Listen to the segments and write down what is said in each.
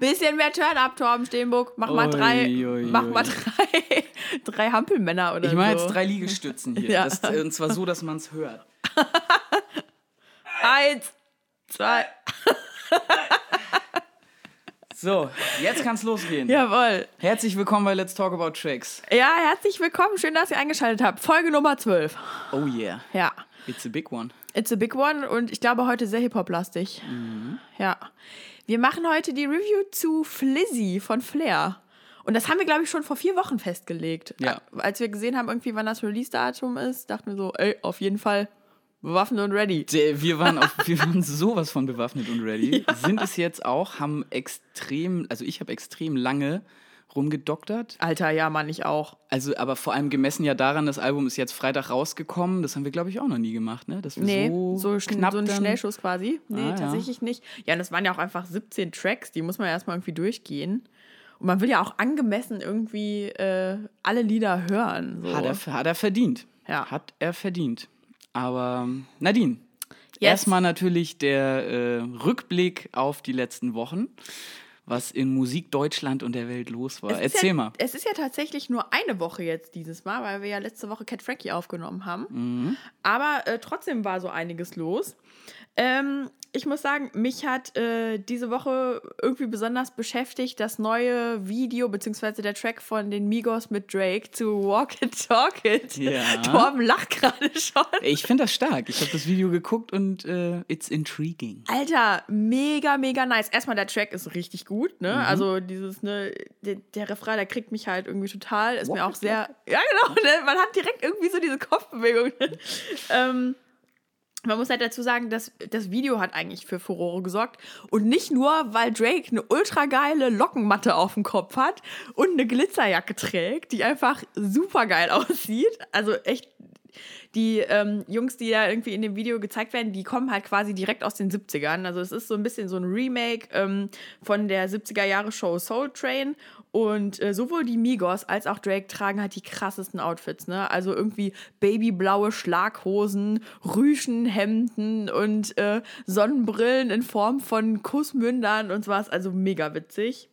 Bisschen mehr Turn-Up, Torben Steenburg. Mach mal drei, Ui, ui, mach mal drei, drei Hampelmänner oder Ich mache so. jetzt drei Liegestützen hier. Ja. Das, und zwar so, dass man es hört. Eins, zwei. So, jetzt kann's losgehen. Jawohl. Herzlich willkommen bei Let's Talk About Tracks. Ja, herzlich willkommen. Schön, dass ihr eingeschaltet habt. Folge Nummer 12. Oh yeah, Ja. it's a big one. It's a big one und ich glaube heute sehr Hip-Hop-lastig. Ja. Wir machen heute die Review zu Flizzy von Flair. Und das haben wir, glaube ich, schon vor vier Wochen festgelegt. Ja. Als wir gesehen haben, irgendwie, wann das Release-Datum ist, dachten wir so, ey, auf jeden Fall bewaffnet und ready. Wir waren, auf, wir waren sowas von bewaffnet und ready. Sind es jetzt auch, haben extrem, also ich habe extrem lange rumgedoktert. Alter, ja, Mann, ich auch. Also, aber vor allem gemessen ja daran, das Album ist jetzt Freitag rausgekommen. Das haben wir, glaube ich, auch noch nie gemacht, ne? Dass wir Nee, so, so, knapp so ein Schnellschuss quasi. Nee, Ah, ja. tatsächlich nicht. Ja, und das waren ja auch einfach 17 Tracks, die muss man ja erstmal irgendwie durchgehen. Und man will ja auch angemessen irgendwie äh, alle Lieder hören. So. Hat er, hat er verdient. Ja. Hat er verdient. Aber Nadine, Yes. erstmal natürlich der äh, Rückblick auf die letzten Wochen, was in Musik Deutschland und der Welt los war. Erzähl ja, mal. Es ist ja tatsächlich nur eine Woche jetzt dieses Mal, weil wir ja letzte Woche Cat Frankie aufgenommen haben. Mhm. Aber äh, trotzdem war so einiges los. Ähm, ich muss sagen, mich hat äh, diese Woche irgendwie besonders beschäftigt das neue Video beziehungsweise der Track von den Migos mit Drake zu Walk It Talk It. Ja. Torben lacht gerade schon. Ich finde das stark. Ich habe das Video geguckt und äh, it's intriguing. Alter, mega, mega nice. Erstmal, der Track ist richtig gut, Mhm. ne? Also dieses, ne, der, der Refrain, der kriegt mich halt irgendwie total. Ist mir Walk auch it, sehr. Ja, genau, ne? Man hat direkt irgendwie so diese Kopfbewegung. Ne? ähm, man muss halt dazu sagen, dass das Video hat eigentlich für Furore gesorgt. Und nicht nur, weil Drake eine ultra geile Lockenmatte auf dem Kopf hat und eine Glitzerjacke trägt, die einfach super geil aussieht. Also echt die ähm, Jungs, die da irgendwie in dem Video gezeigt werden, die kommen halt quasi direkt aus den 70ern. Also es ist so ein bisschen so ein Remake ähm, von der 70er Jahre Show Soul Train. Und äh, sowohl die Migos als auch Drake tragen halt die krassesten Outfits, ne? Also irgendwie babyblaue Schlaghosen, Rüschenhemden und äh, Sonnenbrillen in Form von Kussmündern und sowas. Also mega witzig.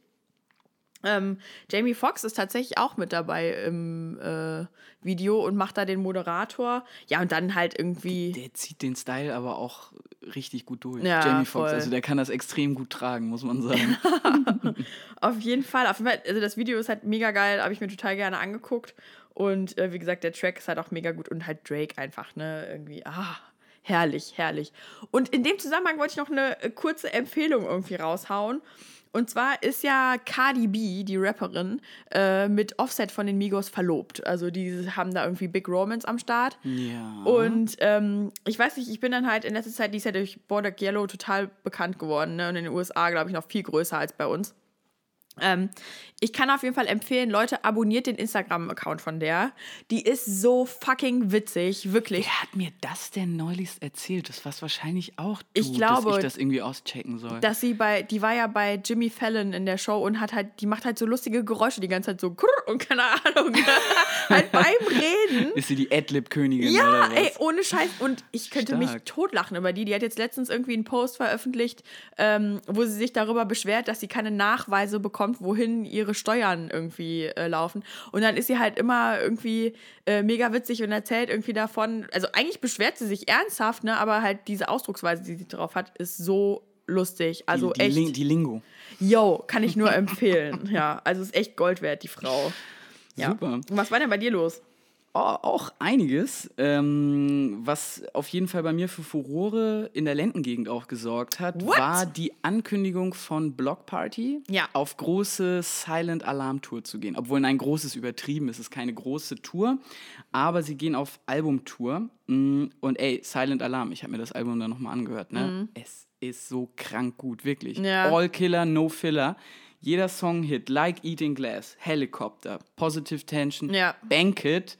Ähm, Jamie Foxx ist tatsächlich auch mit dabei im äh, Video und macht da den Moderator. Ja, und dann halt irgendwie. Der zieht den Style aber auch richtig gut durch. Ja, Jamie Foxx, also der kann das extrem gut tragen, muss man sagen. Auf jeden Fall. Auf jeden Fall also das Video ist halt mega geil, habe ich mir total gerne angeguckt. Und äh, wie gesagt, der Track ist halt auch mega gut und halt Drake einfach, ne? Irgendwie, ah, herrlich, herrlich. Und in dem Zusammenhang wollte ich noch eine äh, kurze Empfehlung irgendwie raushauen. Und zwar ist ja Cardi B, die Rapperin, äh, mit Offset von den Migos verlobt. Also die haben da irgendwie Big Romance am Start. ja. Und ähm, ich weiß nicht, ich bin dann halt in letzter Zeit, die ist ja durch Bodak Yellow total bekannt geworden. Ne? Und in den USA, glaube ich, noch viel größer als bei uns. Ähm, ich kann auf jeden Fall empfehlen, Leute, abonniert den Instagram-Account von der. Die ist so fucking witzig, wirklich. Wer hat mir das denn neulich erzählt? Das war wahrscheinlich auch du, Ich glaube, dass ich das irgendwie auschecken soll. Dass sie bei, die war ja bei Jimmy Fallon in der Show und hat halt, die macht halt so lustige Geräusche die ganze Zeit so krrr und keine Ahnung, halt beim Reden. ist sie die Adlib-Königin Ja, oder was? ey, ohne Scheiß. Und ich könnte mich Stark. totlachen über die. Die hat jetzt letztens irgendwie einen Post veröffentlicht, ähm, wo sie sich darüber beschwert, dass sie keine Nachweise bekommt, wohin ihre Steuern irgendwie äh, laufen. Und dann ist sie halt immer irgendwie äh, mega witzig und erzählt irgendwie davon. Also eigentlich beschwert sie sich ernsthaft, ne? Aber halt diese Ausdrucksweise, die sie drauf hat, ist so lustig. Also die, die, echt. Ling- die Lingo. Yo, kann ich nur empfehlen. ja, also ist echt Gold wert, die Frau. Ja. Super. Und was war denn bei dir los? Auch einiges, ähm, was auf jeden Fall bei mir für Furore in der Lendengegend auch gesorgt hat, What? war die Ankündigung von Block Party, Ja. auf große Silent Alarm Tour zu gehen. Obwohl ein großes übertrieben ist, es ist keine große Tour, aber sie gehen auf Albumtour. Mm, Und ey, Silent Alarm, ich habe mir das Album dann nochmal angehört, ne? Es ist so krank gut, wirklich. Mhm. Ja. All Killer, No Filler. Jeder Song Hit, Like Eating Glass, Helicopter, Positive Tension, Ja. Banquet,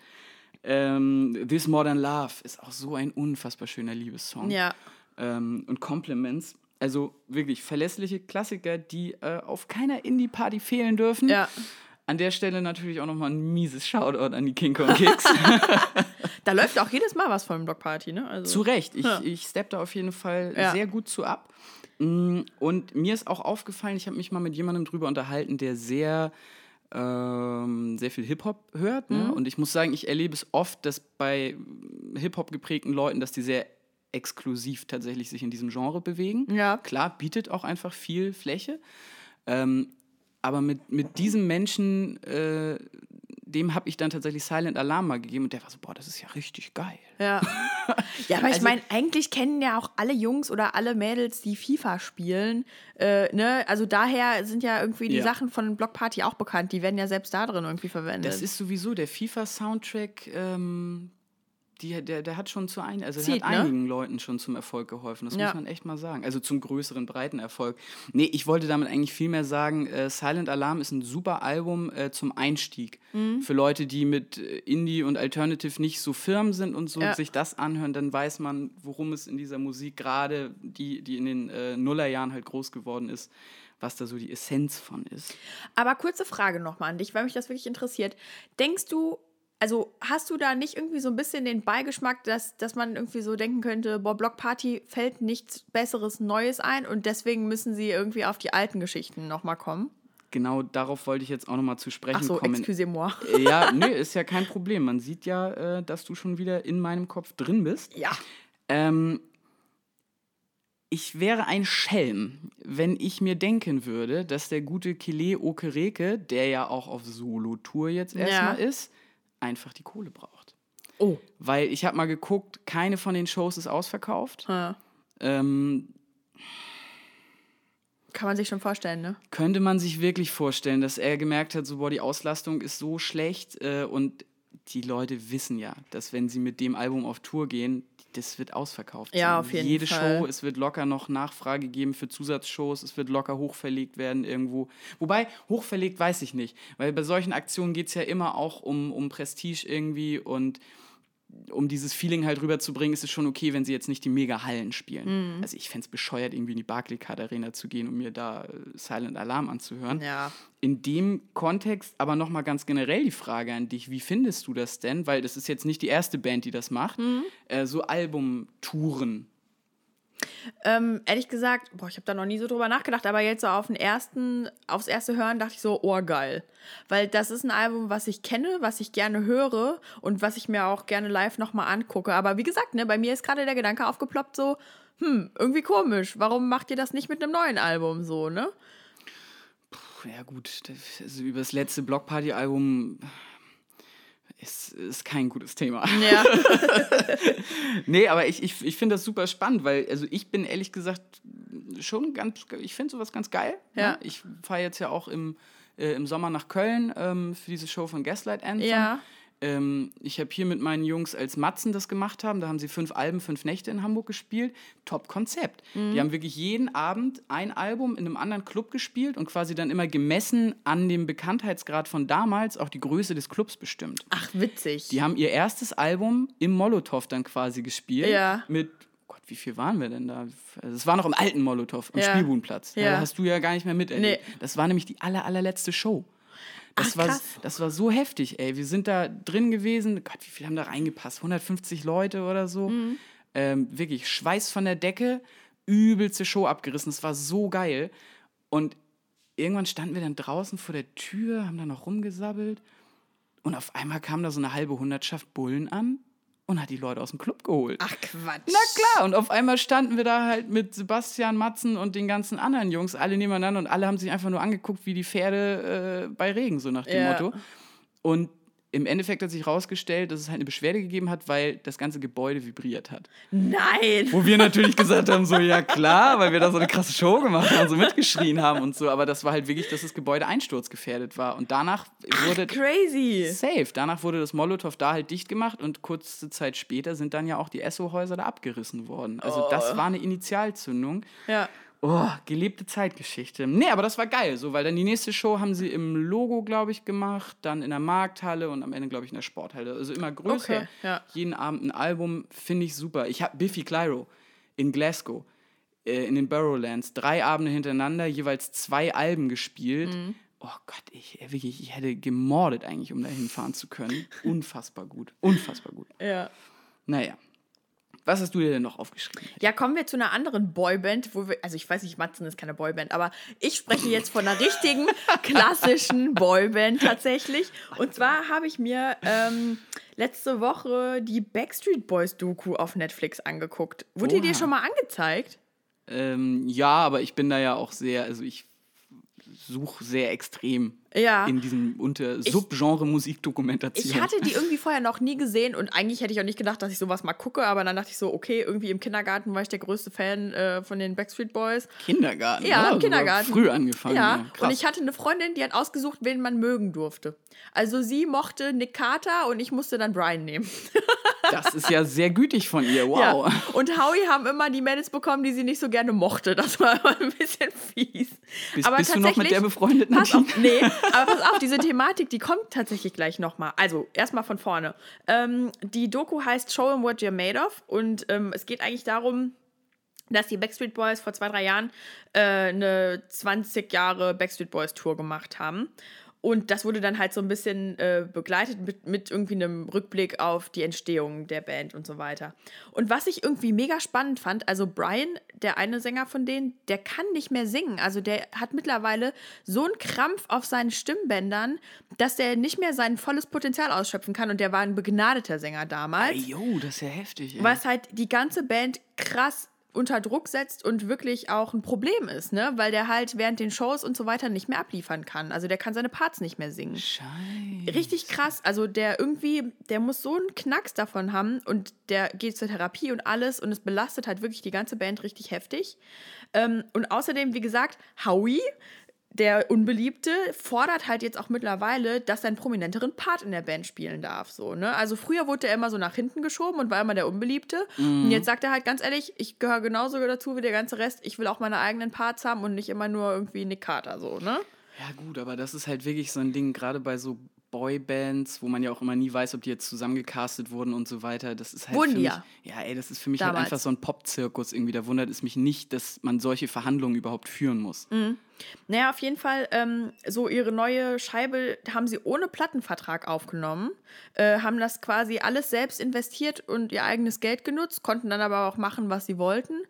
ähm, This Modern Love ist auch so ein unfassbar schöner Liebessong. Ja. Ähm, und Compliments, also wirklich verlässliche Klassiker, die äh, auf keiner Indie-Party fehlen dürfen. Ja. An der Stelle natürlich auch nochmal ein mieses Shoutout an die King Kong Kicks. Da läuft auch jedes Mal was von Block Party, ne? Also, zu Recht, ich, Ja. ich steppe da auf jeden Fall Ja. sehr gut zu ab. Mm, Und mir ist auch aufgefallen, ich habe mich mal mit jemandem drüber unterhalten, der sehr, ähm, sehr viel Hip-Hop hört. Mhm. Ne? Und ich muss sagen, ich erlebe es oft, dass bei Hip-Hop geprägten Leuten, dass die sehr exklusiv tatsächlich sich in diesem Genre bewegen. Ja. Klar, bietet auch einfach viel Fläche. Ähm, aber mit, mit diesem Menschen, äh, dem habe ich dann tatsächlich Silent Alarm mal gegeben und der war so, boah, das ist ja richtig geil. Ja. Ja, aber ich Also- meine, eigentlich kennen ja auch alle Jungs oder alle Mädels, die FIFA spielen. Äh, ne? Also daher sind ja irgendwie die Ja. Sachen von Block Party auch bekannt. Die werden ja selbst da drin irgendwie verwendet. Das ist sowieso der FIFA-Soundtrack, ähm, die, der, der hat schon zu ein, also Zieht, hat ne? einigen Leuten schon zum Erfolg geholfen. Das Ja. muss man echt mal sagen. Also zum größeren, breiten Erfolg. Nee, ich wollte damit eigentlich viel mehr sagen, äh, Silent Alarm ist ein super Album äh, zum Einstieg. Mhm. Für Leute, die mit äh, Indie und Alternative nicht so firm sind und so Ja. sich das anhören, dann weiß man, worum es in dieser Musik gerade, die, die in den äh, Nullerjahren halt groß geworden ist, was da so die Essenz von ist. Aber kurze Frage nochmal an dich, weil mich das wirklich interessiert. Denkst du, also hast du da nicht irgendwie so ein bisschen den Beigeschmack, dass, dass man irgendwie so denken könnte, boah, Block Party fällt nichts Besseres, Neues ein und deswegen müssen sie irgendwie auf die alten Geschichten nochmal kommen? Genau darauf wollte ich jetzt auch nochmal zu sprechen Ach so, kommen. excusez-moi. Äh, Ja, nö, ist ja kein Problem. Man sieht ja, äh, dass du schon wieder in meinem Kopf drin bist. Ja. Ähm, ich wäre ein Schelm, wenn ich mir denken würde, dass der gute Kile Okereke, der ja auch auf Solo-Tour jetzt erstmal ist, einfach die Kohle braucht. Oh. Weil ich habe mal geguckt, keine von den Shows ist ausverkauft. Ja. Ähm, Kann man sich schon vorstellen, ne? könnte man sich wirklich vorstellen, dass er gemerkt hat, so, boah, die Auslastung ist so schlecht äh, und die Leute wissen ja, dass wenn sie mit dem Album auf Tour gehen, das wird ausverkauft. Ja, sein. auf jeden Jede Fall. Show, es wird locker noch Nachfrage geben für Zusatzshows, es wird locker hochverlegt werden irgendwo. Wobei, hochverlegt weiß ich nicht, weil bei solchen Aktionen geht es ja immer auch um, um Prestige irgendwie und um dieses Feeling halt rüberzubringen, ist es schon okay, wenn sie jetzt nicht die Mega-Hallen spielen. Mhm. Also ich fände es bescheuert, irgendwie in die Barclaycard Arena zu gehen und mir da äh, Silent Alarm anzuhören. Ja. In dem Kontext aber nochmal ganz generell die Frage an dich, wie findest du das denn? Weil das ist jetzt nicht die erste Band, die das macht. Mhm. Äh, so Albumtouren. Ähm, ehrlich gesagt, boah, ich habe da noch nie so drüber nachgedacht, aber jetzt so auf den ersten, aufs erste Hören dachte ich so, oh geil. Weil das ist ein Album, was ich kenne, was ich gerne höre und was ich mir auch gerne live nochmal angucke. Aber wie gesagt, ne, bei mir ist gerade der Gedanke aufgeploppt, so, hm, irgendwie komisch. Warum macht ihr das nicht mit einem neuen Album so, ne? Puh, ja gut, das, also über das letzte Blockparty-Album ist, ist kein gutes Thema. Ja. Nee, aber ich, ich, ich finde das super spannend, weil also ich bin ehrlich gesagt schon ganz, ich finde sowas ganz geil. Ja. Ne? Ich fahre jetzt ja auch im, äh, im Sommer nach Köln ähm, für diese Show von Gaslight Anthem. Ja. Ähm, ich habe hier mit meinen Jungs, als Matzen das gemacht haben, da haben sie fünf Alben, fünf Nächte in Hamburg gespielt. Top-Konzept. Mhm. Die haben wirklich jeden Abend ein Album in einem anderen Club gespielt und quasi dann immer gemessen an dem Bekanntheitsgrad von damals auch die Größe des Clubs bestimmt. Ach, witzig. Die haben ihr erstes Album im Molotow dann quasi gespielt. Ja. Mit, Gott, wie viel waren wir denn da? Also Es war noch im alten Molotow, am Ja. Spielbudenplatz. Ja. Da hast du ja gar nicht mehr miterlebt. Nee. Das war nämlich die aller, allerletzte Show. Das, Ach, war, krass. das war so heftig, ey. Wir sind da drin gewesen. Gott, wie viele haben da reingepasst? 150 Leute oder so. Mhm. Ähm, wirklich Schweiß von der Decke, übelste Show abgerissen. Es war so geil. Und irgendwann standen wir dann draußen vor der Tür, haben da noch rumgesabbelt. Und auf einmal kam da so eine halbe Hundertschaft Bullen an und hat die Leute aus dem Club geholt. Ach, Quatsch. Na klar, und auf einmal standen wir da halt mit Sebastian Matzen und den ganzen anderen Jungs alle nebeneinander und alle haben sich einfach nur angeguckt wie die Pferde äh, bei Regen, so nach dem Ja. Motto. Und im Endeffekt hat sich herausgestellt, dass es halt eine Beschwerde gegeben hat, weil das ganze Gebäude vibriert hat. Nein. Wo wir natürlich gesagt haben, so ja klar, weil wir da so eine krasse Show gemacht haben, so mitgeschrien haben und so. Aber das war halt wirklich, dass das Gebäude einsturzgefährdet war. Und danach wurde Crazy. safe. Danach wurde das Molotow da halt dicht gemacht und kurze Zeit später sind dann ja auch die Esso-Häuser da abgerissen worden. Also das war eine Initialzündung. Ja. Oh, gelebte Zeitgeschichte. Nee, aber das war geil, so, weil dann die nächste Show haben sie im Logo, glaube ich, gemacht, dann in der Markthalle und am Ende, glaube ich, in der Sporthalle. Also immer größer. Okay, ja. Jeden Abend ein Album, finde ich super. Ich habe Biffy Clyro in Glasgow, äh, in den Barrowlands, drei Abende hintereinander, jeweils zwei Alben gespielt. Mhm. Oh Gott, ich, äh, wirklich, ich hätte gemordet eigentlich, um da hinfahren zu können. Unfassbar gut. Unfassbar gut. Ja. Naja. Was hast du dir denn noch aufgeschrieben? Ja, kommen wir zu einer anderen Boyband, wo wir, also ich weiß nicht, Matzen ist keine Boyband, aber ich spreche jetzt von einer richtigen, klassischen Boyband tatsächlich. Und zwar habe ich mir ähm, letzte Woche die Backstreet Boys Doku auf Netflix angeguckt. Wurde die dir Oha. schon mal angezeigt? Ähm, ja, aber ich bin da ja auch sehr, also ich suche sehr extrem Ja. in diesem unter Subgenre Musikdokumentation. Ich hatte die irgendwie vorher noch nie gesehen und eigentlich hätte ich auch nicht gedacht, dass ich sowas mal gucke, aber dann dachte ich so, okay, irgendwie im Kindergarten war ich der größte Fan äh, von den Backstreet Boys. Kindergarten. Ja, ne? im Also Kindergarten. Früh angefangen. Ja, Ja, und ich hatte eine Freundin, die hat ausgesucht, wen man mögen durfte. Also sie mochte Nick Carter und ich musste dann Brian nehmen. das ist ja sehr gütig von ihr. Wow. Ja. Und Howie haben immer die Mädels bekommen, die sie nicht so gerne mochte. Das war immer ein bisschen fies. Bist, bist du noch mit der befreundet, Pass auf, nee, aber pass auf, diese Thematik, die kommt tatsächlich gleich nochmal. Also, erstmal von vorne. Ähm, die Doku heißt Show 'em What You're Made of und ähm, es geht eigentlich darum, dass die Backstreet Boys vor zwei, drei Jahren äh, eine 20 Jahre Backstreet Boys Tour gemacht haben. Und das wurde dann halt so ein bisschen äh, begleitet mit, mit irgendwie einem Rückblick auf die Entstehung der Band und so weiter. Und was ich irgendwie mega spannend fand, also Brian, der eine Sänger von denen, der kann nicht mehr singen. Also der hat mittlerweile so einen Krampf auf seinen Stimmbändern, dass der nicht mehr sein volles Potenzial ausschöpfen kann. Und der war ein begnadeter Sänger damals. Ey, yo, das ist ja heftig. Ey. Was halt die ganze Band krass unter Druck setzt und wirklich auch ein Problem ist, ne? Weil der halt während den Shows und so weiter nicht mehr abliefern kann. Also der kann seine Parts nicht mehr singen. Scheiße. Richtig krass. Also der irgendwie, der muss so einen Knacks davon haben und der geht zur Therapie und alles und es belastet halt wirklich die ganze Band richtig heftig. Ähm, und außerdem, wie gesagt, Howie, der Unbeliebte, fordert halt jetzt auch mittlerweile, dass er einen prominenteren Part in der Band spielen darf. So, ne? Also früher wurde er immer so nach hinten geschoben und war immer der Unbeliebte. Und jetzt sagt er halt ganz ehrlich, ich gehöre genauso dazu wie der ganze Rest. Ich will auch meine eigenen Parts haben und nicht immer nur irgendwie Nick Carter so, ne? Ja, gut, aber das ist halt wirklich so ein Ding, gerade bei so Boybands, wo man ja auch immer nie weiß, ob die jetzt zusammengecastet wurden und so weiter. Das ist halt Wurden für mich, ja. ja, ey, das ist für mich halt Damals. einfach so ein Pop-Zirkus irgendwie. Da wundert es mich nicht, dass man solche Verhandlungen überhaupt führen muss. Naja, auf jeden Fall, ähm, so ihre neue Scheibe haben sie ohne Plattenvertrag aufgenommen, äh, haben das quasi alles selbst investiert und ihr eigenes Geld genutzt, konnten dann aber auch machen, was sie wollten.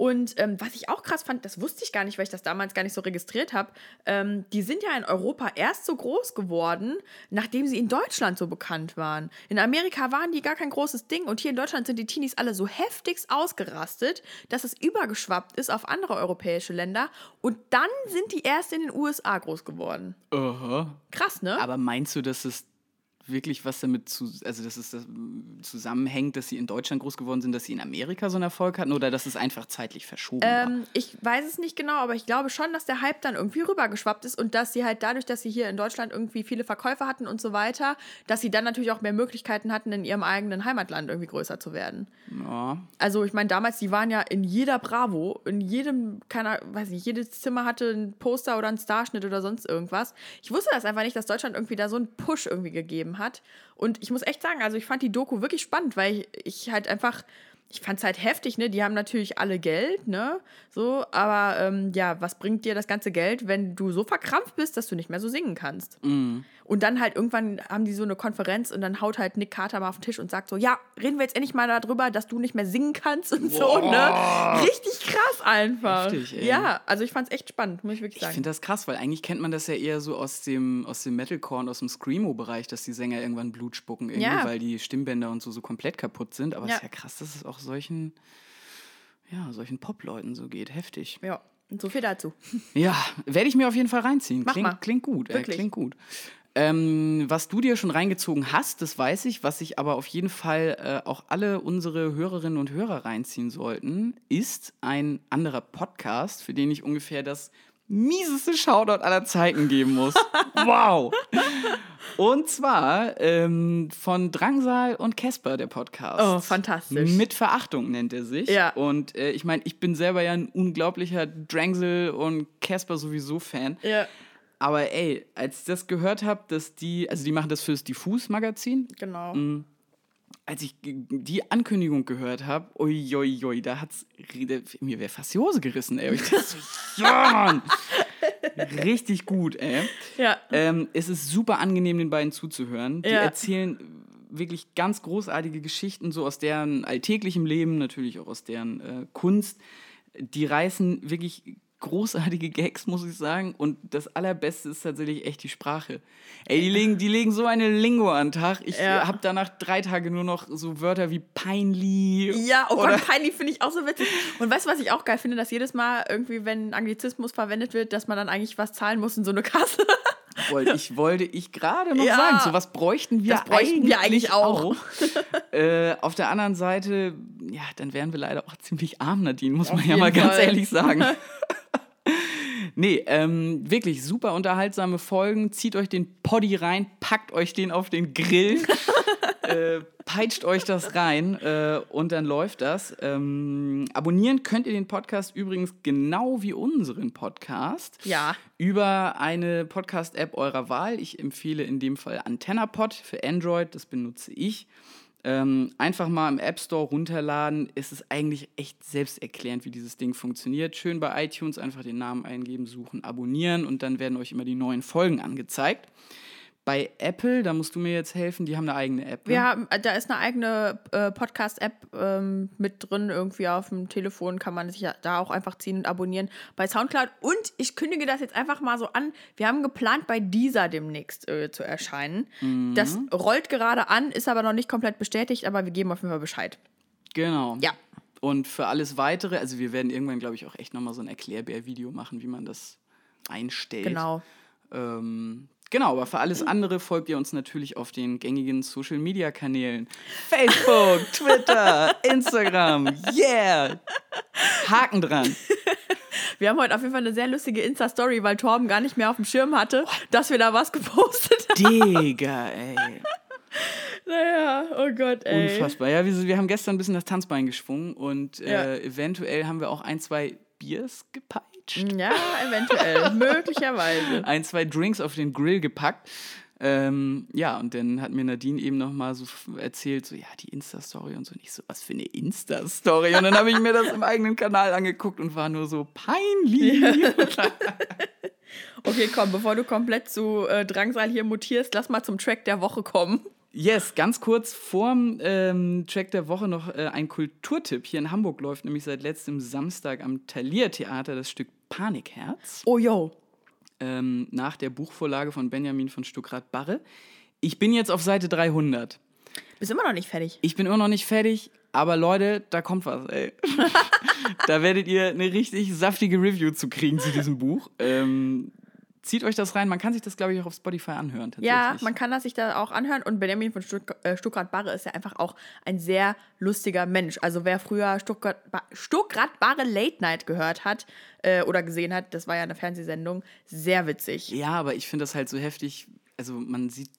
Und ähm, was ich auch krass fand, das wusste ich gar nicht, weil ich das damals gar nicht so registriert habe, ähm, die sind ja in Europa erst so groß geworden, nachdem sie in Deutschland so bekannt waren. In Amerika waren die gar kein großes Ding und hier in Deutschland sind die Teenies alle so heftigst ausgerastet, dass es übergeschwappt ist auf andere europäische Länder und dann sind die erst in den USA groß geworden. Aha. Krass, ne? Aber meinst du, dass es wirklich was damit zu, also dass es das zusammenhängt, dass sie in Deutschland groß geworden sind, dass sie in Amerika so einen Erfolg hatten oder dass es einfach zeitlich verschoben war? Ähm, ich weiß es nicht genau, aber ich glaube schon, dass der Hype dann irgendwie rübergeschwappt ist und dass sie halt dadurch, dass sie hier in Deutschland irgendwie viele Verkäufer hatten und so weiter, dass sie dann natürlich auch mehr Möglichkeiten hatten, in ihrem eigenen Heimatland irgendwie größer zu werden. Ja. Also ich meine, damals, die waren ja in jeder Bravo, in jedem, keiner, weiß nicht, jedes Zimmer hatte ein Poster oder einen Starschnitt oder sonst irgendwas. Ich wusste das einfach nicht, dass Deutschland irgendwie da so einen Push irgendwie gegeben hat. Und ich muss echt sagen, also ich fand die Doku wirklich spannend, weil ich, ich halt einfach, ich fand es halt heftig, ne? Die haben natürlich alle Geld, ne? So, aber ähm, ja, was bringt dir das ganze Geld, wenn du so verkrampft bist, dass du nicht mehr so singen kannst? Und dann halt irgendwann haben die so eine Konferenz und dann haut halt Nick Carter mal auf den Tisch und sagt so, ja, reden wir jetzt endlich mal darüber, dass du nicht mehr singen kannst und so, ne? Richtig krass einfach. Heftig, ey. Ja, also ich fand's echt spannend, muss ich wirklich Ich sagen. finde das krass, weil eigentlich kennt man das ja eher so aus dem, aus dem Metalcore und aus dem Screamo-Bereich, dass die Sänger irgendwann Blut spucken, irgendwie, Ja. weil die Stimmbänder und so, so komplett kaputt sind. Aber es Ja. ist ja krass, dass es auch solchen, ja, solchen Pop-Leuten so geht. Heftig. ja, und so viel dazu. Ja, werde ich mir auf jeden Fall reinziehen. Mach klingt, mal. klingt gut, Wirklich. klingt gut. Ähm, was du dir schon reingezogen hast, das weiß ich. Was sich aber auf jeden Fall äh, auch alle unsere Hörerinnen und Hörer reinziehen sollten, ist ein anderer Podcast, für den ich ungefähr das mieseste Shoutout aller Zeiten geben muss. wow! Und zwar ähm, von Drangsal und Casper, der Podcast. Oh, fantastisch. Mit Verachtung nennt er sich. Ja. Und äh, ich meine, ich bin selber ja ein unglaublicher Drangsal und Casper sowieso Fan. Ja, Aber ey, als ich das gehört habe, dass die, also die machen das fürs Diffus-Magazin, genau. Mm. als ich die Ankündigung gehört habe, uiuiui, da hat's, mir wäre fast die Hose gerissen, ey. Ich dachte so, ja, Mann. Richtig gut, ey. Ja. Ähm, es ist super angenehm, den beiden zuzuhören. Die Ja. erzählen wirklich ganz großartige Geschichten, so aus deren alltäglichem Leben, natürlich auch aus deren äh, Kunst. Die reißen wirklich großartige Gags, muss ich sagen. Und das Allerbeste ist tatsächlich echt die Sprache. Ey, die legen, die legen so eine Lingo an den Tag. Ich Ja. habe danach drei Tage nur noch so Wörter wie peinlich. Ja, oh Gott, peinlich finde ich auch so witzig. Und weißt du, was ich auch geil finde, dass jedes Mal irgendwie, wenn Anglizismus verwendet wird, dass man dann eigentlich was zahlen muss in so eine Kasse. wollte ich, wollte ich gerade noch Ja. sagen. So was bräuchten wir Das bräuchten wir eigentlich auch. äh, auf der anderen Seite, ja, dann wären wir leider auch ziemlich arm, Nadine, muss man ja mal ganz Fall. ehrlich sagen. Nee, ähm, wirklich super unterhaltsame Folgen. Zieht euch den Poddy rein, packt euch den auf den Grill, äh, peitscht euch das rein äh, und dann läuft das. Ähm, abonnieren könnt ihr den Podcast übrigens genau wie unseren Podcast Ja. über eine Podcast-App eurer Wahl. Ich empfehle in dem Fall AntennaPod für Android, das benutze ich. Ähm, einfach mal im App Store runterladen. Es ist eigentlich echt selbsterklärend, wie dieses Ding funktioniert. Schön bei iTunes einfach den Namen eingeben, suchen, abonnieren und dann werden euch immer die neuen Folgen angezeigt. Bei Apple, da musst du mir jetzt helfen, die haben eine eigene App. Ne? Wir haben, äh, da ist eine eigene äh, Podcast-App ähm, mit drin, irgendwie auf dem Telefon kann man sich ja da auch einfach ziehen und abonnieren bei Soundcloud. Und ich kündige das jetzt einfach mal so an. Wir haben geplant, bei dieser demnächst äh, zu erscheinen. Das rollt gerade an, ist aber noch nicht komplett bestätigt, aber wir geben auf jeden Fall Bescheid. Genau. Ja. Und für alles weitere, also wir werden irgendwann, glaube ich, auch echt nochmal so ein Erklärbär-Video machen, wie man das einstellt. Genau. Ähm, genau, aber für alles andere folgt ihr uns natürlich auf den gängigen Social Media Kanälen. Facebook, Twitter, Instagram, yeah! Haken dran. Wir haben heute auf jeden Fall eine sehr lustige Insta-Story, weil Torben gar nicht mehr auf dem Schirm hatte, dass wir da was gepostet haben. Digga, ey. Naja, oh Gott, ey. Unfassbar. Ja, wir, wir haben gestern ein bisschen das Tanzbein geschwungen und äh, Ja. eventuell haben wir auch ein, zwei Biers gepeitscht. Ja, eventuell. Möglicherweise. ein, zwei Drinks auf den Grill gepackt. Ähm, ja, und dann hat mir Nadine eben noch mal so erzählt, so, ja, die Insta-Story und so. Nicht so, was für eine Insta-Story? Und dann habe ich mir das im eigenen Kanal angeguckt und war nur so peinlich. Okay, komm, bevor du komplett zu äh, Drangsal hier mutierst, lass mal zum Track der Woche kommen. Yes, ganz kurz vorm ähm, Track der Woche noch äh, ein Kulturtipp. Hier in Hamburg läuft nämlich seit letztem Samstag am Thalia Theater das Stück Panikherz. Oh, yo. ähm, nach der Buchvorlage von Benjamin von Stuckrad-Barre. Ich bin jetzt auf Seite 300. Bist immer noch nicht fertig. Ich bin immer noch nicht fertig, aber Leute, da kommt was, ey. da werdet ihr eine richtig saftige Review zu kriegen zu diesem Buch. Ähm, zieht euch das rein. Man kann sich das, glaube ich, auch auf Spotify anhören. Tatsächlich. Ja, man kann das sich da auch anhören. Und Benjamin von Stuck äh, Stuckrad-Barre ist ja einfach auch ein sehr lustiger Mensch. Also wer früher Stuckrad-Barre Late Night gehört hat äh, oder gesehen hat, das war ja eine Fernsehsendung, sehr witzig. Ja, aber ich finde das halt so heftig. Also man sieht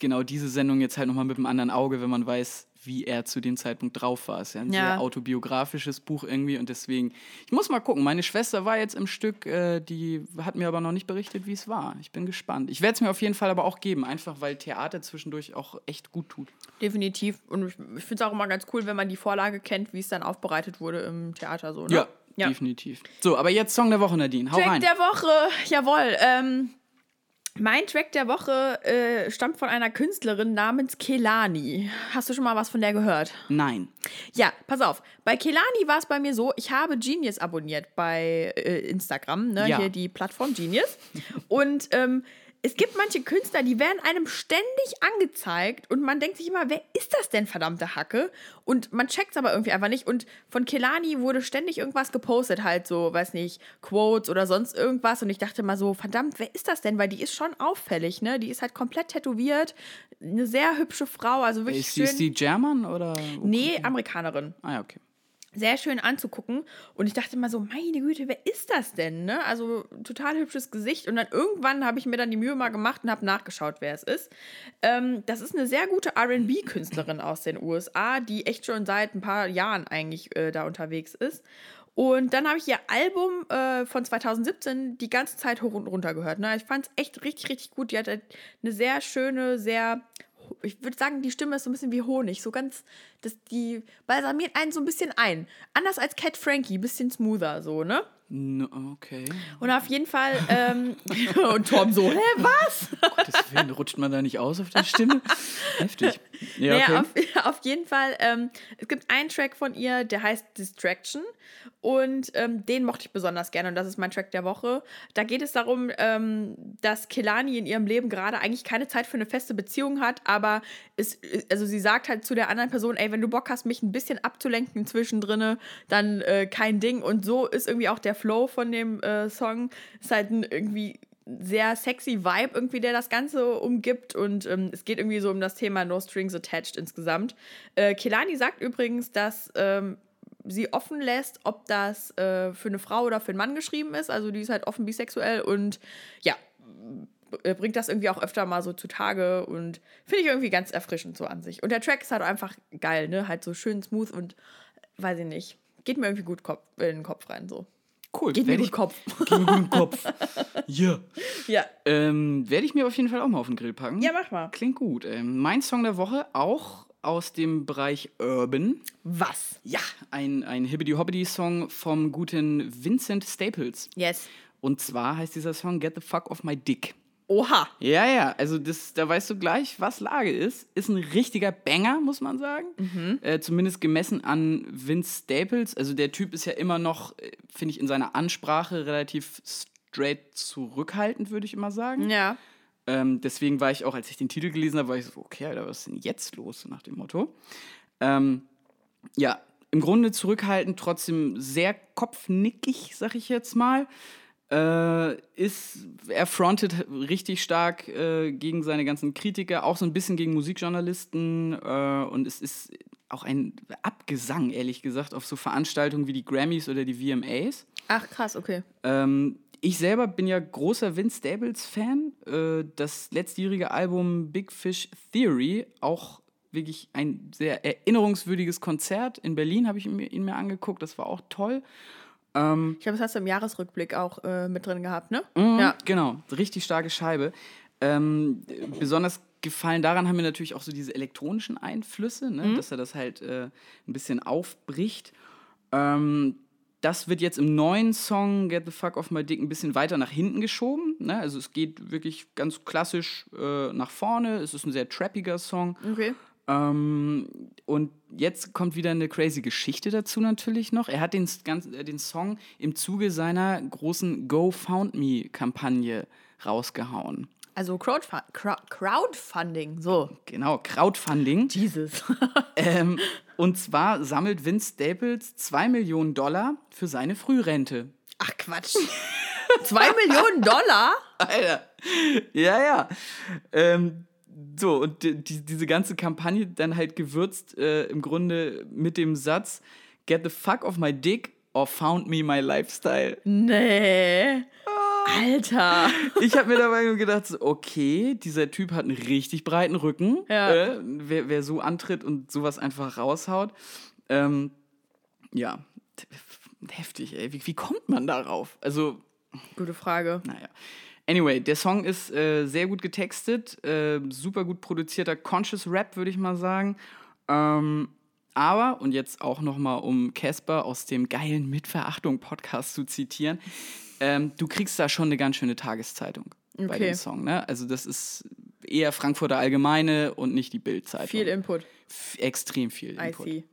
genau diese Sendung jetzt halt nochmal mit einem anderen Auge, wenn man weiß, wie er zu dem Zeitpunkt drauf war. Es ist ja ein Ja. sehr autobiografisches Buch irgendwie und deswegen, ich muss mal gucken. Meine Schwester war jetzt im Stück, äh, die hat mir aber noch nicht berichtet, wie es war. Ich bin gespannt. Ich werde es mir auf jeden Fall aber auch geben, einfach weil Theater zwischendurch auch echt gut tut. Definitiv. Und ich, ich finde es auch immer ganz cool, wenn man die Vorlage kennt, wie es dann aufbereitet wurde im Theater. So, ne? Ja, definitiv. So, aber jetzt Song der Woche, Nadine. Hau Track rein. der Woche, jawohl. Ähm, mein Track der Woche äh, stammt von einer Künstlerin namens Kelani. Hast du schon mal was von der gehört? Nein. Ja, pass auf. Bei Kelani war es bei mir so, ich habe Genius abonniert bei äh, Instagram, ne? Ja. hier die Plattform Genius. Und ähm, es gibt manche Künstler, die werden einem ständig angezeigt und man denkt sich immer, wer ist das denn, verdammte Hacke? Und man checkt es aber irgendwie einfach nicht. Und von Kelani wurde ständig irgendwas gepostet, halt so, weiß nicht, Quotes oder sonst irgendwas. Und ich dachte mal so, verdammt, wer ist das denn? Weil die ist schon auffällig, ne? Die ist halt komplett tätowiert. Eine sehr hübsche Frau, also wirklich Ist, schön. ist die German oder? nee, Amerikanerin Ah ja, okay. Sehr schön anzugucken. Und ich dachte mal so, meine Güte, wer ist das denn? Ne? Also total hübsches Gesicht. Und dann irgendwann habe ich mir dann die Mühe mal gemacht und habe nachgeschaut, wer es ist. Ähm, das ist eine sehr gute RB-Künstlerin aus den USA, die echt schon seit ein paar Jahren eigentlich äh, da unterwegs ist. Und dann habe ich ihr Album äh, von 2017 die ganze Zeit hoch und runter gehört. Ne? Ich fand es echt richtig, richtig gut. Die hat halt eine sehr schöne, sehr ich würde sagen, die Stimme ist so ein bisschen wie Honig, so ganz, das, die balsamiert einen so ein bisschen ein. Anders als Cat Frankie, bisschen smoother, so, ne? No, okay. Und auf jeden Fall, ähm, und Tom so, hä, was? Willen, rutscht man da nicht aus auf der Stimme? Heftig. Ja, Naja, okay. auf, auf jeden Fall, ähm, es gibt einen Track von ihr, der heißt Distraction. Und ähm, den mochte ich besonders gerne und das ist mein Track der Woche. Da geht es darum, ähm, dass Kelani in ihrem Leben gerade eigentlich keine Zeit für eine feste Beziehung hat, aber es, also sie sagt halt zu der anderen Person, ey, wenn du Bock hast, mich ein bisschen abzulenken zwischendrin, dann äh, kein Ding. Und so ist irgendwie auch der Flow von dem äh, Song. Ist halt ein irgendwie sehr sexy Vibe irgendwie, der das Ganze umgibt und ähm, es geht irgendwie so um das Thema No Strings Attached insgesamt. Äh, Kelani sagt übrigens, dass ähm, sie offen lässt, ob das äh, für eine Frau oder für einen Mann geschrieben ist. Also die ist halt offen bisexuell und ja, äh, bringt das irgendwie auch öfter mal so zutage und finde ich irgendwie ganz erfrischend so an sich. Und der Track ist halt einfach geil, ne? Halt so schön smooth und weiß ich nicht. Geht mir irgendwie gut Kopf, in den Kopf rein so. Cool. Geht mir gut Kopf. Geht mir gut im Kopf. Ja. Ja. Ähm, Werde ich mir auf jeden Fall auch mal auf den Grill packen. Ja, mach mal. Klingt gut. Ähm, mein Song der Woche auch aus dem Bereich Urban. Was? Ja, ein, ein Hibbidi-Hobbidi-Song vom guten Vincent Staples. Yes. Und zwar heißt dieser Song Get the Fuck Off My Dick. Oha. Ja, ja, also das, da weißt du gleich, was Lage ist. Ist ein richtiger Banger, muss man sagen. Äh, zumindest gemessen an Vince Staples. Also der Typ ist ja immer noch, äh, finde ich, in seiner Ansprache relativ straight zurückhaltend, würde ich immer sagen. Ja. Ähm, deswegen war ich auch, als ich den Titel gelesen habe, war ich so, okay, Alter, was ist denn jetzt los, nach dem Motto. Ähm, ja, im Grunde zurückhaltend, trotzdem sehr kopfnickig, sag ich jetzt mal. Äh, ist, er frontet richtig stark äh, gegen seine ganzen Kritiker, auch so ein bisschen gegen Musikjournalisten äh, und es ist auch ein Abgesang, ehrlich gesagt, auf so Veranstaltungen wie die Grammys oder die VMAs. Ach, krass, okay. Ähm, ich selber bin ja großer Vince Staples-Fan. Äh, das letztjährige Album Big Fish Theory, auch wirklich ein sehr erinnerungswürdiges Konzert. In Berlin habe ich ihn mir, ihn mir angeguckt, das war auch toll. Ähm, Ich glaube, das hast du im Jahresrückblick auch äh, mit drin gehabt, ne? Mhm, Ja. Genau, richtig starke Scheibe. Ähm, besonders gefallen daran haben mir natürlich auch so diese elektronischen Einflüsse, ne? dass er das halt äh, ein bisschen aufbricht. Ähm, das wird jetzt im neuen Song Get the Fuck Off My Dick ein bisschen weiter nach hinten geschoben. Ne? Also es geht wirklich ganz klassisch äh, nach vorne. Es ist ein sehr trappiger Song. Okay. Ähm, und jetzt kommt wieder eine crazy Geschichte dazu natürlich noch. Er hat den, ganz, äh, den Song im Zuge seiner großen Go Found Me-Kampagne rausgehauen. Also Crowdfu Crowd Crowdfunding, so. Genau, Crowdfunding. Jesus. ähm, und zwar sammelt Vince Staples 2 Millionen Dollar für seine Frührente. Ach Quatsch. Zwei Millionen Dollar? Alter. Ja, ja. Ähm, so, und die, die, diese ganze Kampagne dann halt gewürzt äh, im Grunde mit dem Satz: Get the fuck off my dick or found me my lifestyle. Nee. Alter. Ich habe mir dabei nur gedacht, okay, dieser Typ hat einen richtig breiten Rücken. Ja. Äh, wer, wer so antritt und sowas einfach raushaut. Ähm, ja, heftig, ey. Wie, wie kommt man darauf? Also, Gute Frage. naja. Anyway, der Song ist äh, sehr gut getextet, äh, super gut produzierter Conscious Rap, würde ich mal sagen. Ähm, aber, und jetzt auch nochmal, um Casper aus dem geilen Mitverachtung-Podcast zu zitieren, ähm, du kriegst da schon eine ganz schöne Tageszeitung bei Okay. dem Song. Ne? Also das ist eher Frankfurter Allgemeine und nicht die Bildzeitung. Viel Input. F extrem viel I Input. see.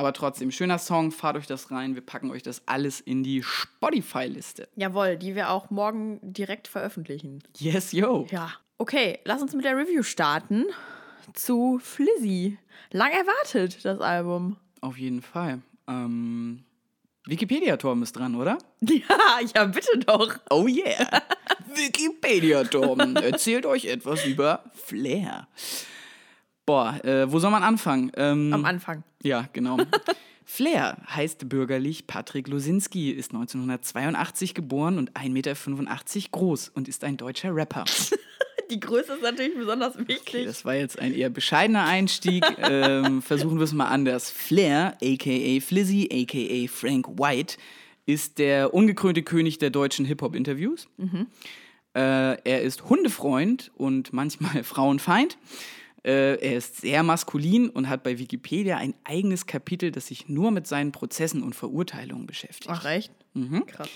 Aber trotzdem, schöner Song, fahrt euch das rein. Wir packen euch das alles in die Spotify-Liste. Jawohl, die wir auch morgen direkt veröffentlichen. Yes, yo. Ja. Okay, lass uns mit der Review starten zu Flizzy. Lang erwartet, das Album. Auf jeden Fall. Ähm, Wikipedia-Torben ist dran, oder? Ja, ja, bitte doch. Oh yeah. Wikipedia-Torben erzählt euch etwas über Flair. Boah, äh, wo soll man anfangen? Ähm, Am Anfang. Ja, genau. Flair heißt bürgerlich Patrick Losinski, ist 1982 geboren und 1,85 Meter groß und ist ein deutscher Rapper. Die Größe ist natürlich besonders wichtig. Okay, das war jetzt ein eher bescheidener Einstieg. ähm, versuchen wir es mal anders. Flair, aka Flizzy, aka Frank White, ist der ungekrönte König der deutschen Hip-Hop-Interviews. Äh, er ist Hundefreund und manchmal Frauenfeind. Äh, er ist sehr maskulin und hat bei Wikipedia ein eigenes Kapitel, das sich nur mit seinen Prozessen und Verurteilungen beschäftigt. Ach, echt? Mhm. Krass.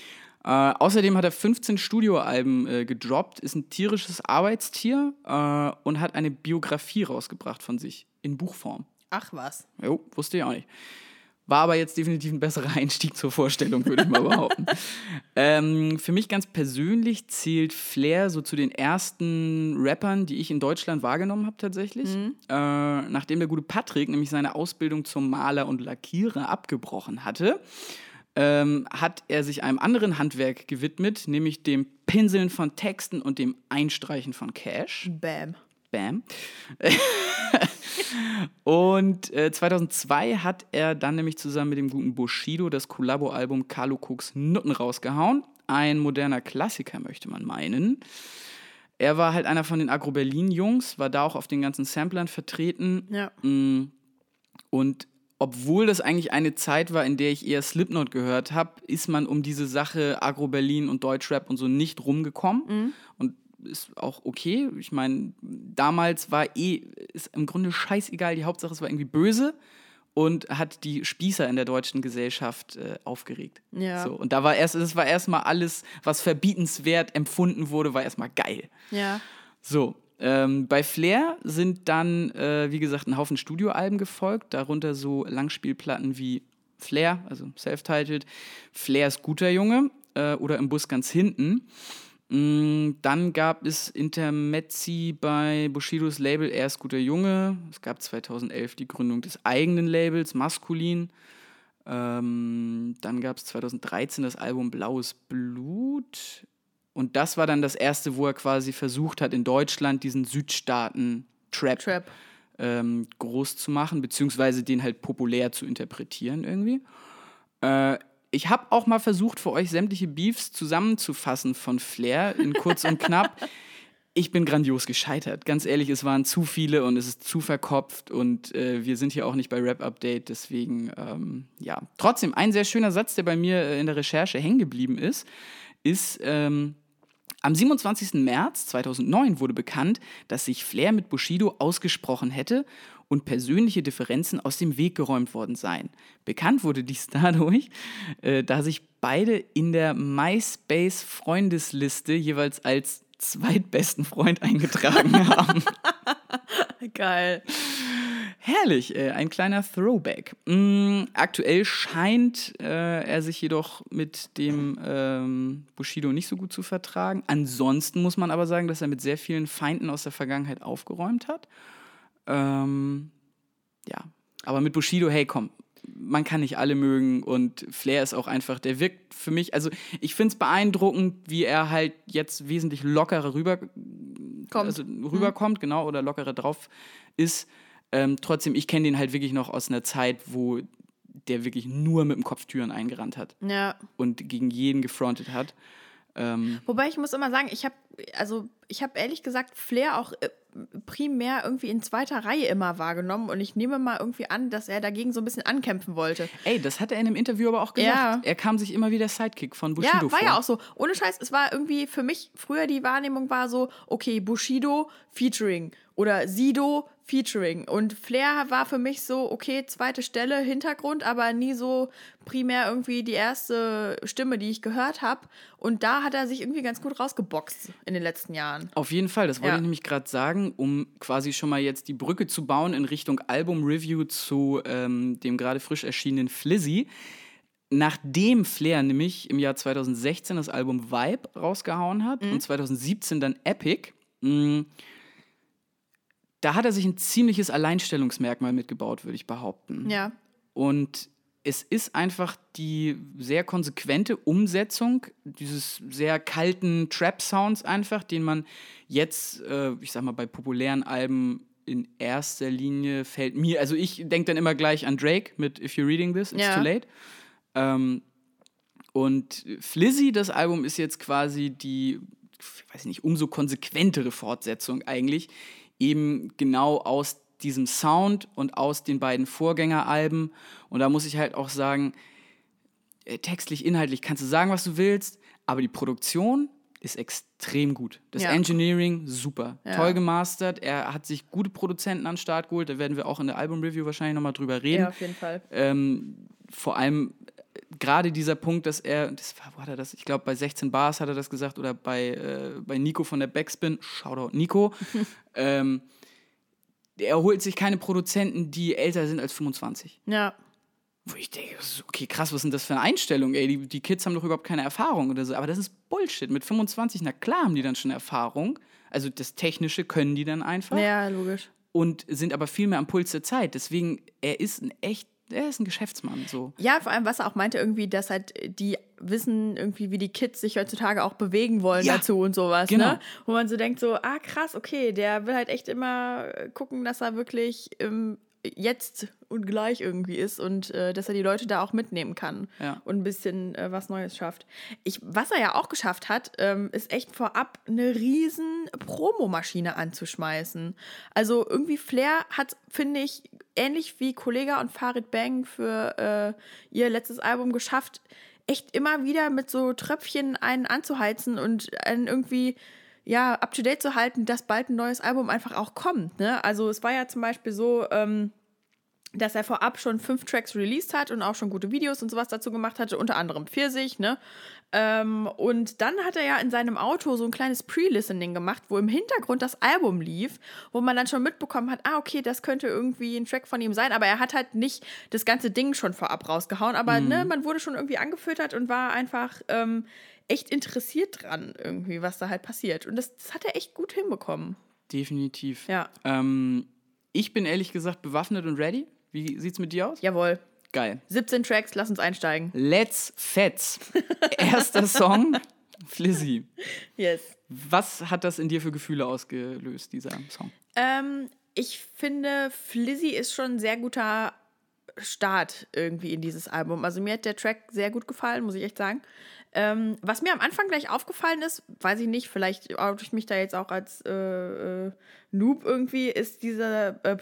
Äh, außerdem hat er 15 Studioalben äh, gedroppt, ist ein tierisches Arbeitstier äh, und hat eine Biografie rausgebracht von sich in Buchform. Ach, was? Jo, wusste ich auch nicht. War aber jetzt definitiv ein besserer Einstieg zur Vorstellung, würde ich mal behaupten. ähm, für mich ganz persönlich zählt Flair so zu den ersten Rappern, die ich in Deutschland wahrgenommen habe tatsächlich. Äh, nachdem der gute Patrick nämlich seine Ausbildung zum Maler und Lackierer abgebrochen hatte, ähm, hat er sich einem anderen Handwerk gewidmet, nämlich dem Pinseln von Texten und dem Einstreichen von Cash. Bam. Bam. Und äh, 2002 hat er dann nämlich zusammen mit dem guten Bushido das Collabo-Album Carlo Cooks Nutten rausgehauen. Ein moderner Klassiker, möchte man meinen. Er war halt einer von den Agro-Berlin-Jungs, war da auch auf den ganzen Samplern vertreten. Ja. Mm, Und obwohl das eigentlich eine Zeit war, in der ich eher Slipknot gehört habe, ist man um diese Sache Agro-Berlin und Deutschrap und so nicht rumgekommen. Und ist auch okay. Ich meine, damals war eh, ist im Grunde scheißegal. Die Hauptsache, es war irgendwie böse und hat die Spießer in der deutschen Gesellschaft äh, aufgeregt. Ja. So, und da war erst, es war erstmal alles, was verbietenswert empfunden wurde, war erstmal geil. Ja. So, ähm, bei Flair sind dann, äh, wie gesagt, ein Haufen Studioalben gefolgt, darunter so Langspielplatten wie Flair, also self-titled, Flair ist guter Junge äh, oder im Bus ganz hinten. Mm, Dann gab es Intermezzi bei Bushidos Label Er ist guter Junge. Es gab 2011 die Gründung des eigenen Labels Maskulin. Ähm, dann gab es 2013 das Album Blaues Blut. Und das war dann das erste, wo er quasi versucht hat, in Deutschland diesen Südstaaten-Trap Trap. ähm, groß zu machen, beziehungsweise den halt populär zu interpretieren irgendwie. Äh, ich habe auch mal versucht, für euch sämtliche Beefs zusammenzufassen von Flair in kurz und knapp. Ich bin grandios gescheitert. Ganz ehrlich, es waren zu viele und es ist zu verkopft und äh, wir sind hier auch nicht bei Rap Update, deswegen ähm, ja. Trotzdem, ein sehr schöner Satz, der bei mir äh, in der Recherche hängen geblieben ist, ist, ähm, am 27. März 2009 wurde bekannt, dass sich Flair mit Bushido ausgesprochen hätte und persönliche Differenzen aus dem Weg geräumt worden seien. Bekannt wurde dies dadurch, äh, da sich beide in der MySpace-Freundesliste jeweils als zweitbesten Freund eingetragen haben. Geil. Herrlich, äh, ein kleiner Throwback. Mm, aktuell scheint äh, er sich jedoch mit dem ähm, Bushido nicht so gut zu vertragen. Ansonsten muss man aber sagen, dass er mit sehr vielen Feinden aus der Vergangenheit aufgeräumt hat. Ähm, ja, aber mit Bushido, hey, komm, man kann nicht alle mögen und Flair ist auch einfach, der wirkt für mich, also ich finde es beeindruckend, wie er halt jetzt wesentlich lockerer rüber Kommt. also rüberkommt, genau, oder lockerer drauf ist. Ähm, trotzdem, ich kenne den halt wirklich noch aus einer Zeit, wo der wirklich nur mit dem Kopf Türen eingerannt hat Ja. und gegen jeden gefrontet hat. Ähm, Wobei ich muss immer sagen, ich habe also ich habe ehrlich gesagt Flair auch äh, primär irgendwie in zweiter Reihe immer wahrgenommen und ich nehme mal irgendwie an, dass er dagegen so ein bisschen ankämpfen wollte. ey, das hat er in einem Interview aber auch gesagt. Ja. Er kam sich immer wieder Sidekick von Bushido Ja, war vor. ja auch so. Ohne Scheiß, es war irgendwie für mich früher die Wahrnehmung war so, okay, Bushido featuring oder Sido featuring und Flair war für mich so, okay, zweite Stelle, Hintergrund, aber nie so primär irgendwie die erste Stimme, die ich gehört habe und da hat er sich irgendwie ganz gut rausgeboxt in den letzten Jahren. Auf jeden Fall, das wollte Ja. ich nämlich gerade sagen, um quasi schon mal jetzt die Brücke zu bauen in Richtung Album-Review zu ähm, dem gerade frisch erschienenen Flizzy. Nachdem Flair nämlich im Jahr 2016 das Album Vibe rausgehauen hat und 2017 dann Epic, mh, da hat er sich ein ziemliches Alleinstellungsmerkmal mitgebaut, würde ich behaupten. Ja. Und es ist einfach die sehr konsequente Umsetzung dieses sehr kalten Trap-Sounds einfach, den man jetzt, äh, ich sag mal, bei populären Alben in erster Linie fällt mir, also ich denke dann immer gleich an Drake mit If You're Reading This, It's Ja. Too Late. Ähm, und Flizzy, das Album, ist jetzt quasi die, ich weiß nicht, umso konsequentere Fortsetzung eigentlich, eben genau aus diesem Sound und aus den beiden Vorgängeralben. Und da muss ich halt auch sagen, äh, textlich, inhaltlich kannst du sagen, was du willst, aber die Produktion ist extrem gut. Das Ja. Engineering, super. Ja. Toll gemastert. Er hat sich gute Produzenten an den Start geholt. Da werden wir auch in der Album-Review wahrscheinlich nochmal drüber reden. Ja, auf jeden Fall. Ähm, vor allem gerade dieser Punkt, dass er, das war, wo hat er das? Ich glaube, bei 16 Bars hat er das gesagt oder bei, äh, bei Nico von der Backspin, Shoutout Nico. ähm, er holt sich keine Produzenten, die älter sind als 25. Ja. Wo ich denke, okay, krass, was ist denn das für eine Einstellung? Ey, die, die Kids haben doch überhaupt keine Erfahrung oder so. Aber das ist Bullshit. Mit 25, na klar haben die dann schon Erfahrung. Also das Technische können die dann einfach. Ja, logisch. Und sind aber viel mehr am Puls der Zeit. Deswegen, er ist ein echt, er ist ein Geschäftsmann. So. Ja, vor allem, was er auch meinte, irgendwie, dass halt die wissen irgendwie, wie die Kids sich heutzutage auch bewegen wollen Ja, dazu und sowas, genau. ne? Wo man so denkt, so, ah krass, okay, der will halt echt immer äh, gucken, dass er wirklich ähm, jetzt und gleich irgendwie ist und äh, dass er die Leute da auch mitnehmen kann Ja. und ein bisschen äh, was Neues schafft. Ich, was er ja auch geschafft hat, ähm, ist echt vorab eine riesen Promomaschine anzuschmeißen. Also irgendwie Flair hat, finde ich, ähnlich wie Kollega und Farid Bang für äh, ihr letztes Album geschafft, echt immer wieder mit so Tröpfchen einen anzuheizen und einen irgendwie ja, up to date zu halten, dass bald ein neues Album einfach auch kommt. Ne? Also es war ja zum Beispiel so, ähm, dass er vorab schon fünf Tracks released hat und auch schon gute Videos und sowas dazu gemacht hatte, unter anderem Pfirsich, ne? Ähm, und dann hat er ja in seinem Auto so ein kleines Pre-Listening gemacht, wo im Hintergrund das Album lief, wo man dann schon mitbekommen hat, ah, okay, das könnte irgendwie ein Track von ihm sein, aber er hat halt nicht das ganze Ding schon vorab rausgehauen, aber ne, man wurde schon irgendwie angefüttert und war einfach ähm, echt interessiert dran, irgendwie, was da halt passiert. Und das, das hat er echt gut hinbekommen. Definitiv. Ja. Ähm, ich bin ehrlich gesagt bewaffnet und ready. Wie sieht's mit dir aus? Jawohl. Geil. 17 Tracks, lass uns einsteigen. Let's Fetz. Erster Song, Flizzy. Yes. Was hat das in dir für Gefühle ausgelöst, dieser Song? Ähm, ich finde, Flizzy ist schon ein sehr guter Start irgendwie in dieses Album. Also mir hat der Track sehr gut gefallen, muss ich echt sagen. Ähm, was mir am Anfang gleich aufgefallen ist, weiß ich nicht, vielleicht oute ich mich da jetzt auch als äh, äh, Noob irgendwie, ist dieser, äh,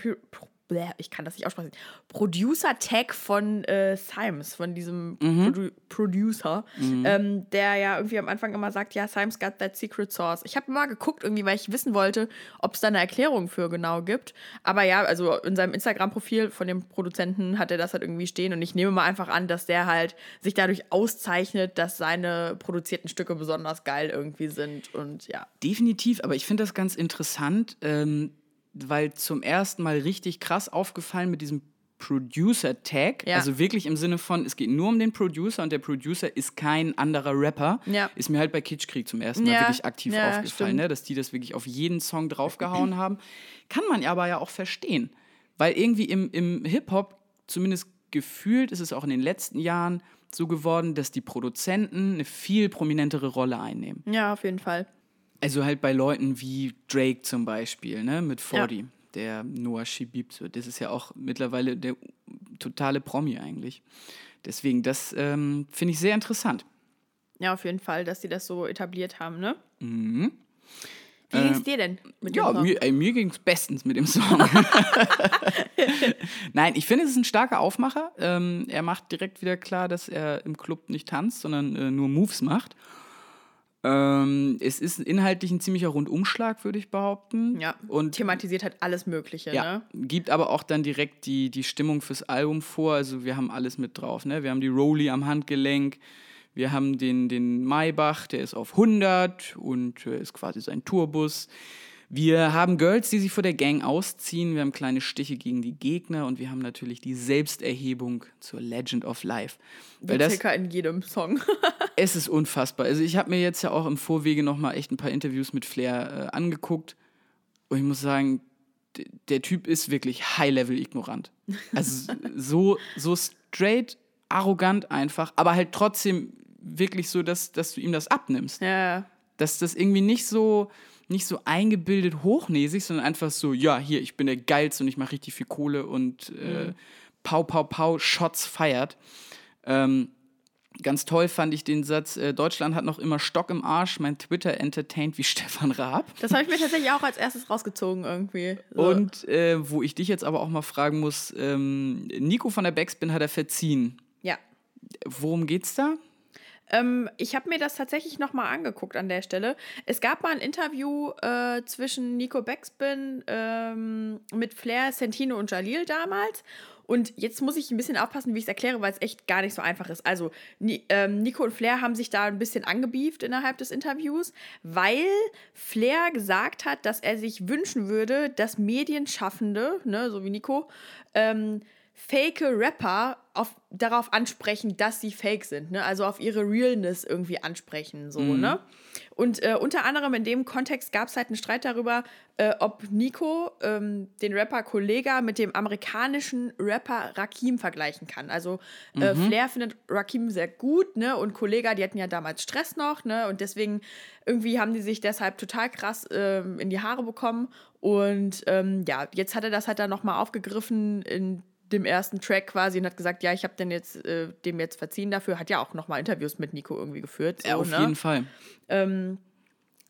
ich kann das nicht aussprechen, Producer-Tag von äh, Symes, von diesem Produ Producer, ähm, der ja irgendwie am Anfang immer sagt, ja, Symes got that secret sauce. Ich habe mal geguckt irgendwie, weil ich wissen wollte, ob es da eine Erklärung für genau gibt. Aber ja, also in seinem Instagram-Profil von dem Produzenten hat er das halt irgendwie stehen und ich nehme mal einfach an, dass der halt sich dadurch auszeichnet, dass seine produzierten Stücke besonders geil irgendwie sind und ja. Definitiv, aber ich finde das ganz interessant, ähm, weil zum ersten Mal richtig krass aufgefallen mit diesem Producer-Tag. Ja. Also wirklich im Sinne von, es geht nur um den Producer und der Producer ist kein anderer Rapper. Ja. Ist mir halt bei Kitschkrieg zum ersten Mal Ja, wirklich aktiv aufgefallen, ne? dass die das wirklich auf jeden Song draufgehauen haben. Kann man aber ja auch verstehen. Weil irgendwie im, im Hip-Hop, zumindest gefühlt, ist es auch in den letzten Jahren so geworden, dass die Produzenten eine viel prominentere Rolle einnehmen. Ja, auf jeden Fall. Also halt bei Leuten wie Drake zum Beispiel, ne, mit 40, der Noah Shibib, das ist ja auch mittlerweile der totale Promi eigentlich. Deswegen, das ähm, finde ich sehr interessant. Ja, auf jeden Fall, dass sie das so etabliert haben, ne? Mhm. Wie ging es dir denn mit Ja, dem Song? mir, ey, mir ging es bestens mit dem Song. Nein, ich finde, es ist ein starker Aufmacher. Ähm, er macht direkt wieder klar, dass er im Club nicht tanzt, sondern äh, nur Moves macht. Ähm, es ist inhaltlich ein ziemlicher Rundumschlag, würde ich behaupten. Ja, Und thematisiert halt alles Mögliche, Ja, ne? gibt aber auch dann direkt die, die Stimmung fürs Album vor. Also wir haben alles mit drauf. Ne? Wir haben die Rolli am Handgelenk, wir haben den, den Maybach, der ist auf 100 und äh, ist quasi sein Tourbus. Wir haben Girls, die sich vor der Gang ausziehen. Wir haben kleine Stiche gegen die Gegner und wir haben natürlich die Selbsterhebung zur Legend of Life. Weil das, in jedem Song. es ist unfassbar. Also ich habe mir jetzt ja auch im Vorwege noch mal echt ein paar Interviews mit Flair äh, angeguckt und ich muss sagen, der Typ ist wirklich High-Level ignorant. Also so so straight, arrogant einfach, aber halt trotzdem wirklich so, dass, dass du ihm das abnimmst. ja, Dass das irgendwie nicht so nicht so eingebildet hochnäsig, sondern einfach so, ja, hier, ich bin der Geilste und ich mache richtig viel Kohle und äh, Pau, Pau, Pau, Shots feiert. Ähm, ganz toll fand ich den Satz, äh, Deutschland hat noch immer Stock im Arsch, mein Twitter entertaint wie Stefan Raab. das habe ich mir tatsächlich auch als erstes rausgezogen irgendwie. So. Und äh, wo ich dich jetzt aber auch mal fragen muss, ähm, Nico von der Backspin hat er verziehen. ja. Worum geht's da? Ähm, ich habe mir das tatsächlich nochmal angeguckt an der Stelle. Es gab mal ein Interview äh, zwischen Nico Backspin ähm, mit Flair, Sentino und Jalil damals. Und jetzt muss ich ein bisschen aufpassen, wie ich es erkläre, weil es echt gar nicht so einfach ist. Also, Ni ähm, Nico und Flair haben sich da ein bisschen angebieft innerhalb des Interviews, weil Flair gesagt hat, dass er sich wünschen würde, dass Medienschaffende, ne, so wie Nico, ähm, fake Rapper auf, darauf ansprechen, dass sie fake sind, ne? Also auf ihre Realness irgendwie ansprechen, so, mhm. ne? Und äh, unter anderem in dem Kontext gab es halt einen Streit darüber, äh, ob Nico ähm, den Rapper Kollega mit dem amerikanischen Rapper Rakim vergleichen kann. Also äh, mhm. Flair findet Rakim sehr gut, ne? Und Kollega, die hatten ja damals Stress noch, ne? Und deswegen irgendwie haben die sich deshalb total krass ähm, in die Haare bekommen. Und ähm, ja, jetzt hat er das halt dann nochmal aufgegriffen in dem ersten Track quasi und hat gesagt, ja, ich habe jetzt äh, dem jetzt verziehen dafür. Hat ja auch nochmal Interviews mit Nico irgendwie geführt. So, ja, auf ne? jeden Fall. Ähm,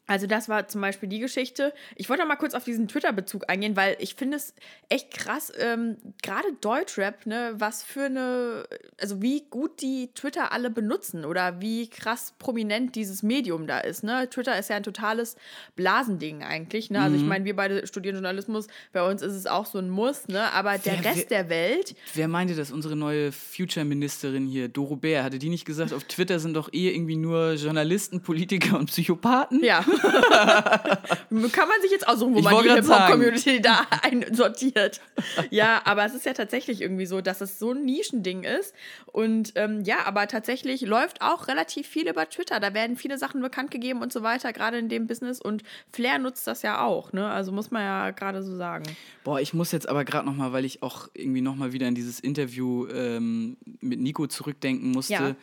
also das war zum Beispiel die Geschichte. Ich wollte noch mal kurz auf diesen Twitter-Bezug eingehen, weil ich finde es echt krass, ähm, gerade Deutschrap, ne, was für eine, also wie gut die Twitter alle benutzen oder wie krass prominent dieses Medium da ist. Ne? Twitter ist ja ein totales Blasending eigentlich. Ne? Also ich mhm. meine, wir beide studieren Journalismus, bei uns ist es auch so ein Muss, ne? aber der wer, Rest wer, der Welt... Wer meinte das? Unsere neue Future-Ministerin hier, Doro Bär, hatte die nicht gesagt, auf Twitter sind doch eh irgendwie nur Journalisten, Politiker und Psychopathen? Ja. Kann man sich jetzt aussuchen, wo ich man die Hip-Hop-Community da einsortiert. ja, aber es ist ja tatsächlich irgendwie so, dass es so ein Nischending ist. Und ähm, ja, aber tatsächlich läuft auch relativ viel über Twitter. Da werden viele Sachen bekannt gegeben und so weiter, gerade in dem Business. Und Flair nutzt das ja auch, ne? Also muss man ja gerade so sagen. Boah, ich muss jetzt aber gerade nochmal, weil ich auch irgendwie nochmal wieder in dieses Interview ähm, mit Nico zurückdenken musste. Ja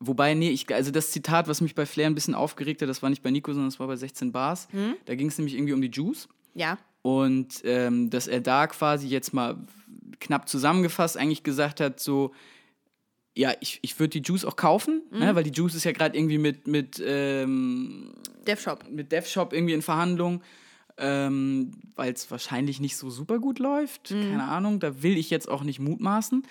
Wobei, nee, ich, also das Zitat, was mich bei Flair ein bisschen aufgeregt hat, das war nicht bei Nico, sondern das war bei 16 Bars. Mhm. Da ging es nämlich irgendwie um die Juice. Ja. Und ähm, dass er da quasi jetzt mal knapp zusammengefasst eigentlich gesagt hat, so, ja, ich, ich würde die Juice auch kaufen, ne, mhm. ne, weil die Juice ist ja gerade irgendwie mit, mit ähm, DevShop. Mit DevShop irgendwie in Verhandlung, ähm, weil es wahrscheinlich nicht so super gut läuft. Mhm. Keine Ahnung, da will ich jetzt auch nicht mutmaßen.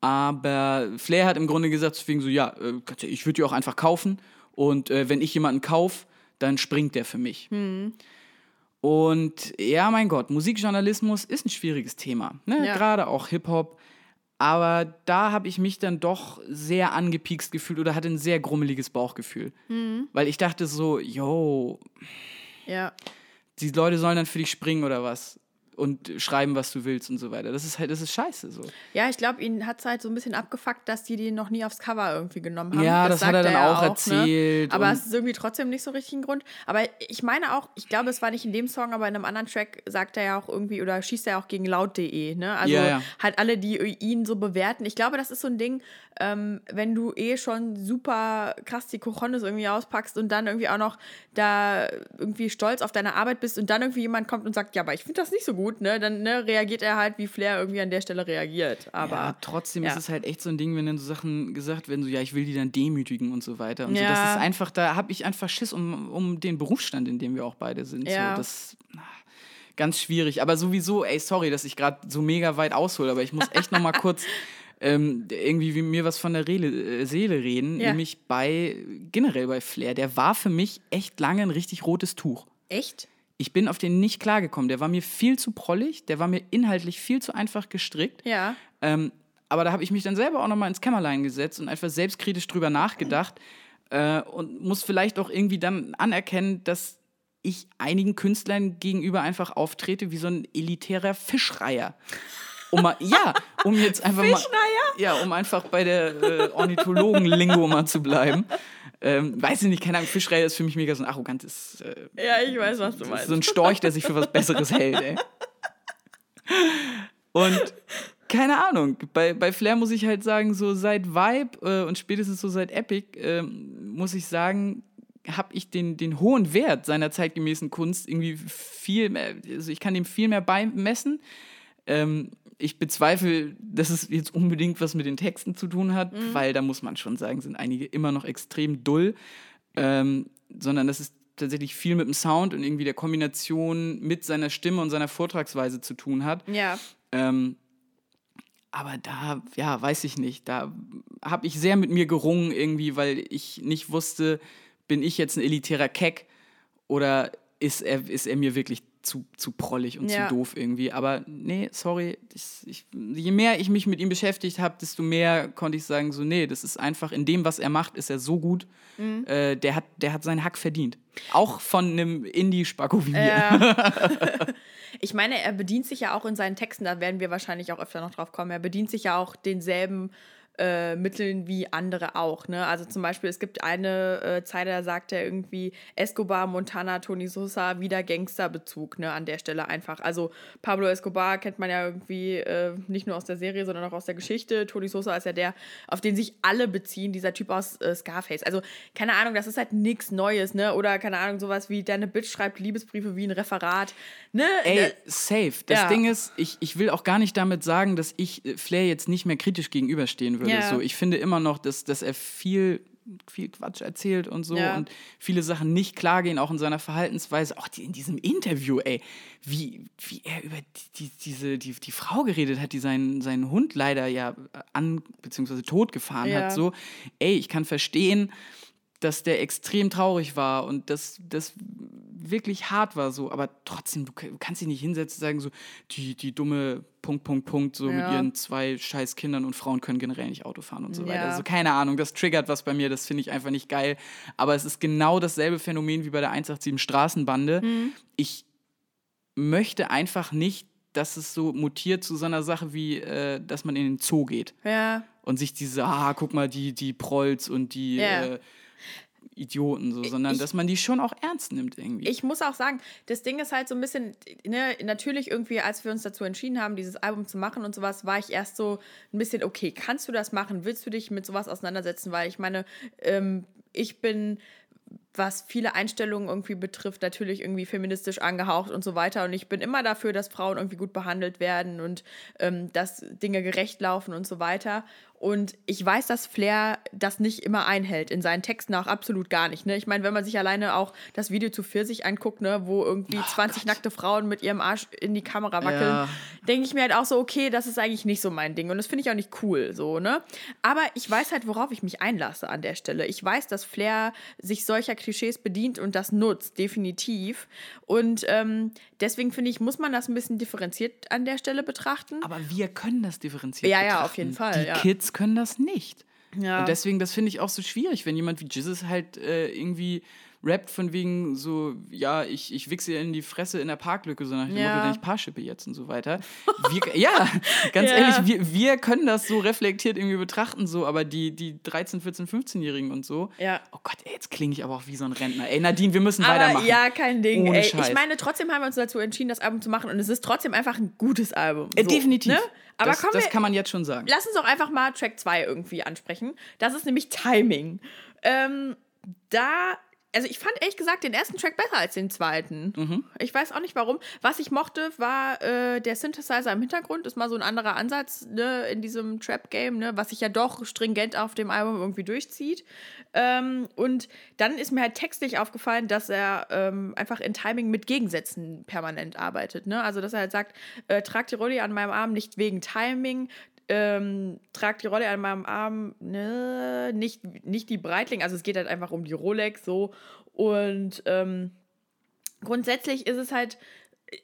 Aber Flair hat im Grunde gesagt, deswegen so, ja, äh, ich würde die auch einfach kaufen. Und äh, wenn ich jemanden kaufe, dann springt der für mich. Mhm. Und ja, mein Gott, Musikjournalismus ist ein schwieriges Thema. Ne? Ja. Gerade auch Hip-Hop. Aber da habe ich mich dann doch sehr angepiekst gefühlt oder hatte ein sehr grummeliges Bauchgefühl. Mhm. Weil ich dachte so, yo, ja. die Leute sollen dann für dich springen oder was und schreiben, was du willst und so weiter. Das ist halt, das ist scheiße so. Ja, ich glaube, ihn hat es halt so ein bisschen abgefuckt, dass die den noch nie aufs Cover irgendwie genommen haben. Ja, das, das hat er dann er auch, ne? erzählt. Ne? Aber es ist irgendwie trotzdem nicht so richtig ein Grund. Aber ich meine auch, ich glaube, es war nicht in dem Song, aber in einem anderen Track sagt er ja auch irgendwie oder schießt er auch gegen laut.de. Ne? Also ja, ja. halt alle, die ihn so bewerten. Ich glaube, das ist so ein Ding, ähm, wenn du eh schon super krass die Cojones irgendwie auspackst und dann irgendwie auch noch da irgendwie stolz auf deine Arbeit bist und dann irgendwie jemand kommt und sagt, ja, aber ich finde das nicht so gut, ne, dann ne, reagiert er halt, wie Flair irgendwie an der Stelle reagiert. Aber ja, trotzdem ja. ist es halt echt so ein Ding, wenn dann so Sachen gesagt werden, so ja, ich will die dann demütigen und so weiter. Und ja. so, das ist einfach, da habe ich einfach Schiss um, um den Berufsstand, in dem wir auch beide sind. Ja. So, das ganz schwierig. Aber sowieso, ey, sorry, dass ich gerade so mega weit aushole, aber ich muss echt noch mal kurz ähm, irgendwie wie mir was von der Rele, äh, Seele reden, ja. nämlich bei generell bei Flair. Der war für mich echt lange ein richtig rotes Tuch. Echt? Ich bin auf den nicht klargekommen. Der war mir viel zu prollig, der war mir inhaltlich viel zu einfach gestrickt. Ja. Ähm, aber da habe ich mich dann selber auch noch mal ins Kämmerlein gesetzt und einfach selbstkritisch drüber nachgedacht äh, und muss vielleicht auch irgendwie dann anerkennen, dass ich einigen Künstlern gegenüber einfach auftrete wie so ein elitärer Fischreiher um mal, ja, um jetzt einfach mal, ja, um einfach bei der äh, Ornithologen-Lingo mal zu bleiben. Ähm, weiß ich nicht, keine Ahnung, Fischreihe ist für mich mega so ein arrogantes. Äh, ja, ich weiß, was du meinst. So ein Storch, der sich für was Besseres hält, ey. Und keine Ahnung, bei, bei Flair muss ich halt sagen, so seit Vibe äh, und spätestens so seit Epic, äh, muss ich sagen, habe ich den, den hohen Wert seiner zeitgemäßen Kunst irgendwie viel mehr, also ich kann dem viel mehr beimessen. Ähm, ich bezweifle, dass es jetzt unbedingt was mit den Texten zu tun hat, mhm. weil da muss man schon sagen, sind einige immer noch extrem dull, ähm, sondern das ist tatsächlich viel mit dem Sound und irgendwie der Kombination mit seiner Stimme und seiner Vortragsweise zu tun hat. Ja. Ähm, aber da, ja, weiß ich nicht, da habe ich sehr mit mir gerungen irgendwie, weil ich nicht wusste, bin ich jetzt ein elitärer Keck oder ist er, ist er mir wirklich zu, zu prollig und Ja. zu doof irgendwie. Aber nee, sorry. Ich, ich, je mehr ich mich mit ihm beschäftigt habe, desto mehr konnte ich sagen, so, nee, das ist einfach, in dem, was er macht, ist er so gut. Mhm. Äh, der, hat, der hat seinen Hack verdient. Auch von einem Indie-Spacko wie mir. Ja. ich meine, er bedient sich ja auch in seinen Texten, da werden wir wahrscheinlich auch öfter noch drauf kommen, er bedient sich ja auch denselben äh, Mitteln wie andere auch. Ne? Also zum Beispiel, es gibt eine äh, Zeile, da sagt er irgendwie Escobar, Montana, Tony Sosa, wieder Gangsterbezug ne? an der Stelle einfach. Also Pablo Escobar kennt man ja irgendwie äh, nicht nur aus der Serie, sondern auch aus der Geschichte. Tony Sosa ist ja der, auf den sich alle beziehen, dieser Typ aus äh, Scarface. Also keine Ahnung, das ist halt nichts Neues, ne? Oder keine Ahnung, sowas wie deine Bitch schreibt Liebesbriefe wie ein Referat. Ne? Ey, safe. Das Ja. Ding ist, ich, ich will auch gar nicht damit sagen, dass ich äh, Flair jetzt nicht mehr kritisch gegenüberstehen würde. Ja. So, ich finde immer noch, dass, dass er viel, viel Quatsch erzählt und so Ja. und viele Sachen nicht klar gehen, auch in seiner Verhaltensweise. Auch die, in diesem Interview, ey, wie, wie er über die, die, diese, die, die Frau geredet hat, die seinen, seinen Hund leider ja an- bzw. tot gefahren Ja. hat. So, ey, ich kann verstehen, dass der extrem traurig war und dass das wirklich hart war so, aber trotzdem, du ka- kannst dich nicht hinsetzen und sagen so, die, die dumme Punkt, Punkt, Punkt, so mit Ja. ihren zwei scheiß Kindern und Frauen können generell nicht Auto fahren und so Ja. weiter. Also keine Ahnung, das triggert was bei mir, das finde ich einfach nicht geil, aber es ist genau dasselbe Phänomen wie bei der 187 Straßenbande. Mhm. Ich möchte einfach nicht, dass es so mutiert zu so einer Sache wie, äh, dass man in den Zoo geht Ja, und sich diese, ah, guck mal, die, die Prolls und die äh, Idioten, so, sondern Ich- dass man die schon auch ernst nimmt irgendwie. Ich muss auch sagen, das Ding ist halt so ein bisschen, ne, natürlich irgendwie, als wir uns dazu entschieden haben, dieses Album zu machen und sowas, war ich erst so ein bisschen, okay, kannst du das machen? Willst du dich mit sowas auseinandersetzen? Weil ich meine, ähm, ich bin, was viele Einstellungen irgendwie betrifft, natürlich irgendwie feministisch angehaucht und so weiter. Und ich bin immer dafür, dass Frauen irgendwie gut behandelt werden und ähm, dass Dinge gerecht laufen und so weiter. Und ich weiß, dass Flair das nicht immer einhält, in seinen Texten auch absolut gar nicht. Ne? Ich meine, wenn man sich alleine auch das Video zu Pfirsich anguckt, ne, wo irgendwie 20 nackte Frauen mit ihrem Arsch in die Kamera wackeln, Ja. denke ich mir halt auch so, okay, das ist eigentlich nicht so mein Ding. Und das finde ich auch nicht cool, so, ne? Aber ich weiß halt, worauf ich mich einlasse an der Stelle. Ich weiß, dass Flair sich solcher Klischees bedient und das nutzt, definitiv. Und ähm, deswegen finde ich, muss man das ein bisschen differenziert an der Stelle betrachten. aber wir können das differenziert Ja, ja, betrachten. auf jeden Fall, Die ja. Kids können das nicht. Ja. Und deswegen, das finde ich auch so schwierig, wenn jemand wie Jesus halt äh, irgendwie rappt von wegen so, ja, ich, ich wichse ihr in die Fresse in der Parklücke, so nach dem Ja. Motto, ich Paarschippe jetzt und so weiter. Wir, ja, ganz Ja. ehrlich, wir, wir können das so reflektiert irgendwie betrachten, so, aber die, die 13-, 14-, 15-Jährigen und so, Ja. oh Gott, ey, jetzt klinge ich aber auch wie so ein Rentner. Ey, Nadine, wir müssen Aber weitermachen. ja, kein Ding. Ohne Ey, Scheiß. ich meine, trotzdem haben wir uns dazu entschieden, das Album zu machen und es ist trotzdem einfach ein gutes Album. Äh, So, definitiv. Ne? Aber das, kommen das wir, kann man jetzt schon sagen. lass uns doch einfach mal Track 2 irgendwie ansprechen. Das ist nämlich Timing. Ähm, da, also ich fand ehrlich gesagt den ersten Track besser als den zweiten. Mhm. Ich weiß auch nicht warum. Was ich mochte, war äh, der Synthesizer im Hintergrund. Ist mal so ein anderer Ansatz ne, in diesem Trap-Game, ne, was sich ja doch stringent auf dem Album irgendwie durchzieht. Ähm, und dann ist mir halt textlich aufgefallen, dass er ähm, einfach in Timing mit Gegensätzen permanent arbeitet. Ne? Also, dass er halt sagt, äh, trag die Rolle an meinem Arm nicht wegen Timing, ähm, trag die Rolle an meinem Arm, ne, nicht, nicht die Breitling, also es geht halt einfach um die Rolex so. Und ähm, grundsätzlich ist es halt,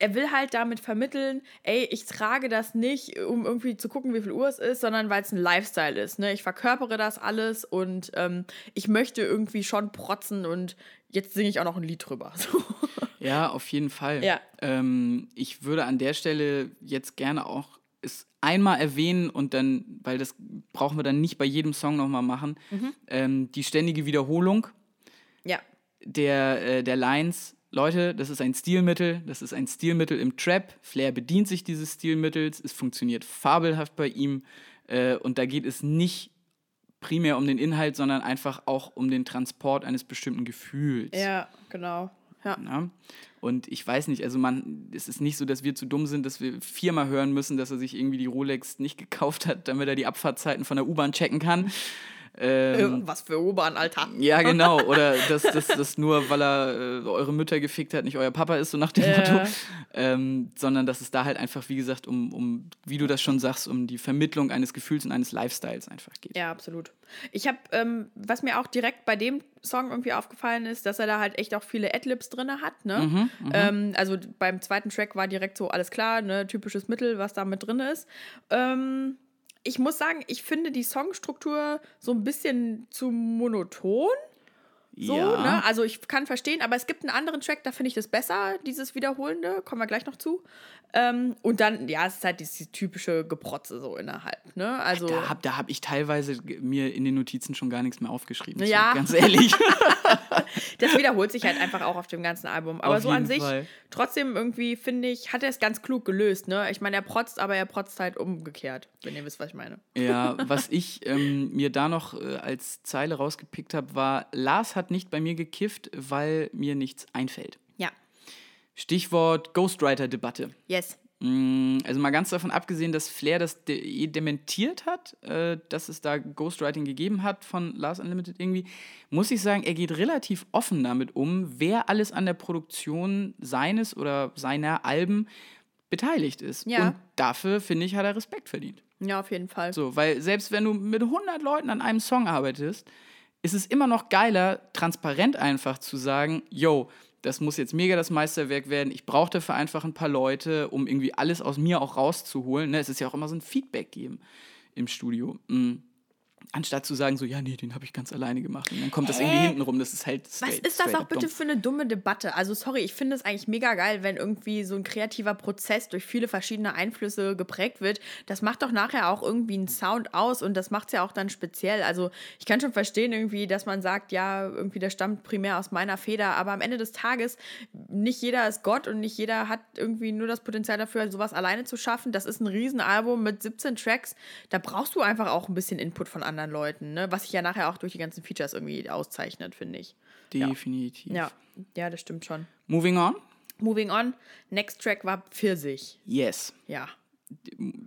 er will halt damit vermitteln, ey, ich trage das nicht, um irgendwie zu gucken, wie viel Uhr es ist, sondern weil es ein Lifestyle ist. Ne? Ich verkörpere das alles und ähm, ich möchte irgendwie schon protzen und jetzt singe ich auch noch ein Lied drüber. So. Ja, auf jeden Fall. Ja. Ähm, ich würde an der Stelle jetzt gerne auch es einmal erwähnen und dann, weil das brauchen wir dann nicht bei jedem Song nochmal machen, Mhm. ähm, die ständige Wiederholung ja. der, äh, der Lines. Leute, das ist ein Stilmittel, das ist ein Stilmittel im Trap. Flair bedient sich dieses Stilmittels, es funktioniert fabelhaft bei ihm äh, und da geht es nicht primär um den Inhalt, sondern einfach auch um den Transport eines bestimmten Gefühls. Ja, genau. Ja. Ja? Und ich weiß nicht, also man, es ist nicht so, dass wir zu dumm sind, dass wir viermal hören müssen, dass er sich irgendwie die Rolex nicht gekauft hat, damit er die Abfahrtzeiten von der U-Bahn checken kann. Ähm, Äh, Was für U-Bahn, Alter. ja, genau. Oder dass das, das nur, weil er äh, eure Mütter gefickt hat, nicht euer Papa ist, so nach dem Äh. Motto. Ähm, sondern dass es da halt einfach, wie gesagt, um, um, wie du das schon sagst, um die Vermittlung eines Gefühls und eines Lifestyles einfach geht. Ja, absolut. Ich habe, ähm, was mir auch direkt bei dem Song irgendwie aufgefallen ist, dass er da halt echt auch viele Adlibs drin hat. Ne? Mhm, ähm, also beim zweiten Track war direkt so alles klar, ne, typisches Mittel, was da mit drin ist. Ähm, ich muss sagen, ich finde die Songstruktur so ein bisschen zu monoton. So, ja. ne? Also ich kann verstehen, aber es gibt einen anderen Track, da finde ich das besser, dieses Wiederholende, kommen wir gleich noch zu. Ähm, und dann, ja, es ist halt dieses typische Geprotze so innerhalb, ne? Also. Da habe da hab ich teilweise mir in den Notizen schon gar nichts mehr aufgeschrieben. Ja. Ganz ehrlich. Das wiederholt sich halt einfach auch auf dem ganzen Album. Aber Auf so an sich, Fall. trotzdem irgendwie, finde ich, hat er es ganz klug gelöst, ne? Ich meine, er protzt, aber er protzt halt umgekehrt, wenn ihr wisst, was ich meine. Ja, was ich ähm, mir da noch äh, als Zeile rausgepickt habe, war, Lars hat nicht bei mir gekifft, weil mir nichts einfällt. Ja. Stichwort Ghostwriter-Debatte. Yes. Mm, Also mal ganz davon abgesehen, dass Flair das de eh dementiert hat, äh, dass es da Ghostwriting gegeben hat von Lars Unlimited irgendwie, muss ich sagen, er geht relativ offen damit um, wer alles an der Produktion seines oder seiner Alben beteiligt ist. Ja. Und dafür, finde ich, hat er Respekt verdient. Ja, auf jeden Fall. So, weil selbst wenn du mit 100 Leuten an einem Song arbeitest, ist es immer noch geiler, transparent einfach zu sagen, yo, das muss jetzt mega das Meisterwerk werden. Ich brauche dafür einfach ein paar Leute, um irgendwie alles aus mir auch rauszuholen. Ne? Es ist ja auch immer so ein Feedback geben im Studio. Mm. Anstatt zu sagen, so, ja, nee, den habe ich ganz alleine gemacht. Und dann kommt das irgendwie Hä? hinten rum. Das ist halt Was straight, ist das auch bitte dumm. für eine dumme Debatte? Also, sorry, ich finde es eigentlich mega geil, wenn irgendwie so ein kreativer Prozess durch viele verschiedene Einflüsse geprägt wird. Das macht doch nachher auch irgendwie einen Sound aus und das macht es ja auch dann speziell. Also, ich kann schon verstehen, irgendwie, dass man sagt, ja, irgendwie, das stammt primär aus meiner Feder, aber am Ende des Tages, nicht jeder ist Gott und nicht jeder hat irgendwie nur das Potenzial dafür, sowas alleine zu schaffen. Das ist ein Riesenalbum mit 17 Tracks. Da brauchst du einfach auch ein bisschen Input von anderen Leuten, ne? was sich ja nachher auch durch die ganzen Features irgendwie auszeichnet, finde ich. Definitiv. Ja, ja, das stimmt schon. Moving on. Moving on. Next Track war Pfirsich. Yes. Ja.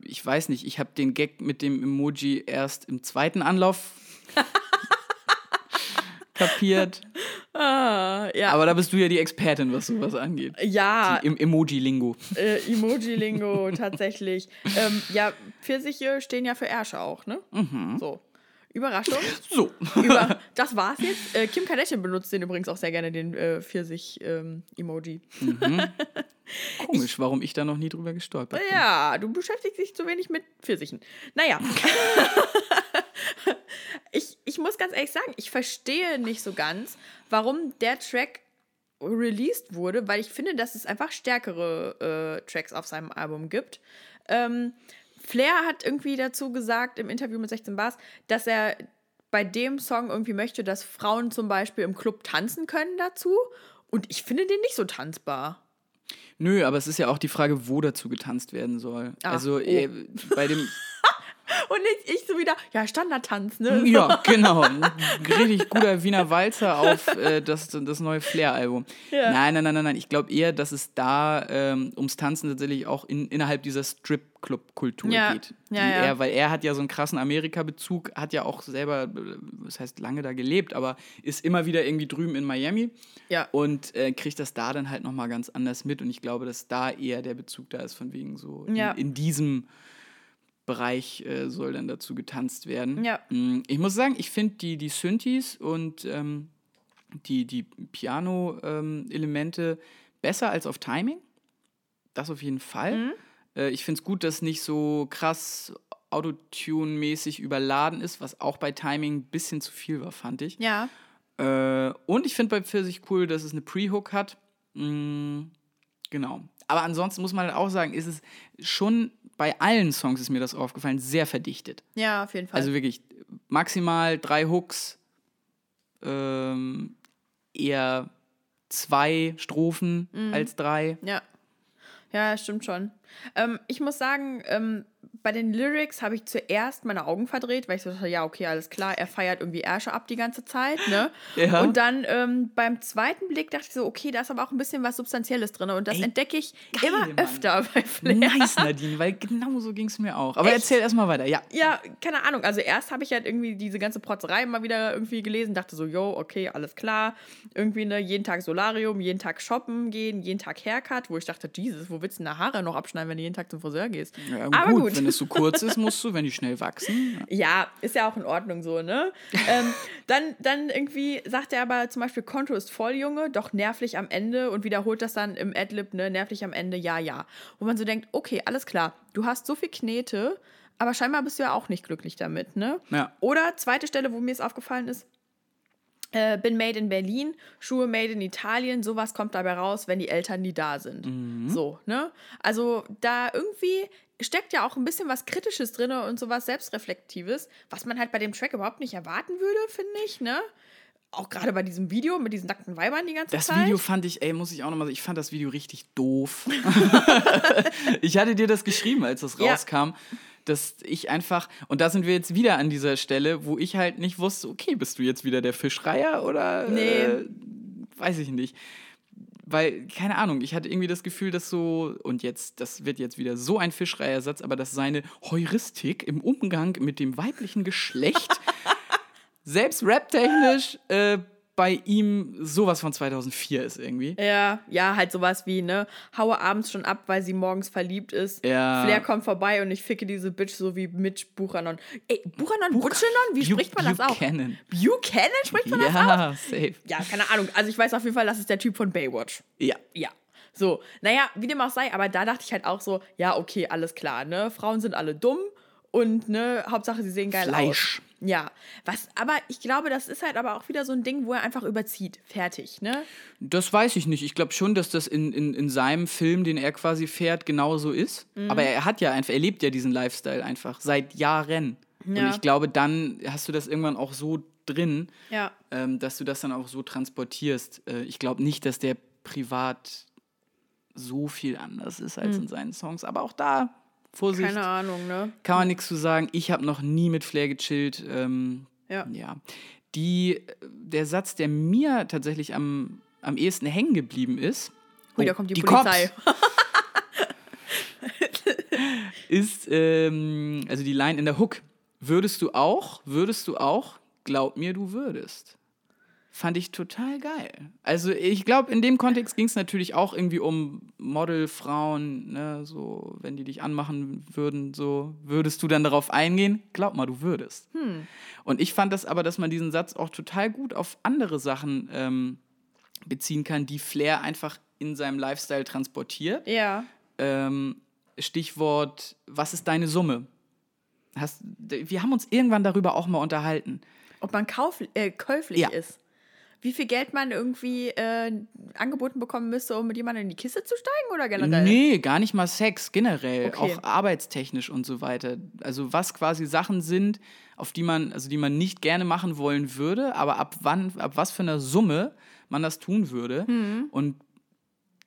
Ich weiß nicht, ich habe den Gag mit dem Emoji erst im zweiten Anlauf kapiert. Ah, ja. Aber da bist du ja die Expertin, was sowas angeht. ja, Die, Im Emoji-Lingo. äh, Emoji-Lingo tatsächlich. ähm, ja, Pfirsiche stehen ja für Ärsche auch, ne? Mhm. So. Überraschung. So. Über, das war's jetzt. Äh, Kim Kardashian benutzt den übrigens auch sehr gerne, den äh, Pfirsich-Emoji. Komisch, warum ich da noch nie drüber gestolpert bin. Ja, du beschäftigst dich zu wenig mit Pfirsichen. Naja. ich, ich muss ganz ehrlich sagen, ich verstehe nicht so ganz, warum der Track released wurde, weil ich finde, dass es einfach stärkere äh, Tracks auf seinem Album gibt. Ähm, Flair hat irgendwie dazu gesagt im Interview mit 16 Bars, dass er bei dem Song irgendwie möchte, dass Frauen zum Beispiel im Club tanzen können dazu. Und ich finde den nicht so tanzbar. Nö, aber es ist ja auch die Frage, wo dazu getanzt werden soll. Ah, also oh. äh, bei dem. Und ich, ich so wieder, ja, Standardtanz, ne? Ja, genau. Richtig guter Wiener Walzer auf äh, das, das neue Flair-Album. Ja. Nein, nein, nein, nein, nein. Ich glaube eher, dass es da ähm, ums Tanzen tatsächlich auch in, innerhalb dieser Strip-Club-Kultur Ja. geht. Ja. Er, weil er hat ja so einen krassen Amerika-Bezug, hat ja auch selber, äh, das heißt lange da gelebt, aber ist immer wieder irgendwie drüben in Miami Ja. und äh, kriegt das da dann halt nochmal ganz anders mit. Und ich glaube, dass da eher der Bezug da ist, von wegen so in, in diesem Bereich äh, soll dann dazu getanzt werden. Ja. Mm, Ich muss sagen, ich finde die, die Synthes und ähm, die, die Piano-Elemente besser als auf Timing. Das auf jeden Fall. Mhm. Äh, ich finde es gut, dass nicht so krass Autotune-mäßig überladen ist, was auch bei Timing ein bisschen zu viel war, fand ich. Ja. Äh, und ich finde bei Pfirsich cool, dass es eine Pre-Hook hat. Mm, genau. Aber ansonsten muss man halt auch sagen, ist es schon bei allen Songs ist mir das aufgefallen, sehr verdichtet. Ja, auf jeden Fall. Also wirklich maximal drei Hooks, ähm, eher zwei Strophen Mhm. als drei. ja. Ja, stimmt schon. Ähm, ich muss sagen, ähm, bei den Lyrics habe ich zuerst meine Augen verdreht, weil ich so dachte, ja, okay, alles klar, er feiert irgendwie Ärsche ab die ganze Zeit, ne? Ja. Und dann ähm, beim zweiten Blick dachte ich so, okay, da ist aber auch ein bisschen was Substanzielles drin und das Ey, entdecke ich geil, immer Mann. öfter bei Flair. Nice, Nadine, weil genau so ging es mir auch. Aber Echt? erzähl erstmal weiter, ja. Ja, keine Ahnung. Also erst habe ich halt irgendwie diese ganze Protzerei mal wieder irgendwie gelesen, dachte so, yo, okay, alles klar. Irgendwie ne, jeden Tag Solarium, jeden Tag shoppen gehen, jeden Tag Haircut, wo ich dachte, Jesus, wo willst du denn da Haare noch abschneiden, wenn du jeden Tag zum Friseur gehst? ja Aber gut. Wenn es so kurz ist, musst du, wenn die schnell wachsen. Ja. Ja, ist ja auch in Ordnung so, ne? ähm, dann, dann irgendwie sagt er aber zum Beispiel, Konto ist voll, Junge, doch nervlich am Ende und wiederholt das dann im Adlib, ne? Nervlich am Ende, ja, ja. Wo man so denkt, okay, alles klar, du hast so viel Knete, aber scheinbar bist du ja auch nicht glücklich damit, ne? Ja. Oder zweite Stelle, wo mir es aufgefallen ist, äh, bin made in Berlin, Schuhe made in Italien, sowas kommt dabei raus, wenn die Eltern nie da sind. So, ne? Also da irgendwie steckt ja auch ein bisschen was Kritisches drin und sowas Selbstreflektives, was man halt bei dem Track überhaupt nicht erwarten würde, finde ich, ne? Auch gerade bei diesem Video mit diesen nackten Weibern die ganze Das Zeit. Video fand ich, ey, muss ich auch nochmal sagen, ich fand das Video richtig doof. ich hatte dir das geschrieben, als das Ja. rauskam, dass ich einfach, und da sind wir jetzt wieder an dieser Stelle, wo ich halt nicht wusste, okay, bist du jetzt wieder der Fischreier oder Nee. äh, weiß ich nicht. Weil, keine Ahnung, ich hatte irgendwie das Gefühl, dass so, und jetzt, das wird jetzt wieder so ein Fischreiersatz, aber dass seine Heuristik im Umgang mit dem weiblichen Geschlecht selbst raptechnisch äh, bei ihm sowas von 2004 ist irgendwie. Ja, ja, halt sowas wie, ne, haue abends schon ab, weil sie morgens verliebt ist. Ja. Flair kommt vorbei und ich ficke diese Bitch so wie Mitch Buchanan. Ey, Buchanan, Buchanan? Wie spricht man das auch? Buchanan. Buchanan spricht man das auch? Ja, safe. Ja, keine Ahnung. Also ich weiß auf jeden Fall, das ist der Typ von Baywatch. Ja. Ja. So, naja, wie dem auch sei, aber da dachte ich halt auch so, ja, okay, alles klar, ne? Frauen sind alle dumm und ne, Hauptsache sie sehen geil Fleisch. aus. Ja, was, aber ich glaube, das ist halt aber auch wieder so ein Ding, wo er einfach überzieht. Fertig, ne? Das weiß ich nicht. Ich glaube schon, dass das in, in, in seinem Film, den er quasi fährt, genauso ist. Mhm. Aber er hat ja einfach, er lebt ja diesen Lifestyle einfach seit Jahren. Und Ja. ich glaube, dann hast du das irgendwann auch so drin, Ja. ähm, dass du das dann auch so transportierst. Äh, ich glaube nicht, dass der privat so viel anders ist als in seinen Songs. Aber auch da, Vorsicht. Keine Ahnung, ne? Kann man nichts zu sagen. Ich habe noch nie mit Flair gechillt. Ähm, Ja. ja. Die, der Satz, der mir tatsächlich am, am ehesten hängen geblieben ist. Ui, Oh, da kommt die, Cops Polizei. Ist, ähm, also die Line in der Hook. Würdest du auch, würdest du auch, glaub mir, du würdest. Fand ich total geil. Also ich glaube, in dem Kontext ging es natürlich auch irgendwie um Modelfrauen, ne, so, wenn die dich anmachen würden, so, würdest du dann darauf eingehen? Glaub mal, du würdest. Und ich fand das aber, dass man diesen Satz auch total gut auf andere Sachen ähm, beziehen kann, die Flair einfach in seinem Lifestyle transportiert. ja. Ähm, Stichwort, was ist deine Summe? Hast, wir haben uns irgendwann darüber auch mal unterhalten. Ob man kauf, äh, käuflich Ja. ist. Wie viel Geld man irgendwie äh, angeboten bekommen müsste, um mit jemandem in die Kiste zu steigen oder generell? Nee, gar nicht mal Sex, generell, Okay. auch arbeitstechnisch und so weiter. Also was quasi Sachen sind, auf die man, also die man nicht gerne machen wollen würde, aber ab wann, ab was für einer Summe man das tun würde. Mhm. Und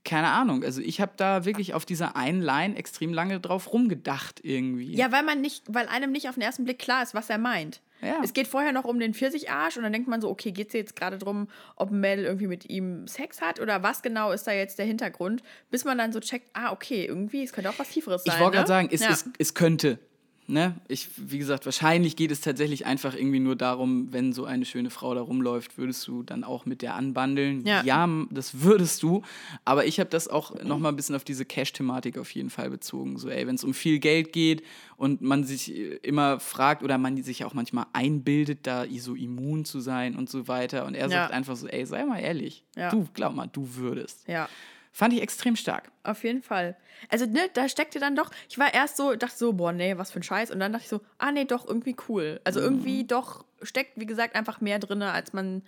keine Ahnung, also ich habe da wirklich auf dieser einen Line extrem lange drauf rumgedacht irgendwie. Ja, weil man nicht, weil einem nicht auf den ersten Blick klar ist, was er meint. Ja. Es geht vorher noch um den Pfirsichersch und dann denkt man so, okay, geht es jetzt gerade darum, ob ein Mädel irgendwie mit ihm Sex hat oder was genau ist da jetzt der Hintergrund, bis man dann so checkt, ah, okay, irgendwie, es könnte auch was Tieferes sein. Ich wollte ne? gerade sagen, es, ja. es, es könnte. Ne? Ich, wie gesagt, wahrscheinlich geht es tatsächlich einfach irgendwie nur darum, wenn so eine schöne Frau da rumläuft, würdest du dann auch mit der anbandeln. Ja. m- das würdest du. Aber ich habe das auch noch mal ein bisschen auf diese Cash-Thematik auf jeden Fall bezogen. So, ey, wenn es um viel Geld geht und man sich äh, immer fragt oder man sich auch manchmal einbildet, da so immun zu sein und so weiter. Und er Ja. sagt einfach so, ey, sei mal ehrlich. Ja. Du, glaub mal, du würdest. ja. Fand ich extrem stark. Auf jeden Fall. Also, ne, da steckte dann doch, ich war erst so, dachte so, boah, nee, was für ein Scheiß. Und dann dachte ich so, ah, nee, doch, irgendwie cool. Also Mhm. irgendwie doch steckt, wie gesagt, einfach mehr drin, als man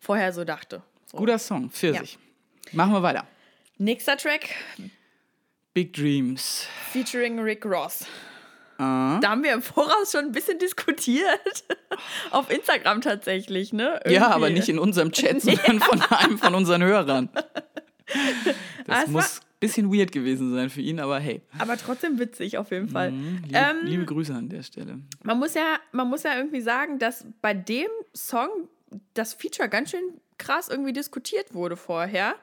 vorher so dachte. So. Guter Song, Pfirsich. Machen wir weiter. Nächster Track, Big Dreams. featuring Rick Ross. Ah. Da haben wir im Voraus schon ein bisschen diskutiert. Auf Instagram tatsächlich, ne? Ja, aber Irgendwie. nicht in unserem Chat, sondern von einem von unseren Hörern. Das Ah, muss ein bisschen weird gewesen sein für ihn, aber hey. Aber trotzdem witzig auf jeden Fall. Mhm, liebe, Ähm, liebe Grüße an der Stelle. Man muss ja, man muss ja irgendwie sagen, dass bei dem Song das Feature ganz schön krass irgendwie diskutiert wurde vorher.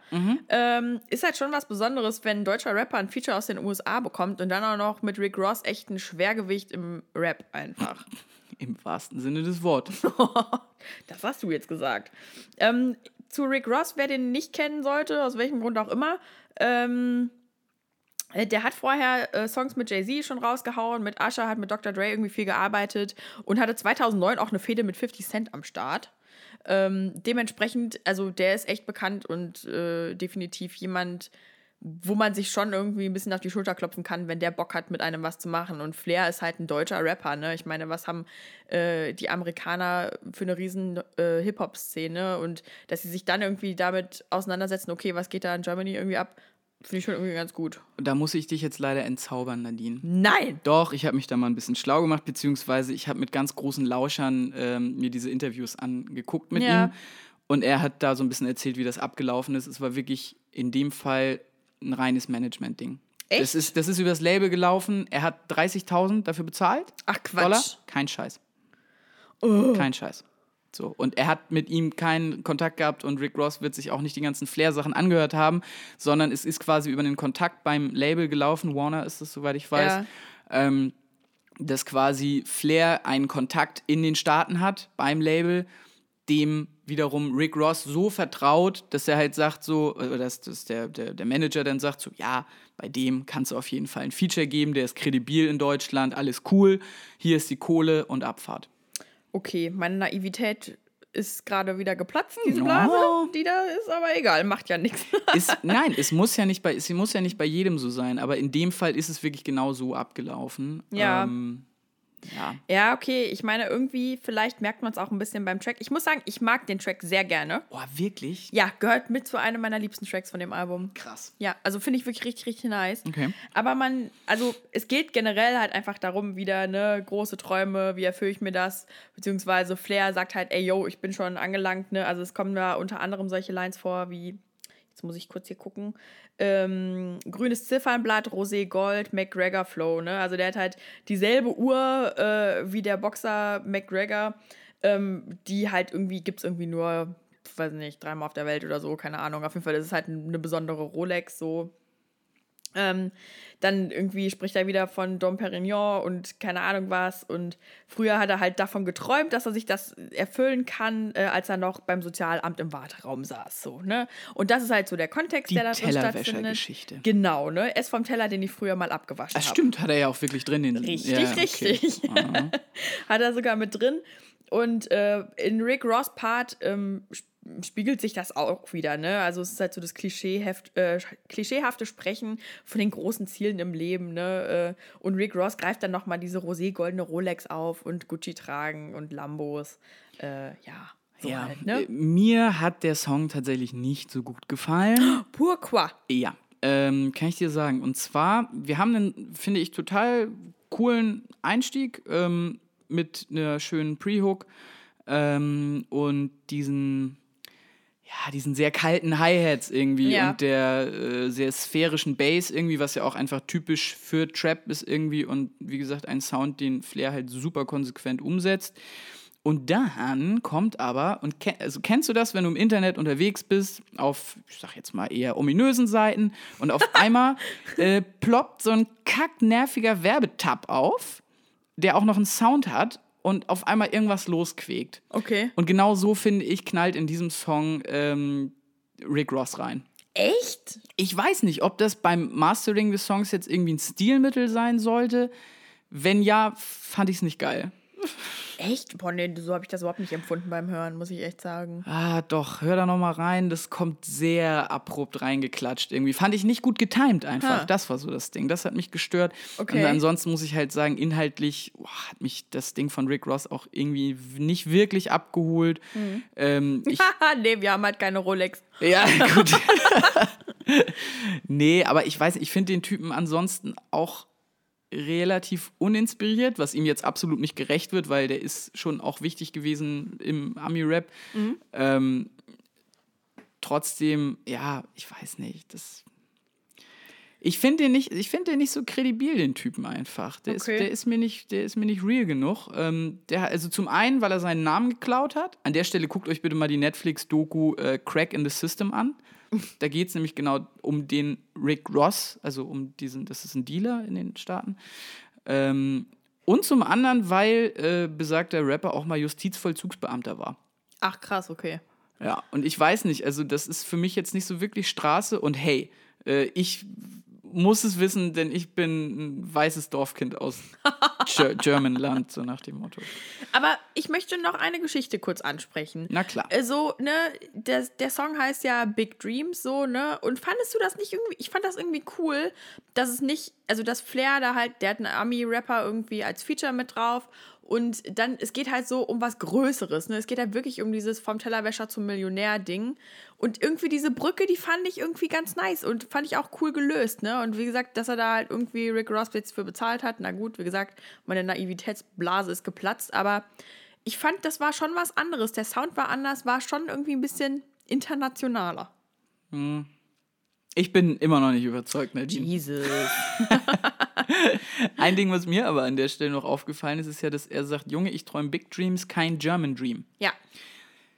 Ähm, ist halt schon was Besonderes, wenn ein deutscher Rapper ein Feature aus den USA bekommt und dann auch noch mit Rick Ross echt ein Schwergewicht im Rap einfach. Im wahrsten Sinne des Wortes. das hast du jetzt gesagt. Ähm, zu Rick Ross, wer den nicht kennen sollte, aus welchem Grund auch immer, ähm, äh, der hat vorher äh, Songs mit Jay-Z schon rausgehauen, mit Usher, hat mit Dr. Dre irgendwie viel gearbeitet und hatte 2009 auch eine Fehde mit 50 Cent am Start. Ähm, dementsprechend, also der ist echt bekannt und äh, definitiv jemand, wo man sich schon irgendwie ein bisschen auf die Schulter klopfen kann, wenn der Bock hat, mit einem was zu machen. Und Flair ist halt ein deutscher Rapper, ne? Ich meine, was haben äh, die Amerikaner für eine riesen äh, Hip-Hop-Szene und dass sie sich dann irgendwie damit auseinandersetzen, okay, was geht da in Germany irgendwie ab, finde ich schon irgendwie ganz gut. Da muss ich dich jetzt leider entzaubern, Nadine. Nein! Doch, ich habe mich da mal ein bisschen schlau gemacht, beziehungsweise ich habe mit ganz großen Lauschern ähm, mir diese Interviews angeguckt mit Ja. ihm. Und er hat da so ein bisschen erzählt, wie das abgelaufen ist. Es war wirklich in dem Fall ein reines Management-Ding. Echt? Das ist, das ist übers Label gelaufen. Er hat 30.000 dafür bezahlt. Ach, Quatsch. Dollar. Kein Scheiß. Kein Scheiß. So, und er hat mit ihm keinen Kontakt gehabt und Rick Ross wird sich auch nicht die ganzen Flair-Sachen angehört haben, sondern es ist quasi über den Kontakt beim Label gelaufen. Warner ist es, soweit ich weiß. Ja. Ähm, dass quasi Flair einen Kontakt in den Staaten hat beim Label, dem wiederum Rick Ross so vertraut, dass er halt sagt so, oder dass, dass der, der, der Manager dann sagt so, ja, bei dem kannst du auf jeden Fall ein Feature geben, der ist kredibil in Deutschland, alles cool, hier ist die Kohle und Abfahrt. Okay, meine Naivität ist gerade wieder geplatzt, diese. Blase, die da ist, aber egal, macht ja nichts. Ist, nein, es muss ja nicht bei, es muss ja nicht bei jedem so sein, aber in dem Fall ist es wirklich genau so abgelaufen. Ja. Ähm, ja. Ja, okay, ich meine, irgendwie, vielleicht merkt man es auch ein bisschen beim Track. Ich muss sagen, ich mag den Track sehr gerne. Boah, wirklich? Ja, gehört mit zu einem meiner liebsten Tracks von dem Album. Krass. Ja, also finde ich wirklich richtig, richtig nice. Okay. Aber man, also es geht generell halt einfach darum, wieder, ne, große Träume, wie erfülle ich mir das? Beziehungsweise Flair sagt halt, ey, yo, ich bin schon angelangt, ne? Also es kommen da unter anderem solche Lines vor, wie, jetzt muss ich kurz hier gucken, ähm, grünes Ziffernblatt, Rosé Gold, McGregor Flow, ne? Also der hat halt dieselbe Uhr äh, wie der Boxer McGregor, ähm, die halt irgendwie, gibt es irgendwie nur, weiß nicht, dreimal auf der Welt oder so, keine Ahnung. Auf jeden Fall ist es halt eine besondere Rolex, so. Ähm, dann irgendwie spricht er wieder von Dom Perignon und keine Ahnung was. Und früher hat er halt davon geträumt, dass er sich das erfüllen kann, äh, als er noch beim Sozialamt im Warteraum saß. So, ne? Und das ist halt so der Kontext, Die der da drin stattfindet. Genau, ne? Ess vom Teller, den ich früher mal abgewaschen Das habe. stimmt, hat er ja auch wirklich drin. Den, Richtig, ja, okay. richtig. Hat er sogar mit drin. Und äh, in Rick Ross Part ähm, sp- spiegelt sich das auch wieder, ne? Also es ist halt so das Klischeeheft, äh, klischeehafte Sprechen von den großen Zielen im Leben, ne? Äh, und Rick Ross greift dann nochmal diese rosé-goldene Rolex auf und Gucci tragen und Lambos. Äh, ja, so Ja, halt, ne? äh, mir hat der Song tatsächlich nicht so gut gefallen. Pourquoi? Ja, ähm, kann ich dir sagen. Und zwar, wir haben einen, finde ich, total coolen Einstieg ähm, mit einer schönen Pre-Hook ähm, und diesen, ja, diesen sehr kalten Hi-Hats irgendwie Ja. und der äh, sehr sphärischen Bass irgendwie, was ja auch einfach typisch für Trap ist irgendwie und wie gesagt, ein Sound, den Flair halt super konsequent umsetzt. Und dann kommt aber, und ken, also kennst du das, wenn du im Internet unterwegs bist, auf, ich sag jetzt mal eher ominösen Seiten, und auf einmal äh, ploppt so ein kacknerviger Werbetab auf, der auch noch einen Sound hat und auf einmal irgendwas losquäkt. Okay. Und genau so, finde ich, knallt in diesem Song ähm, Rick Ross rein. Echt? Ich weiß nicht, ob das beim Mastering des Songs jetzt irgendwie ein Stilmittel sein sollte. Wenn ja, fand ich es nicht geil. Echt? Boah, nee, so habe ich das überhaupt nicht empfunden beim Hören, muss ich echt sagen. Ah, doch, hör da noch mal rein. Das kommt sehr abrupt reingeklatscht irgendwie. Fand ich nicht gut getimed einfach. Ha. Das war so das Ding. Das hat mich gestört. Okay. Und ansonsten muss ich halt sagen, inhaltlich boah, hat mich das Ding von Rick Ross auch irgendwie nicht wirklich abgeholt. Mhm. Ähm, nee, wir haben halt keine Rolex. ja, gut. nee, aber ich weiß, ich finde den Typen ansonsten auch relativ uninspiriert, was ihm jetzt absolut nicht gerecht wird, weil der ist schon auch wichtig gewesen im Ami-Rap. Ähm, trotzdem, ja, ich weiß nicht, das. Ich finde den nicht, ich finde den nicht so kredibil, den Typen einfach. Der, Okay. ist, der ist mir nicht, der ist mir nicht real genug. Ähm, der, also zum einen, weil er seinen Namen geklaut hat. An der Stelle guckt euch bitte mal die Netflix-Doku äh, Crack in the System an. Da geht es nämlich genau um den Rick Ross, also um diesen, das ist ein Dealer in den Staaten. Ähm, und zum anderen, weil äh, besagter Rapper auch mal Justizvollzugsbeamter war. Ach, krass, okay. Ja, und ich weiß nicht, also das ist für mich jetzt nicht so wirklich Straße und hey, äh, ich muss es wissen, denn ich bin ein weißes Dorfkind aus Ger Germanland, so nach dem Motto. Aber ich möchte noch eine Geschichte kurz ansprechen. Na klar. Äh, So, ne, der, der Song heißt ja Big Dreams, so, ne? Und fandest du das nicht irgendwie, ich fand das irgendwie cool, dass es nicht, also dass Flair da halt, der hat einen Ami-Rapper irgendwie als Feature mit drauf und dann, es geht halt so um was Größeres, ne? Es geht halt wirklich um dieses vom Tellerwäscher zum Millionär-Ding. Und irgendwie diese Brücke, die fand ich irgendwie ganz nice und fand ich auch cool gelöst, ne? Und wie gesagt, dass er da halt irgendwie Rick Ross jetzt für bezahlt hat, na gut, wie gesagt, meine Naivitätsblase ist geplatzt, aber ich fand, das war schon was anderes. Der Sound war anders, war schon irgendwie ein bisschen internationaler. Ich bin immer noch nicht überzeugt, Nadine. Jesus. Ein Ding, was mir aber an der Stelle noch aufgefallen ist, ist ja, dass er sagt, Junge, ich träume Big Dreams, kein German Dream. Ja.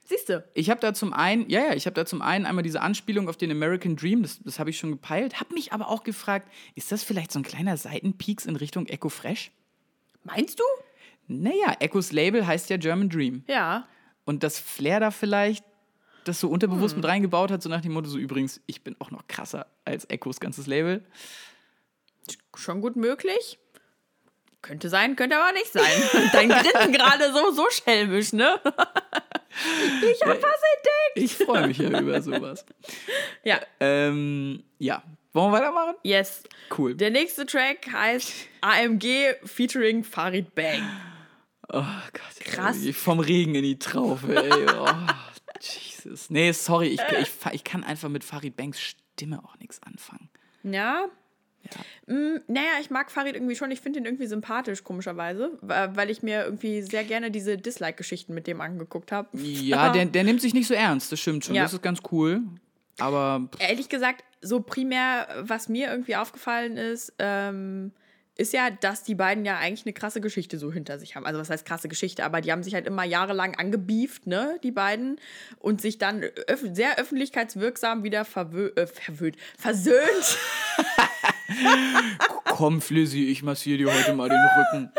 Siehst du? Ich habe da zum einen, ja, ja, ich habe da zum einen einmal diese Anspielung auf den American Dream, das, das habe ich schon gepeilt, habe mich aber auch gefragt, ist das vielleicht so ein kleiner Seitenpieks in Richtung Echo Fresh? Meinst du? Naja, Echos Label heißt ja German Dream. Ja. Und dass Flair da vielleicht das so unterbewusst mit reingebaut hat, so nach dem Motto, so übrigens, ich bin auch noch krasser als Echos ganzes Label. Schon gut möglich. Könnte sein, könnte aber nicht sein. Dein Grinsen gerade so, so schelmisch, ne? ich hab was entdeckt. Ich freue mich ja über sowas. Ja. Ähm, ja. Wollen wir weitermachen? Yes. Cool. Der nächste Track heißt AMG featuring Farid Bang. Oh Gott. Krass. ey, Vom Regen in die Traufe, ey. Oh, Jesus. Nee, sorry, ich, ich, ich kann einfach mit Farid Banks Stimme auch nichts anfangen. Ja. Mm, naja, ich mag Farid irgendwie schon. Ich finde ihn irgendwie sympathisch, komischerweise. Weil ich mir irgendwie sehr gerne diese Dislike-Geschichten mit dem angeguckt habe. Ja, der, der nimmt sich nicht so ernst, das stimmt schon. Ja. Das ist ganz cool. Aber Ehrlich gesagt, so primär, was mir irgendwie aufgefallen ist, ähm, ist ja, dass die beiden ja eigentlich eine krasse Geschichte so hinter sich haben. Also was heißt krasse Geschichte, aber die haben sich halt immer jahrelang angebieft, ne, die beiden, und sich dann öff sehr öffentlichkeitswirksam wieder verwö äh, verwöhnt, versöhnt. komm, Flizzy, ich massiere dir heute mal den Rücken.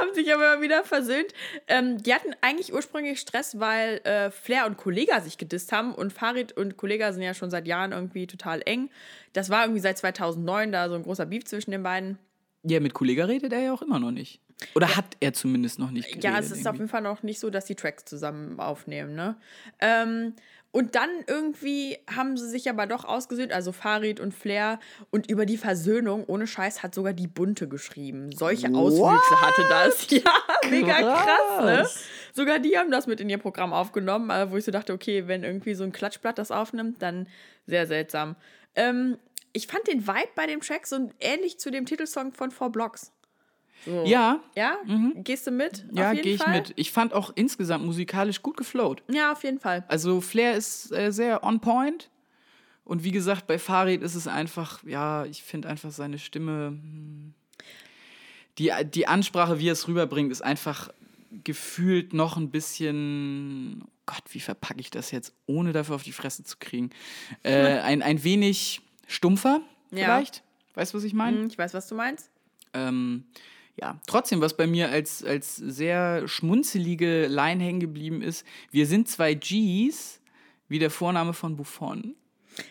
haben sich aber wieder versöhnt. Ähm, die hatten eigentlich ursprünglich Stress, weil äh, Flair und Kollega sich gedisst haben und Farid und Kollega sind ja schon seit Jahren irgendwie total eng. Das war irgendwie seit 2009 da so ein großer Beef zwischen den beiden. Ja, mit Kollega redet er ja auch immer noch nicht. Oder hat er zumindest noch nicht geredet? Ja, es ist auf irgendwie. jeden Fall noch nicht so, dass die Tracks zusammen aufnehmen, ne? Ähm, und dann irgendwie haben sie sich aber doch ausgesöhnt, also Farid und Flair. Und über die Versöhnung, ohne Scheiß, hat sogar die Bunte geschrieben. Solche Auswüchse hatte das. Ja, mega krass, ne? Krass. Sogar die haben das mit in ihr Programm aufgenommen, äh, wo ich so dachte, okay, wenn irgendwie so ein Klatschblatt das aufnimmt, dann sehr seltsam. Ähm, ich fand den Vibe bei dem Track so ähnlich zu dem Titelsong von Four Blocks. So. Ja, Ja? Gehst du mit? ja, gehe ich mit. Ich fand auch insgesamt musikalisch gut geflowt. Ja, auf jeden Fall. Also Flair ist äh, sehr on point. Und wie gesagt, bei Farid ist es einfach, ja, ich finde einfach seine Stimme, hm, die, die Ansprache, wie er es rüberbringt, ist einfach gefühlt noch ein bisschen, oh Gott, wie verpacke ich das jetzt, ohne dafür auf die Fresse zu kriegen, äh, ein, ein wenig stumpfer Ja. vielleicht. Weißt du, was ich meine? Hm, Ich weiß, was du meinst. Ähm, ja, trotzdem, was bei mir als, als sehr schmunzelige Line hängen geblieben ist, wir sind zwei Gs, wie der Vorname von Buffon.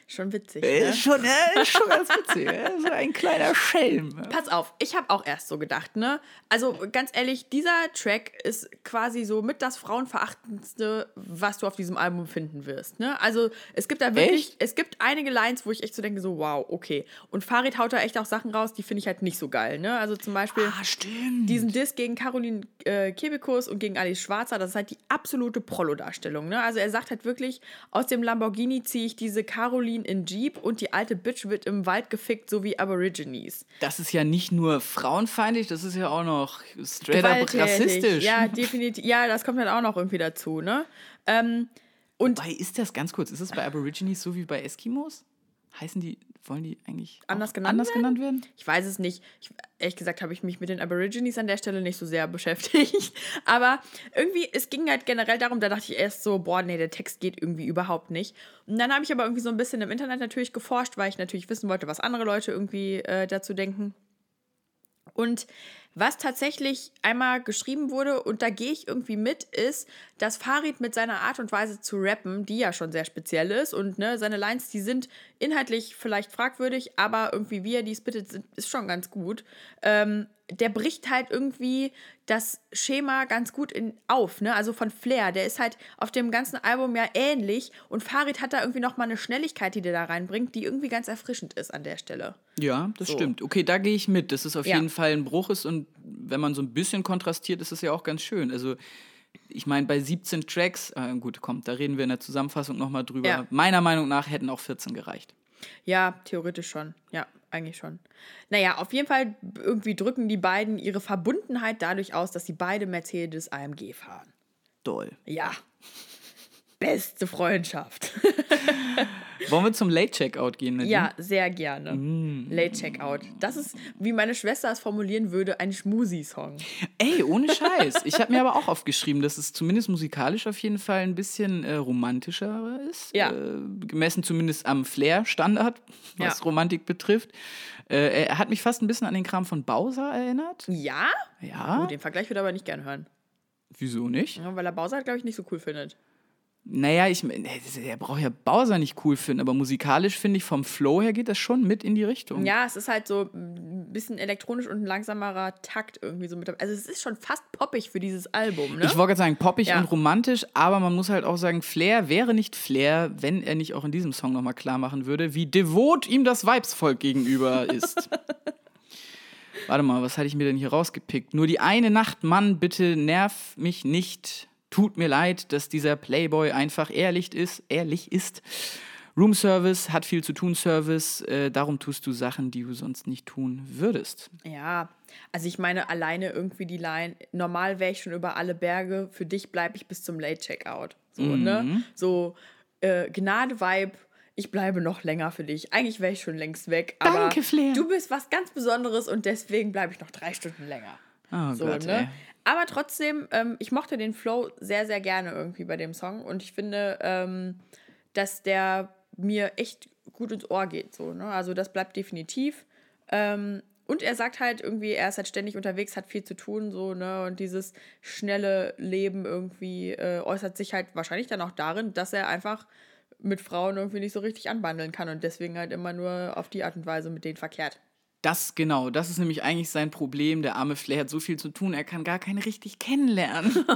Schon witzig. Äh, Ne? Ist schon, äh, schon ganz witzig. äh, so ein kleiner Schelm. Pass auf, ich habe auch erst so gedacht, ne? Also ganz ehrlich, dieser Track ist quasi so mit das Frauenverachtendste, was du auf diesem Album finden wirst, ne? Also es gibt da wirklich, Echt? es gibt einige Lines, wo ich echt so denke, so wow, okay. Und Farid haut da echt auch Sachen raus, die finde ich halt nicht so geil, ne? Also zum Beispiel Ah, diesen Diss gegen Caroline äh, Kebekus und gegen Alice Schwarzer, das ist halt die absolute Prollo-Darstellung. Ne? Also er sagt halt wirklich, aus dem Lamborghini ziehe ich diese Caroline in Jeep und die alte Bitch wird im Wald gefickt, so wie Aborigines. das ist ja nicht nur frauenfeindlich, das ist ja auch noch straight up rassistisch. Ja, definitiv. Ja, das kommt dann auch noch irgendwie dazu, ne? Ähm, Und Wobei, ist das ganz kurz, ist es bei Aborigines so wie bei Eskimos? Heißen die, wollen die eigentlich Anders genannt anders werden? genannt werden? Ich weiß es nicht. Ich, ehrlich gesagt habe ich mich mit den Aborigines an der Stelle nicht so sehr beschäftigt. Aber irgendwie, es ging halt generell darum, da dachte ich erst so, boah, nee, der Text geht irgendwie überhaupt nicht. Und dann habe ich aber irgendwie so ein bisschen im Internet natürlich geforscht, weil ich natürlich wissen wollte, was andere Leute irgendwie äh, dazu denken. Und was tatsächlich einmal geschrieben wurde, und da gehe ich irgendwie mit, ist, dass Farid mit seiner Art und Weise zu rappen, die ja schon sehr speziell ist, und ne, seine Lines, die sind inhaltlich vielleicht fragwürdig, aber irgendwie, wie er die spittet, ist schon ganz gut. Ähm, der bricht halt irgendwie das Schema ganz gut in, auf, ne? Also von Flair. Der ist halt auf dem ganzen Album ja ähnlich und Farid hat da irgendwie nochmal eine Schnelligkeit, die der da reinbringt, die irgendwie ganz erfrischend ist an der Stelle. Ja, das So. stimmt. Okay, da gehe ich mit, dass es auf Ja. jeden Fall ein Bruch ist und wenn man so ein bisschen kontrastiert, ist es ja auch ganz schön. Also ich meine, bei 17 Tracks, äh, gut, komm, da reden wir in der Zusammenfassung nochmal drüber. Ja. Meiner Meinung nach hätten auch 14 gereicht. Ja, theoretisch schon. Ja, eigentlich schon. Naja, auf jeden Fall irgendwie drücken die beiden ihre Verbundenheit dadurch aus, dass sie beide Mercedes AMG fahren. Doll. Ja. Beste Freundschaft. Wollen wir zum Late Checkout gehen? Nadine? Ja, sehr gerne. Late Checkout. Das ist, wie meine Schwester es formulieren würde, ein Schmusi-Song. Ey, ohne Scheiß. Ich habe mir aber auch aufgeschrieben, dass es zumindest musikalisch auf jeden Fall ein bisschen äh, romantischer ist. Ja. Äh, gemessen zumindest am Flair-Standard, was Ja. Romantik betrifft. Äh, er hat mich fast ein bisschen an den Kram von Bowser erinnert. Ja? Ja. Oh, den Vergleich würde ich aber nicht gern hören. Wieso nicht? Ja, weil er Bowser, glaube ich, nicht so cool findet. Naja, ich, er braucht ja Bowser nicht cool finden, aber musikalisch finde ich vom Flow her geht das schon mit in die Richtung. Ja, es ist halt so ein bisschen elektronisch und ein langsamerer Takt irgendwie so mit. Also es ist schon fast poppig für dieses Album, ne? Ich wollte gerade sagen, poppig Ja. und romantisch, aber man muss halt auch sagen, Flair wäre nicht Flair, wenn er nicht auch in diesem Song nochmal klar machen würde, wie devot ihm das Weibsvolk gegenüber ist. Warte mal, was hatte ich mir denn hier rausgepickt? Nur die eine Nacht, Mann, bitte nerv mich nicht. Tut mir leid, dass dieser Playboy einfach ehrlich ist, ehrlich ist. Room Service hat viel zu tun, Service. Äh, darum tust du Sachen, die du sonst nicht tun würdest. Ja, also ich meine alleine irgendwie die Line, normal wäre ich schon über alle Berge, für dich bleibe ich bis zum Late Checkout. So, Mhm. ne? So äh, Gnade-Vibe, ich bleibe noch länger für dich. Eigentlich wäre ich schon längst weg, aber Danke, Flair. du bist was ganz Besonderes und deswegen bleibe ich noch drei Stunden länger. Oh So, Gott, ne? Aber trotzdem, ähm, ich mochte den Flow sehr, sehr gerne irgendwie bei dem Song und ich finde, ähm, dass der mir echt gut ins Ohr geht. So, ne? Also das bleibt definitiv. Ähm, und er sagt halt irgendwie, er ist halt ständig unterwegs, hat viel zu tun, so, ne? Und dieses schnelle Leben irgendwie äh, äußert sich halt wahrscheinlich dann auch darin, dass er einfach mit Frauen irgendwie nicht so richtig anbandeln kann und deswegen halt immer nur auf die Art und Weise mit denen verkehrt. Das genau, das ist nämlich eigentlich sein Problem. Der arme Flair hat so viel zu tun, er kann gar keine richtig kennenlernen.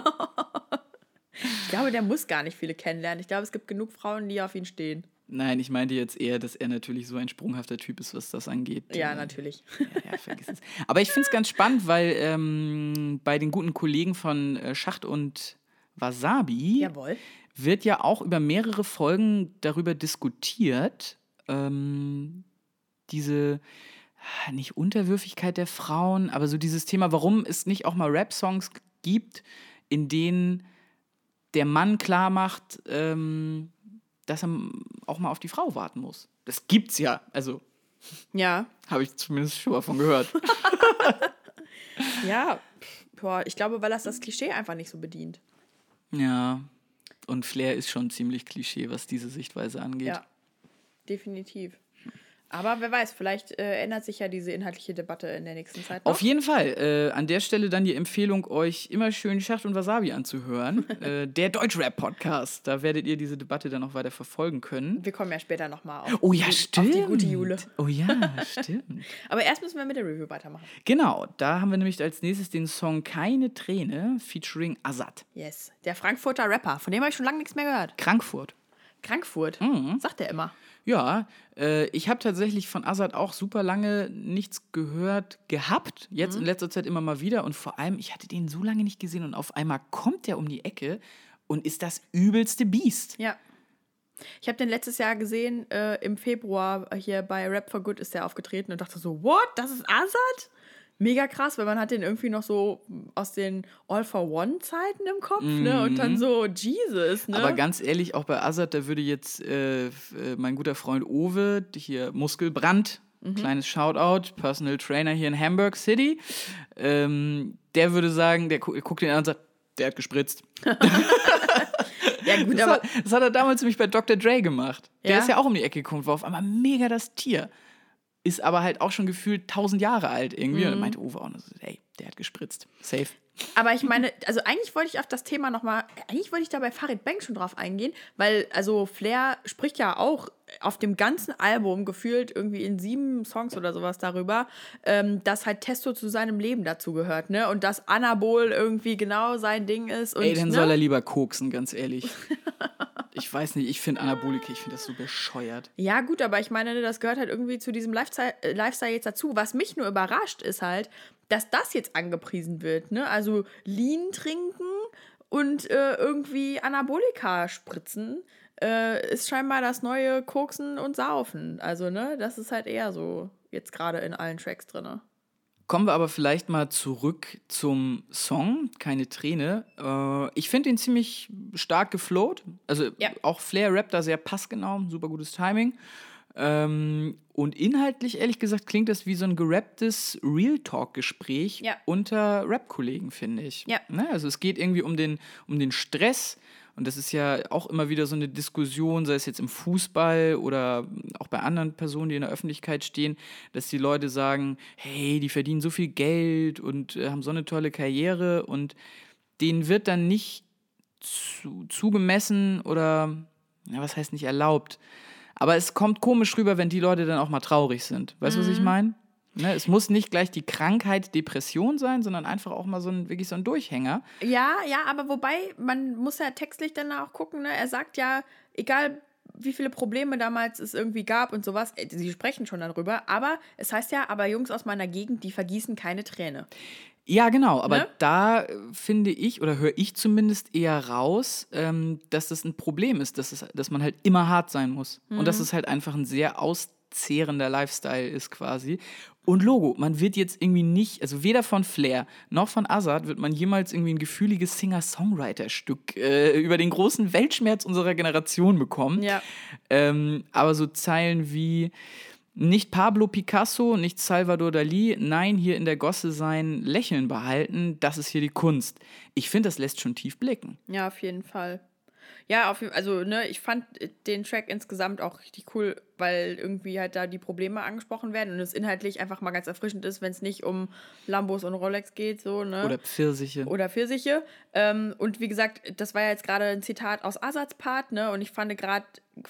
Ich glaube, der muss gar nicht viele kennenlernen. Ich glaube, es gibt genug Frauen, die auf ihn stehen. Nein, ich meinte jetzt eher, dass er natürlich so ein sprunghafter Typ ist, was das angeht. Ja, Äh, natürlich. Ja, ja, vergiss es. Aber ich finde es ganz spannend, weil ähm, bei den guten Kollegen von äh, Schacht und Wasabi Jawohl. wird ja auch über mehrere Folgen darüber diskutiert, ähm, diese nicht Unterwürfigkeit der Frauen, aber so dieses Thema, warum es nicht auch mal Rap-Songs gibt, in denen der Mann klar macht, ähm, dass er auch mal auf die Frau warten muss. Das gibt's ja, also Ja. habe ich zumindest schon mal von gehört. Ja. Boah, ich glaube, weil das das Klischee einfach nicht so bedient. ja, und Flair ist schon ziemlich Klischee, was diese Sichtweise angeht. Ja. Definitiv. Aber wer weiß, vielleicht äh, ändert sich ja diese inhaltliche Debatte in der nächsten Zeit. Noch. Auf jeden Fall. Äh, an der Stelle dann die Empfehlung, euch immer schön Schacht und Wasabi anzuhören. äh, der Deutschrap-Podcast. Da werdet ihr diese Debatte dann noch weiter verfolgen können. Wir kommen ja später nochmal auf, Oh ja, die- stimmt. auf die gute Jule. Oh ja, stimmt. Aber erst müssen wir mit der Review weitermachen. Genau, da haben wir nämlich als nächstes den Song Keine Träne featuring Azad. Yes. Der Frankfurter Rapper, von dem habe ich schon lange nichts mehr gehört. Frankfurt. Frankfurt, Mhm. sagt er immer. Ja, äh, ich habe tatsächlich von Azad auch super lange nichts gehört gehabt. Jetzt Mhm. in letzter Zeit immer mal wieder. Und vor allem, ich hatte den so lange nicht gesehen und auf einmal kommt der um die Ecke und ist das übelste Biest. Ja. Ich habe den letztes Jahr gesehen, äh, im Februar hier bei Rap for Good ist der aufgetreten und dachte so, what? Das ist Azad? Mega krass, weil man hat den irgendwie noch so aus den All-for-One-Zeiten im Kopf, ne? Und dann so Jesus, ne? Mhm. Aber ganz ehrlich, auch bei Azad, da würde jetzt äh, äh, mein guter Freund Owe, hier Muskelbrand, Mhm. kleines Shoutout, Personal Trainer hier in Hamburg City, ähm, der würde sagen, der gu guckt ihn an und sagt, der hat gespritzt. ja, gut, Das, aber hat, das hat er damals nämlich bei Dr. Dre gemacht. Der Ja? ist ja auch um die Ecke gekommen, war auf einmal mega das Tier. Ist aber halt auch schon gefühlt tausend Jahre alt irgendwie. Und Mhm. dann meinte Uwe auch noch so, ey, der hat gespritzt. Safe. Aber ich meine, also eigentlich wollte ich auf das Thema nochmal, eigentlich wollte ich da bei Farid Bang schon drauf eingehen, weil also Flair spricht ja auch auf dem ganzen Album gefühlt irgendwie in sieben Songs oder sowas darüber, ähm, dass halt Testo zu seinem Leben dazu gehört, ne? Und dass Anabol irgendwie genau sein Ding ist. Und, Ey, dann ne? soll er lieber koksen, ganz ehrlich. ich weiß nicht, ich finde Anabolika, ich finde das so bescheuert. Ja, gut, aber ich meine, das gehört halt irgendwie zu diesem Lifestyle, äh, Lifestyle jetzt dazu. Was mich nur überrascht, ist halt, dass das jetzt angepriesen wird. Ne? Also Lean trinken und äh, irgendwie Anabolika spritzen äh, ist scheinbar das neue Koksen und Saufen. Also, ne, das ist halt eher so jetzt gerade in allen Tracks drin. Kommen wir aber vielleicht mal zurück zum Song, keine Träne. Äh, ich finde ihn ziemlich stark geflowt. Also Ja. auch Flair rappt da sehr passgenau, super gutes Timing. Ähm, und inhaltlich, ehrlich gesagt, klingt das wie so ein gerapptes Real Talk-Gespräch Ja. unter Rap-Kollegen, finde ich. Ja. Ne? Also es geht irgendwie um den, um den Stress. Und das ist ja auch immer wieder so eine Diskussion, sei es jetzt im Fußball oder auch bei anderen Personen, die in der Öffentlichkeit stehen, dass die Leute sagen, hey, die verdienen so viel Geld und äh, haben so eine tolle Karriere und denen wird dann nicht zu, zugemessen oder, ja, was heißt nicht erlaubt. Aber es kommt komisch rüber, wenn die Leute dann auch mal traurig sind. Weißt du, was ich meine? Ne, es muss nicht gleich die Krankheit Depression sein, sondern einfach auch mal so ein, wirklich so ein Durchhänger. Ja, ja, aber wobei, man muss ja textlich dann auch gucken, ne? Er sagt ja, egal wie viele Probleme damals es irgendwie gab und sowas, äh, sie sprechen schon darüber, aber es heißt ja, aber Jungs aus meiner Gegend, die vergießen keine Träne. Ja, genau, aber Ne? da äh, finde ich oder höre ich zumindest eher raus, ähm, dass das ein Problem ist, dass, es, dass man halt immer hart sein muss. Und Mhm. dass es halt einfach ein sehr auszehrender Lifestyle ist quasi. Und Logo, man wird jetzt irgendwie nicht, also weder von Flair noch von Azad wird man jemals irgendwie ein gefühliges Singer-Songwriter-Stück äh, über den großen Weltschmerz unserer Generation bekommen. Ja. Ähm, aber so Zeilen wie nicht Pablo Picasso, nicht Salvador Dali, nein, hier in der Gosse sein Lächeln behalten, das ist hier die Kunst. Ich finde, das lässt schon tief blicken. Ja, auf jeden Fall. Ja, auf, also, ne, ich fand den Track insgesamt auch richtig cool, weil irgendwie halt da die Probleme angesprochen werden und es inhaltlich einfach mal ganz erfrischend ist, wenn es nicht um Lambos und Rolex geht, so, ne? Oder Pfirsiche. oder Pfirsiche. Ähm, und wie gesagt, das war ja jetzt gerade ein Zitat aus Asats Part, ne? Und ich fand gerade,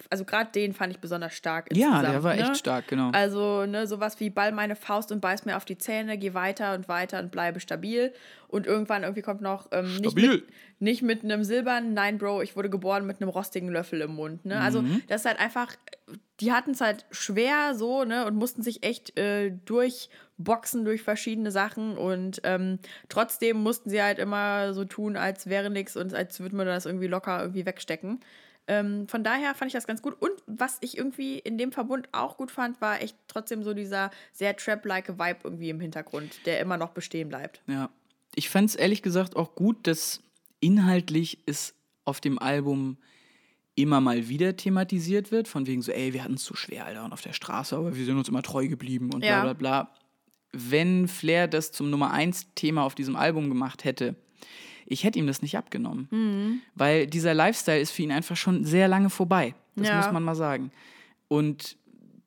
also gerade den fand ich besonders stark. ja, der war ne? echt stark, genau. Also, ne, sowas wie Ball meine Faust und beiß mir auf die Zähne, geh weiter und weiter und bleibe stabil. Und irgendwann irgendwie kommt noch ähm, nicht, Stabil. mit, nicht mit einem silbernen, nein, Bro, ich wurde geboren mit einem rostigen Löffel im Mund. Ne? Also, Mhm. das ist halt einfach, die hatten es halt schwer so, ne, und mussten sich echt äh, durchboxen durch verschiedene Sachen und ähm, trotzdem mussten sie halt immer so tun, als wäre nichts und als würde man das irgendwie locker irgendwie wegstecken. Ähm, von daher fand ich das ganz gut. Und was ich irgendwie in dem Verbund auch gut fand, war echt trotzdem so dieser sehr Trap-like Vibe irgendwie im Hintergrund, der immer noch bestehen bleibt. Ja. Ich fand es ehrlich gesagt auch gut, dass inhaltlich es auf dem Album immer mal wieder thematisiert wird, von wegen so, ey, wir hatten es zu schwer, Alter, und auf der Straße, aber wir sind uns immer treu geblieben und bla Ja. bla bla. Wenn Flair das zum Nummer 1 Thema auf diesem Album gemacht hätte, ich hätte ihm das nicht abgenommen. Mhm. Weil dieser Lifestyle ist für ihn einfach schon sehr lange vorbei. Das Ja. muss man mal sagen. Und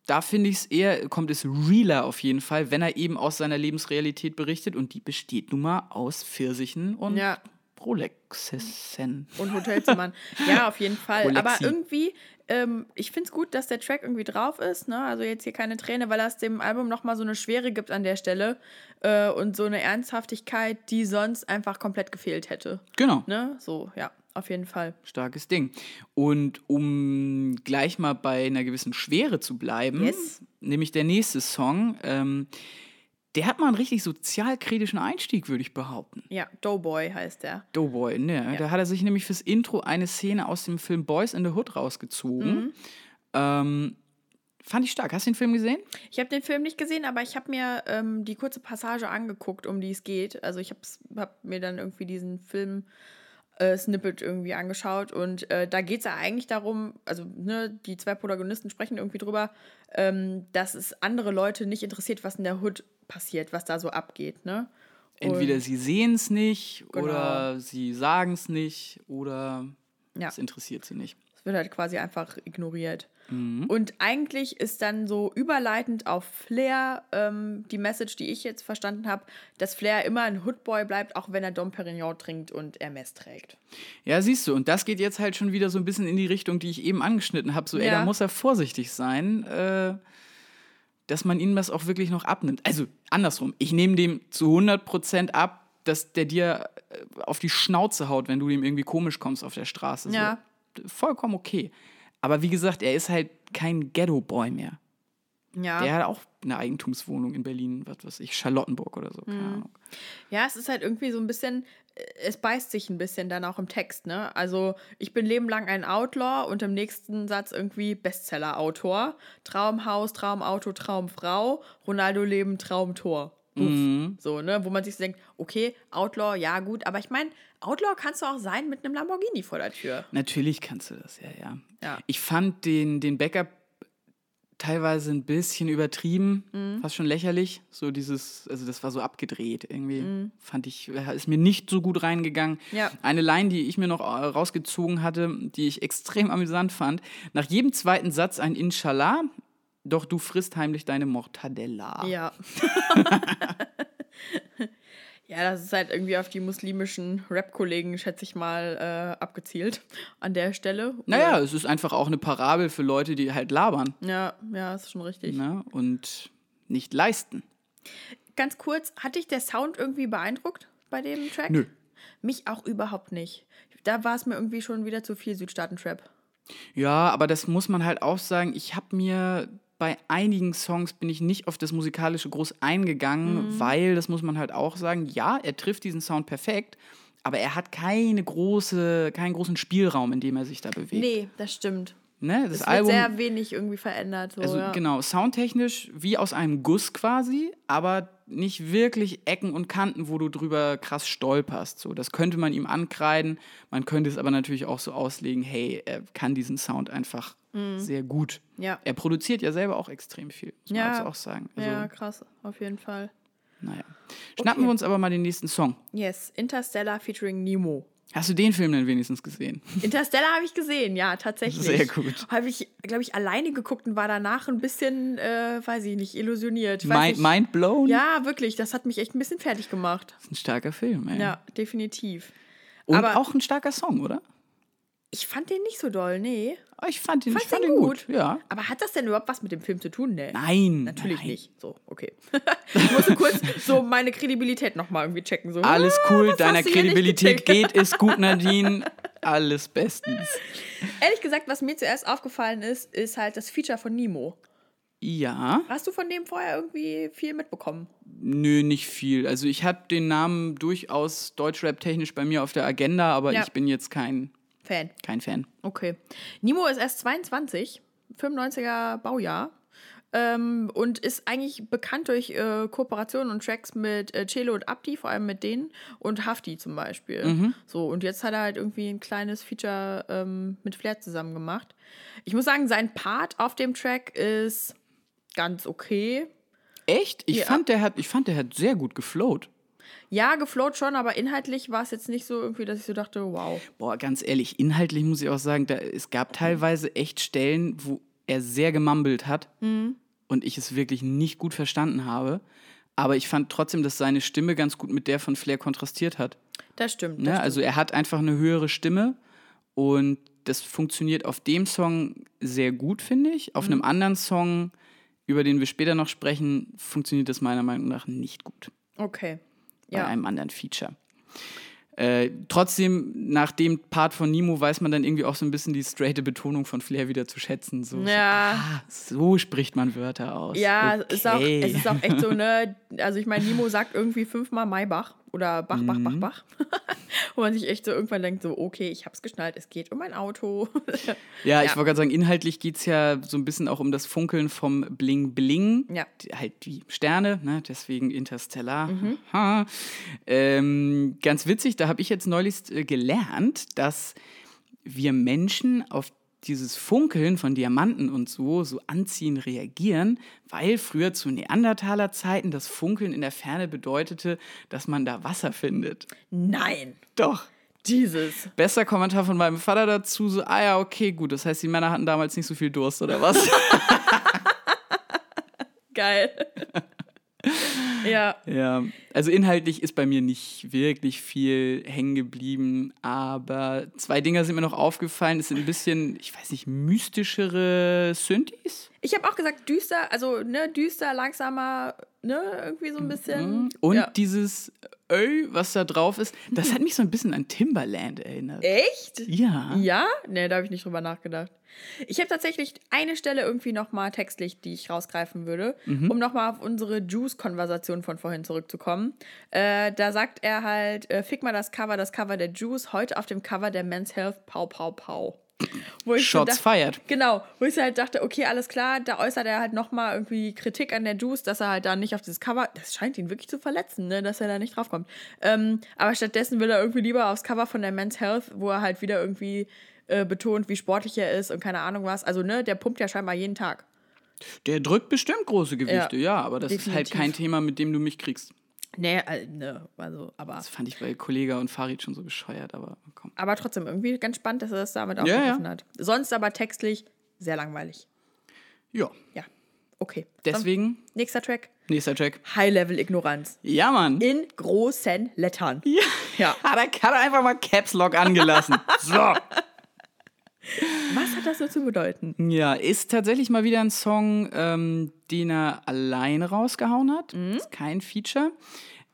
da finde ich es eher, kommt es realer auf jeden Fall, wenn er eben aus seiner Lebensrealität berichtet. Und die besteht nun mal aus Pfirsichen und Ja. Rolexessen. Und Hotelzimmern. ja, auf jeden Fall. Rolexi. Aber irgendwie, ähm, ich finde es gut, dass der Track irgendwie drauf ist. Ne? Also jetzt hier keine Träne, weil das dem Album nochmal so eine Schwere gibt an der Stelle. Äh, und so eine Ernsthaftigkeit, die sonst einfach komplett gefehlt hätte. Genau. Ne? So, ja, auf jeden Fall. Starkes Ding. Und um gleich mal bei einer gewissen Schwere zu bleiben, Yes. nämlich der nächste Song, ähm, der hat mal einen richtig sozialkritischen Einstieg, würde ich behaupten. Ja, Doughboy heißt der. Doughboy, ne? Da hat er sich nämlich fürs Intro eine Szene aus dem Film Boys in the Hood rausgezogen. Ähm, Fand ich stark. Hast du den Film gesehen? Ich habe den Film nicht gesehen, aber ich habe mir ähm, die kurze Passage angeguckt, um die es geht. Also ich habe hab mir dann irgendwie diesen Film äh, Snippet irgendwie angeschaut und äh, da geht es ja eigentlich darum, also ne, die zwei Protagonisten sprechen irgendwie drüber, ähm, dass es andere Leute nicht interessiert, was in der Hood passiert, was da so abgeht, ne? Entweder sie sehen es nicht Genau. oder sie sagen es nicht oder Ja. es interessiert sie nicht. Es wird halt quasi einfach ignoriert. Mhm. Und eigentlich ist dann so überleitend auf Flair ähm, die Message, die ich jetzt verstanden habe, dass Flair immer ein Hoodboy bleibt, auch wenn er Dom Perignon trinkt und Hermes trägt. Ja, siehst du, und das geht jetzt halt schon wieder so ein bisschen in die Richtung, die ich eben angeschnitten habe. So, ey, Ja. da muss er vorsichtig sein, äh, dass man ihm das auch wirklich noch abnimmt. Also andersrum, ich nehme dem zu 100% ab, dass der dir äh, auf die Schnauze haut, wenn du dem irgendwie komisch kommst auf der Straße. Ja. Vollkommen okay. Aber wie gesagt, er ist halt kein Ghetto-Boy mehr. Ja. Der hat auch eine Eigentumswohnung in Berlin, was weiß ich, Charlottenburg oder so, keine Ahnung. Ja, es ist halt irgendwie so ein bisschen, äh, es beißt sich ein bisschen dann auch im Text, ne? Also, ich bin lebenlang ein Outlaw und im nächsten Satz irgendwie Bestseller-Autor. Traumhaus, Traumauto, Traumfrau, Ronaldo Leben, Traumtor. Buff. So, ne? Wo man sich denkt, okay, Outlaw, ja, gut, aber ich meine, Outlaw kannst du auch sein mit einem Lamborghini vor der Tür. Natürlich kannst du das, ja, ja. Ja. Ich fand den, den Backup teilweise ein bisschen übertrieben, Mhm. fast schon lächerlich. So dieses, also das war so abgedreht irgendwie. Mhm. Fand ich, ist mir nicht so gut reingegangen. Ja. Eine Line, die ich mir noch äh, rausgezogen hatte, die ich extrem amüsant fand. Nach jedem zweiten Satz ein Inshallah, doch du frisst heimlich deine Mortadella. Ja. ja, das ist halt irgendwie auf die muslimischen Rap-Kollegen, schätze ich mal, äh, abgezielt an der Stelle. Naja, es ist einfach auch eine Parabel für Leute, die halt labern Ja, ja, ist schon richtig. ne? und nicht leisten. Ganz kurz, hat dich der Sound irgendwie beeindruckt bei dem Track? Nö. Mich auch überhaupt nicht. Da war es mir irgendwie schon wieder zu viel Südstaaten-Trap. Ja, aber das muss man halt auch sagen. Ich habe mir bei einigen Songs bin ich nicht auf das musikalische groß eingegangen, weil das muss man halt auch sagen. Ja, er trifft diesen Sound perfekt, aber er hat keine große, keinen großen Spielraum, in dem er sich da bewegt. Nee, das stimmt. Ne? Das Es wird Album, sehr wenig irgendwie verändert. So, also ja. genau, soundtechnisch wie aus einem Guss quasi, aber nicht wirklich Ecken und Kanten, wo du drüber krass stolperst. So, das könnte man ihm ankreiden. Man könnte es aber natürlich auch so auslegen, hey, er kann diesen Sound einfach sehr gut. Mhm. Ja. Er produziert ja selber auch extrem viel, muss man Ja. also auch sagen. Also, ja, krass, auf jeden Fall. naja. Schnappen wir uns aber mal den nächsten Song. Yes, Interstellar featuring Nemo. Hast du den Film denn wenigstens gesehen? Interstellar habe ich gesehen, ja, tatsächlich. Sehr gut. Habe ich, glaube ich, alleine geguckt und war danach ein bisschen, äh, weiß ich nicht, illusioniert. Mind, nicht. mind blown? Ja, wirklich, das hat mich echt ein bisschen fertig gemacht. Das ist ein starker Film, ey. Ja, definitiv. Und aber- auch ein starker Song, oder? Ich fand den nicht so doll, nee. Ich fand ihn, ich fand den ihn gut. Ja. Aber hat das denn überhaupt was mit dem Film zu tun? Nee. Nein. Natürlich nein. nicht. So, okay. ich musste kurz so meine Kredibilität nochmal irgendwie checken. So, Alles cool, was deiner Kredibilität geht, ist gut, Nadine. Alles bestens. Ehrlich gesagt, was mir zuerst aufgefallen ist, ist halt das Feature von Nemo. Ja, Hast du von dem vorher irgendwie viel mitbekommen? nö, nicht viel. Also ich hatte den Namen durchaus Deutschrap-technisch bei mir auf der Agenda, aber Ja. ich bin jetzt kein, Fan. kein Fan. Okay. Nemo ist erst 22, 95er Baujahr. Ähm, und ist eigentlich bekannt durch äh, Kooperationen und Tracks mit äh, Celo und Abdi, vor allem mit denen, und Hafti zum Beispiel. So, und jetzt hat er halt irgendwie ein kleines Feature ähm, mit Flair zusammen gemacht. Ich muss sagen, sein Part auf dem Track ist ganz okay. Echt? Ich, Ja. fand, der hat, ich fand, der hat sehr gut geflowt. Ja, geflowt schon, aber inhaltlich war es jetzt nicht so irgendwie, dass ich so dachte, wow. Boah, ganz ehrlich, inhaltlich muss ich auch sagen, da, es gab teilweise echt Stellen, wo er sehr gemumbelt hat Mhm. und ich es wirklich nicht gut verstanden habe. Aber ich fand trotzdem, dass seine Stimme ganz gut mit der von Flair kontrastiert hat. Das stimmt. Das Ne? stimmt. Also er hat einfach eine höhere Stimme und das funktioniert auf dem Song sehr gut, finde ich. Auf Mhm. einem anderen Song, über den wir später noch sprechen, funktioniert das meiner Meinung nach nicht gut. okay. Bei Ja. einem anderen Feature. Äh, trotzdem, nach dem Part von Nemo weiß man dann irgendwie auch so ein bisschen die straighte Betonung von Flair wieder zu schätzen. So, Ja. so, ah, so spricht man Wörter aus. Ja, es ist auch, Okay. es ist auch echt so, ne? Also ich meine, Nimo sagt irgendwie fünfmal Maybach oder Bach, Bach, Mhm. Bach, Bach. Wo man sich echt so irgendwann denkt, so, okay, ich hab's geschnallt, es geht um ein Auto. Ja, ich Ja. wollte gerade sagen, inhaltlich geht es ja so ein bisschen auch um das Funkeln vom Bling Bling. Ja. Die, halt die Sterne, ne? deswegen Interstellar. Mhm. Ähm, ganz witzig, da habe ich jetzt neulich äh, gelernt, dass wir Menschen auf dieses Funkeln von Diamanten und so, so anziehen, reagieren, weil früher zu Neandertaler Zeiten das Funkeln in der Ferne bedeutete, dass man da Wasser findet. Nein, Doch. Jesus. Bester Kommentar von meinem Vater dazu, so, ah ja, okay, gut, das heißt, die Männer hatten damals nicht so viel Durst, oder was? Geil. ja. ja, also inhaltlich ist bei mir nicht wirklich viel hängen geblieben, aber zwei Dinge sind mir noch aufgefallen. Es sind ein bisschen, ich weiß nicht, mystischere Synthes. Ich habe auch gesagt, düster, also ne, düster, langsamer, ne, irgendwie so ein bisschen. Und ja. dieses Öl, was da drauf ist, das hat mich so ein bisschen an Timberland erinnert. Echt? Ja. Ja? Nee, da habe ich nicht drüber nachgedacht. Ich habe tatsächlich eine Stelle irgendwie nochmal textlich, die ich rausgreifen würde, Mhm. um nochmal auf unsere Juice-Konversation von vorhin zurückzukommen. Äh, da sagt er halt, äh, fick mal das Cover, das Cover der Juice, heute auf dem Cover der Men's Health, pau, pau, pau. Wo ich so Shots dacht- fired. Genau, wo ich halt dachte, okay, alles klar, da äußert er halt nochmal irgendwie Kritik an der Juice, dass er halt da nicht auf dieses Cover, das scheint ihn wirklich zu verletzen, ne, dass er da nicht draufkommt. Ähm, aber stattdessen will er irgendwie lieber aufs Cover von der Men's Health, wo er halt wieder irgendwie äh, betont, wie sportlich er ist und keine Ahnung was. Also, ne, der pumpt ja scheinbar jeden Tag. Der drückt bestimmt große Gewichte, ja, aber das ist halt Definitiv. kein Thema, mit dem du mich kriegst. Nee, äh, ne, also, aber, Das fand ich bei Kollega und Farid schon so bescheuert, aber komm. aber trotzdem irgendwie ganz spannend, dass er das damit Ja, ja. aufgegriffen hat. Sonst aber textlich sehr langweilig. Ja, Ja, okay. deswegen, Dann, nächster Track, nächster Check. High-Level-Ignoranz. Ja, Mann. In großen Lettern. Ja. Ja. Hat er, hat er einfach mal Caps Lock angelassen. so. Was hat das so zu bedeuten? Ja, ist tatsächlich mal wieder ein Song, ähm, den er alleine rausgehauen hat. Ist kein Feature.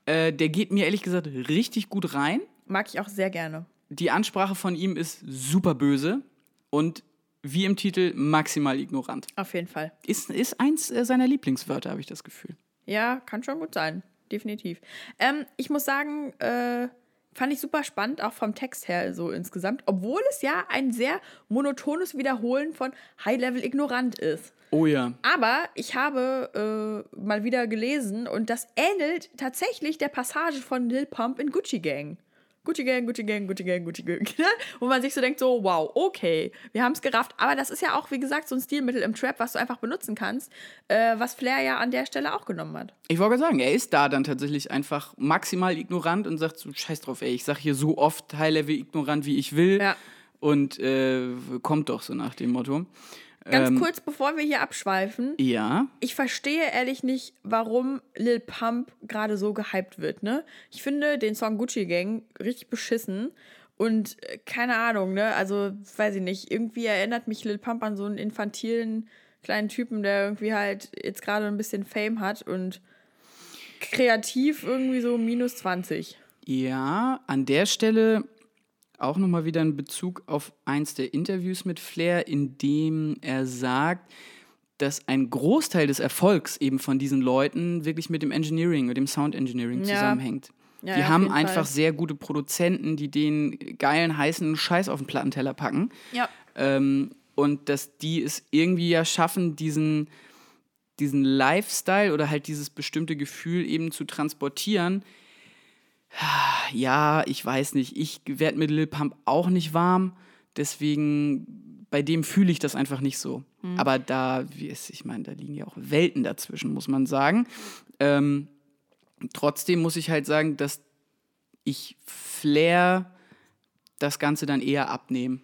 Äh, der geht mir ehrlich gesagt richtig gut rein. Mag ich auch sehr gerne. Die Ansprache von ihm ist super böse und wie im Titel maximal ignorant. Auf jeden Fall. Ist, ist eins äh, seiner Lieblingswörter, habe ich das Gefühl. Ja, kann schon gut sein. Definitiv. Ähm, ich muss sagen, äh, fand ich super spannend, auch vom Text her so insgesamt, obwohl es ja ein sehr monotones Wiederholen von High-Level ignorant ist. Oh ja. Aber ich habe äh, mal wieder gelesen und das ähnelt tatsächlich der Passage von Lil Pump in Gucci Gang. Gucci Gang, Gucci Gang, Gucci Gang, Gucci Gang. ne? Wo man sich so denkt, so, wow, okay, wir haben es gerafft. Aber das ist ja auch, wie gesagt, so ein Stilmittel im Trap, was du einfach benutzen kannst, äh, was Flair ja an der Stelle auch genommen hat. Ich wollte gerade sagen, er ist da dann tatsächlich einfach maximal ignorant und sagt so, scheiß drauf, ey, ich sag hier so oft High-Level ignorant, wie ich will. Ja. Und äh, kommt doch so nach dem Motto. Ganz Ähm, kurz, bevor wir hier abschweifen, Ja. ich verstehe ehrlich nicht, warum Lil Pump gerade so gehypt wird, ne? Ich finde den Song Gucci Gang richtig beschissen und äh, keine Ahnung, ne? Also, weiß ich nicht, irgendwie erinnert mich Lil Pump an so einen infantilen kleinen Typen, der irgendwie halt jetzt gerade ein bisschen Fame hat und kreativ irgendwie so minus 20. Ja, an der Stelle auch nochmal wieder ein Bezug auf eins der Interviews mit Flair, in dem er sagt, dass ein Großteil des Erfolgs eben von diesen Leuten wirklich mit dem Engineering und dem Sound Engineering Ja. zusammenhängt. Ja, die ja, haben einfach Fall. sehr gute Produzenten, die den geilen, heißen Scheiß auf den Plattenteller packen. Ja. Ähm, und dass die es irgendwie ja schaffen, diesen, diesen Lifestyle oder halt dieses bestimmte Gefühl eben zu transportieren. Ja, ich weiß nicht. Ich werde mit Lil Pump auch nicht warm. Deswegen, bei dem fühle ich das einfach nicht so. Aber da, wie es, ich meine, da liegen ja auch Welten dazwischen, muss man sagen. Ähm, trotzdem muss ich halt sagen, dass ich Flair das Ganze dann eher abnehme.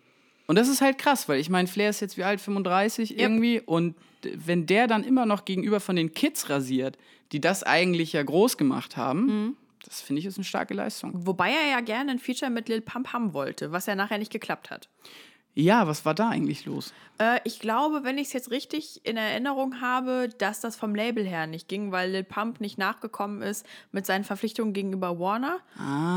Und das ist halt krass, weil ich meine, Flair ist jetzt wie alt, 35 irgendwie. Und wenn der dann immer noch gegenüber von den Kids rasiert, die das eigentlich ja groß gemacht haben, das finde ich ist eine starke Leistung. Wobei er ja gerne ein Feature mit Lil Pump haben wollte, was ja nachher nicht geklappt hat. Ja, was war da eigentlich los? Äh, ich glaube, wenn ich es jetzt richtig in Erinnerung habe, dass das vom Label her nicht ging, weil Lil Pump nicht nachgekommen ist mit seinen Verpflichtungen gegenüber Warner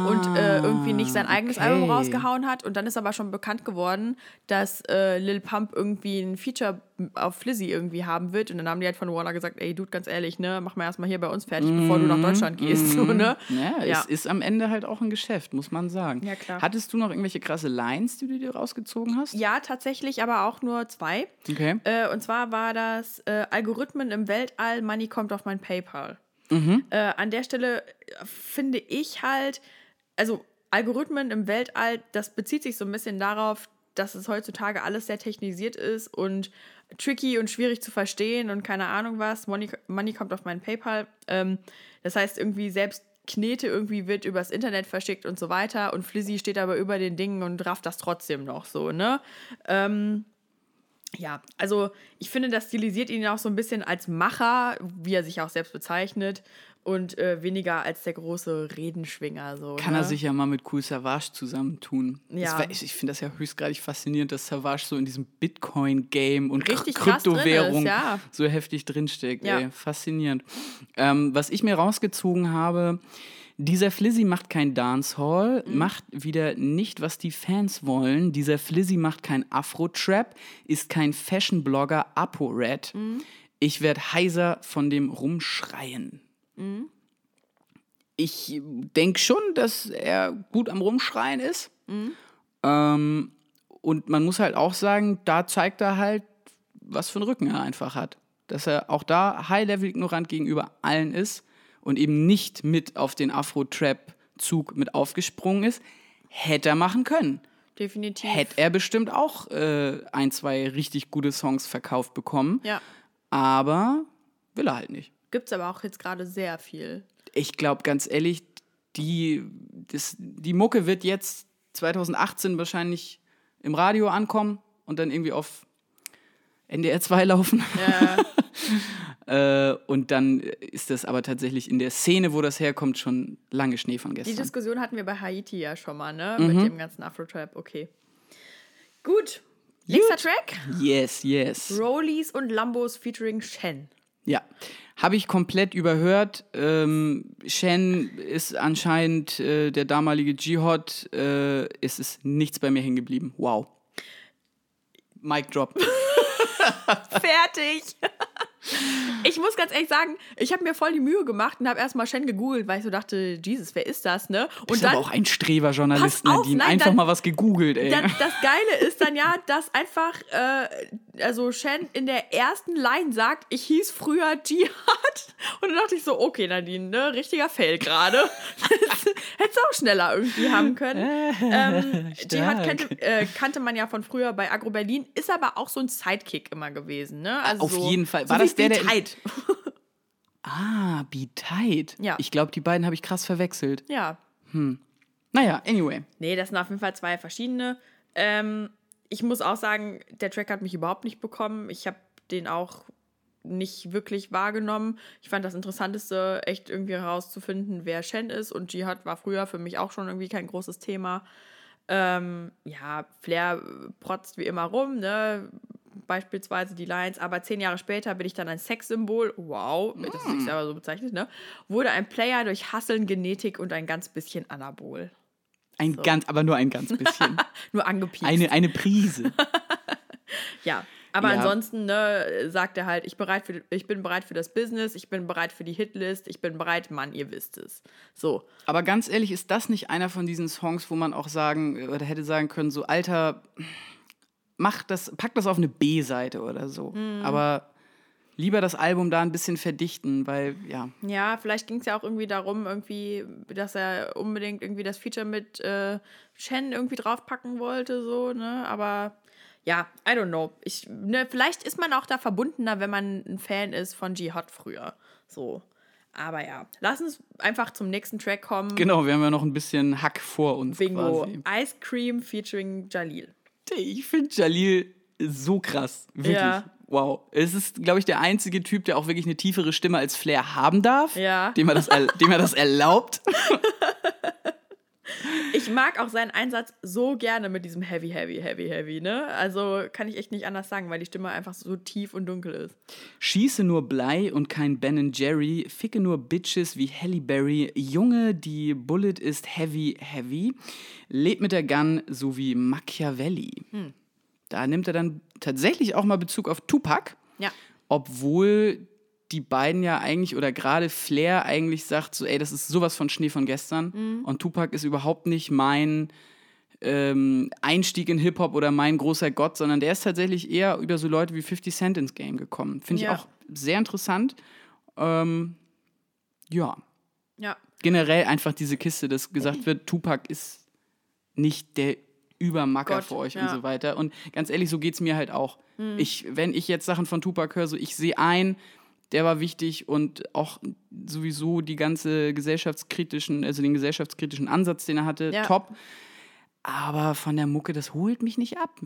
und äh, irgendwie nicht sein eigenes Ah, okay. Album rausgehauen hat. Und dann ist aber schon bekannt geworden, dass äh, Lil Pump irgendwie ein Feature auf Flizzy irgendwie haben wird. Und dann haben die halt von Warner gesagt, ey, Dude, ganz ehrlich, ne, mach mal erstmal hier bei uns fertig, bevor du nach Deutschland gehst. So, ne? Ja, Ja. es ist am Ende halt auch ein Geschäft, muss man sagen. Ja, klar. Hattest du noch irgendwelche krasse Lines, die du dir rausgezogen hast? Ja, tatsächlich, aber auch nur zwei. Okay. Äh, und zwar war das äh, Algorithmen im Weltall, Money kommt auf mein PayPal. Äh, an der Stelle äh, finde ich halt, also Algorithmen im Weltall, das bezieht sich so ein bisschen darauf, dass es heutzutage alles sehr technisiert ist und tricky und schwierig zu verstehen und keine Ahnung was. Money, Money kommt auf mein PayPal. Ähm, das heißt, irgendwie selbst Knete irgendwie wird übers Internet verschickt und so weiter und Flizzy steht aber über den Dingen und rafft das trotzdem noch so, ne? Ähm, ja, also ich finde, das stilisiert ihn auch so ein bisschen als Macher, wie er sich auch selbst bezeichnet, und äh, weniger als der große Redenschwinger. So, Kann ne? er sich ja mal mit Cool Savage zusammentun. Ja. wär, ich ich finde das ja höchstgradig faszinierend, dass Savage so in diesem Bitcoin-Game und Richtig K- krass drin ist, Kryptowährung ja. so heftig drinsteckt. Ja. Ey, faszinierend. Ähm, was ich mir rausgezogen habe, dieser Flizzy macht kein Dancehall, Mhm. macht wieder nicht, was die Fans wollen. Dieser Flizzy macht kein Afro-Trap, ist kein Fashion-Blogger Apo-Red. Mhm. Ich werde heiser von dem Rumschreien. Mhm. Ich denke schon, dass er gut am Rumschreien ist. Mhm. Ähm, und man muss halt auch sagen, da zeigt er halt, was für einen Rücken er einfach hat. Dass er auch da high-level-ignorant gegenüber allen ist und eben nicht mit auf den Afro-Trap-Zug mit aufgesprungen ist. Hätte er machen können. Definitiv. Hätte er bestimmt auch äh, ein, zwei richtig gute Songs verkauft bekommen. Ja. Aber will er halt nicht. Gibt es aber auch jetzt gerade sehr viel. ich glaube ganz ehrlich, die, das, die Mucke wird jetzt 2018 wahrscheinlich im Radio ankommen und dann irgendwie auf NDR 2 laufen. äh, und dann ist das aber tatsächlich in der Szene, wo das herkommt, schon lange Schnee von Die gestern. Diskussion hatten wir bei Haiti ja schon mal, ne? Mhm. Mit dem ganzen Afro-Trap. Okay. Gut. Nächster Track. Yes, yes. Rollies und Lambos featuring Shen. Ja, habe ich komplett überhört. Ähm, Shen ist anscheinend äh, der damalige Jihad. Äh, es ist nichts bei mir hängen geblieben. Wow. Mic drop. Fertig. Ich muss ganz ehrlich sagen, ich habe mir voll die Mühe gemacht und habe erstmal Shen gegoogelt, weil ich so dachte, Jesus, wer ist das, ne? Und ist dann, aber auch ein Streberjournalist, Pass auf, Nadine. nein, Einfach dann- mal was gegoogelt, ey. dann, das Geile ist dann ja, dass einfach, äh, also Shen in der ersten Line sagt, ich hieß früher Jihad. Und dann dachte ich so, okay, Nadine, ne, richtiger Fail gerade. Hättest du auch schneller irgendwie haben können. ähm, Jihad kannte, äh, kannte man ja von früher bei Agro Berlin, ist aber auch so ein Sidekick immer gewesen, ne? Also Auf so, jeden Fall. So War wie das der, der Beat Tight. ah, Be Tight. Ja. Ich glaube, die beiden habe ich krass verwechselt. Ja. Naja, anyway. Nee, das sind auf jeden Fall zwei verschiedene. Ähm, ich muss auch sagen, der Track hat mich überhaupt nicht bekommen. Ich habe den auch nicht wirklich wahrgenommen. Ich fand das Interessanteste, echt irgendwie herauszufinden, wer Shen ist. Und Jihad war früher für mich auch schon irgendwie kein großes Thema. Ähm, ja, Flair protzt wie immer rum, ne? Beispielsweise die Lines, aber zehn Jahre später bin ich dann ein Sexsymbol. Wow, das ist sich selber so bezeichnet, ne? Wurde ein Player durch Hasseln, Genetik und ein ganz bisschen Anabol. Ein ganz, aber nur ein ganz bisschen. Nur angepiekt. eine, eine Prise. Ja, aber Ja. ansonsten ne, sagt er halt, ich, bereit für, ich bin bereit für das Business, ich bin bereit für die Hitlist, ich bin bereit, Mann, ihr wisst es. So, Aber ganz ehrlich, ist das nicht einer von diesen Songs, wo man auch sagen oder hätte sagen können, so Alter, mach das, pack das auf eine B-Seite oder so. Mhm. Aber lieber das Album da ein bisschen verdichten, weil ja, ja, vielleicht ging es ja auch irgendwie darum, irgendwie, dass er unbedingt irgendwie das Feature mit äh, Shen irgendwie draufpacken wollte, so, ne, aber ja, I don't know. Ich, ne, vielleicht ist man auch da verbundener, wenn man ein Fan ist von Jihad früher, so. Aber ja, lass uns einfach zum nächsten Track kommen. genau, wir haben ja noch ein bisschen Hack vor uns Bingo. quasi. Ice Cream featuring Jalil. Ich finde Jalil so krass. Wirklich. Ja. Wow. Es ist, glaube ich, der einzige Typ, der auch wirklich eine tiefere Stimme als Flair haben darf. Ja. Dem er das, dem er das erlaubt. Ich mag auch seinen Einsatz so gerne mit diesem Heavy, Heavy, Heavy, Heavy, ne? Also kann ich echt nicht anders sagen, weil die Stimme einfach so tief und dunkel ist. Schieße nur Blei und kein Ben Jerry. Ficke nur Bitches wie Halle Berry. Junge, die Bullet ist heavy, heavy. Lebt mit der Gun so wie Machiavelli. Da nimmt er dann tatsächlich auch mal Bezug auf Tupac, Ja. obwohl die beiden ja eigentlich oder gerade Flair eigentlich sagt, so, ey, das ist sowas von Schnee von gestern Mhm. und Tupac ist überhaupt nicht mein ähm, Einstieg in Hip-Hop oder mein großer Gott, sondern der ist tatsächlich eher über so Leute wie 50 Cent ins Game gekommen. Finde ich Ja. auch sehr interessant. Ähm, ja, Ja. generell einfach diese Kiste, dass gesagt wird, Tupac ist nicht der Übermacker Gott, für euch ja. und so weiter. Und ganz ehrlich, so geht es mir halt auch. Ich, wenn ich jetzt Sachen von Tupac höre, so ich sehe ein, der war wichtig und auch sowieso die ganze gesellschaftskritischen, also den gesellschaftskritischen Ansatz, den er hatte, Ja. top. Aber von der Mucke, das holt mich nicht ab.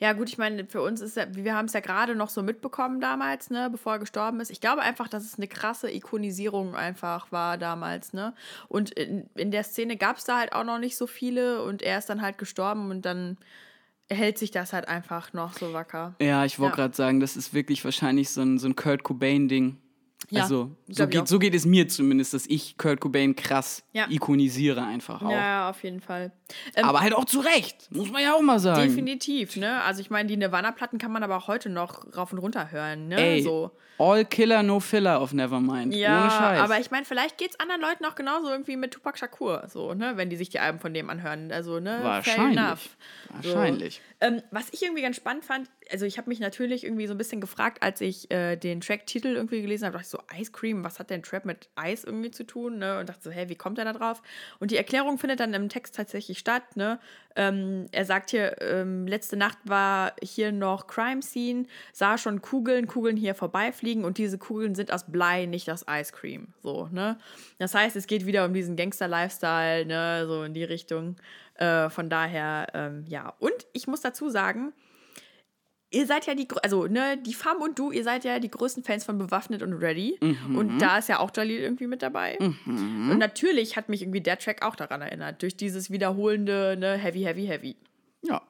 Ja, gut, ich meine, für uns ist ja, wir haben es ja gerade noch so mitbekommen damals, ne, bevor er gestorben ist. Ich glaube einfach, dass es eine krasse Ikonisierung einfach war damals, ne? Und in, in der Szene gab es da halt auch noch nicht so viele und er ist dann halt gestorben und dann hält sich das halt einfach noch so wacker. Ja, ich wollte Ja. gerade sagen, das ist wirklich wahrscheinlich so ein, so ein Kurt Cobain-Ding. Ja, also, so geht, so geht es mir zumindest, dass ich Kurt Cobain krass Ja. ikonisiere einfach auch. Ja, auf jeden Fall. Ähm, Aber halt auch zu Recht, muss man ja auch mal sagen. Definitiv, ne? Also ich meine, die Nirvana-Platten kann man aber auch heute noch rauf und runter hören, ne? Ey, So. all Killer, no filler auf Nevermind. Ja, Ohne Scheiß. aber ich meine, vielleicht geht es anderen Leuten auch genauso irgendwie mit Tupac Shakur, so, ne? Wenn die sich die Alben von dem anhören. Also, ne? Fair Wahrscheinlich. enough. Wahrscheinlich. Ähm, was ich irgendwie ganz spannend fand, also ich habe mich natürlich irgendwie so ein bisschen gefragt, als ich äh, den Track-Titel irgendwie gelesen habe, dachte ich so, Ice Cream, was hat denn Trap mit Eis irgendwie zu tun? Ne? Und dachte so, hä, wie kommt er da drauf? Und die Erklärung findet dann im Text tatsächlich statt. Ne? Ähm, er sagt hier, ähm, letzte Nacht war hier noch Crime Scene, sah schon Kugeln, Kugeln hier vorbeifliegen und diese Kugeln sind aus Blei, nicht aus Ice Cream. So, ne? Das heißt, es geht wieder um diesen Gangster-Lifestyle, ne? so in die Richtung. Äh, von daher, ähm, ja. Und ich muss dazu sagen, ihr seid ja die, also ne, die Fam und du, ihr seid ja die größten Fans von Bewaffnet und Ready. Und da ist ja auch Jalil irgendwie mit dabei. Und natürlich hat mich irgendwie der Track auch daran erinnert, durch dieses wiederholende, ne, Heavy, Heavy, Heavy. Ja.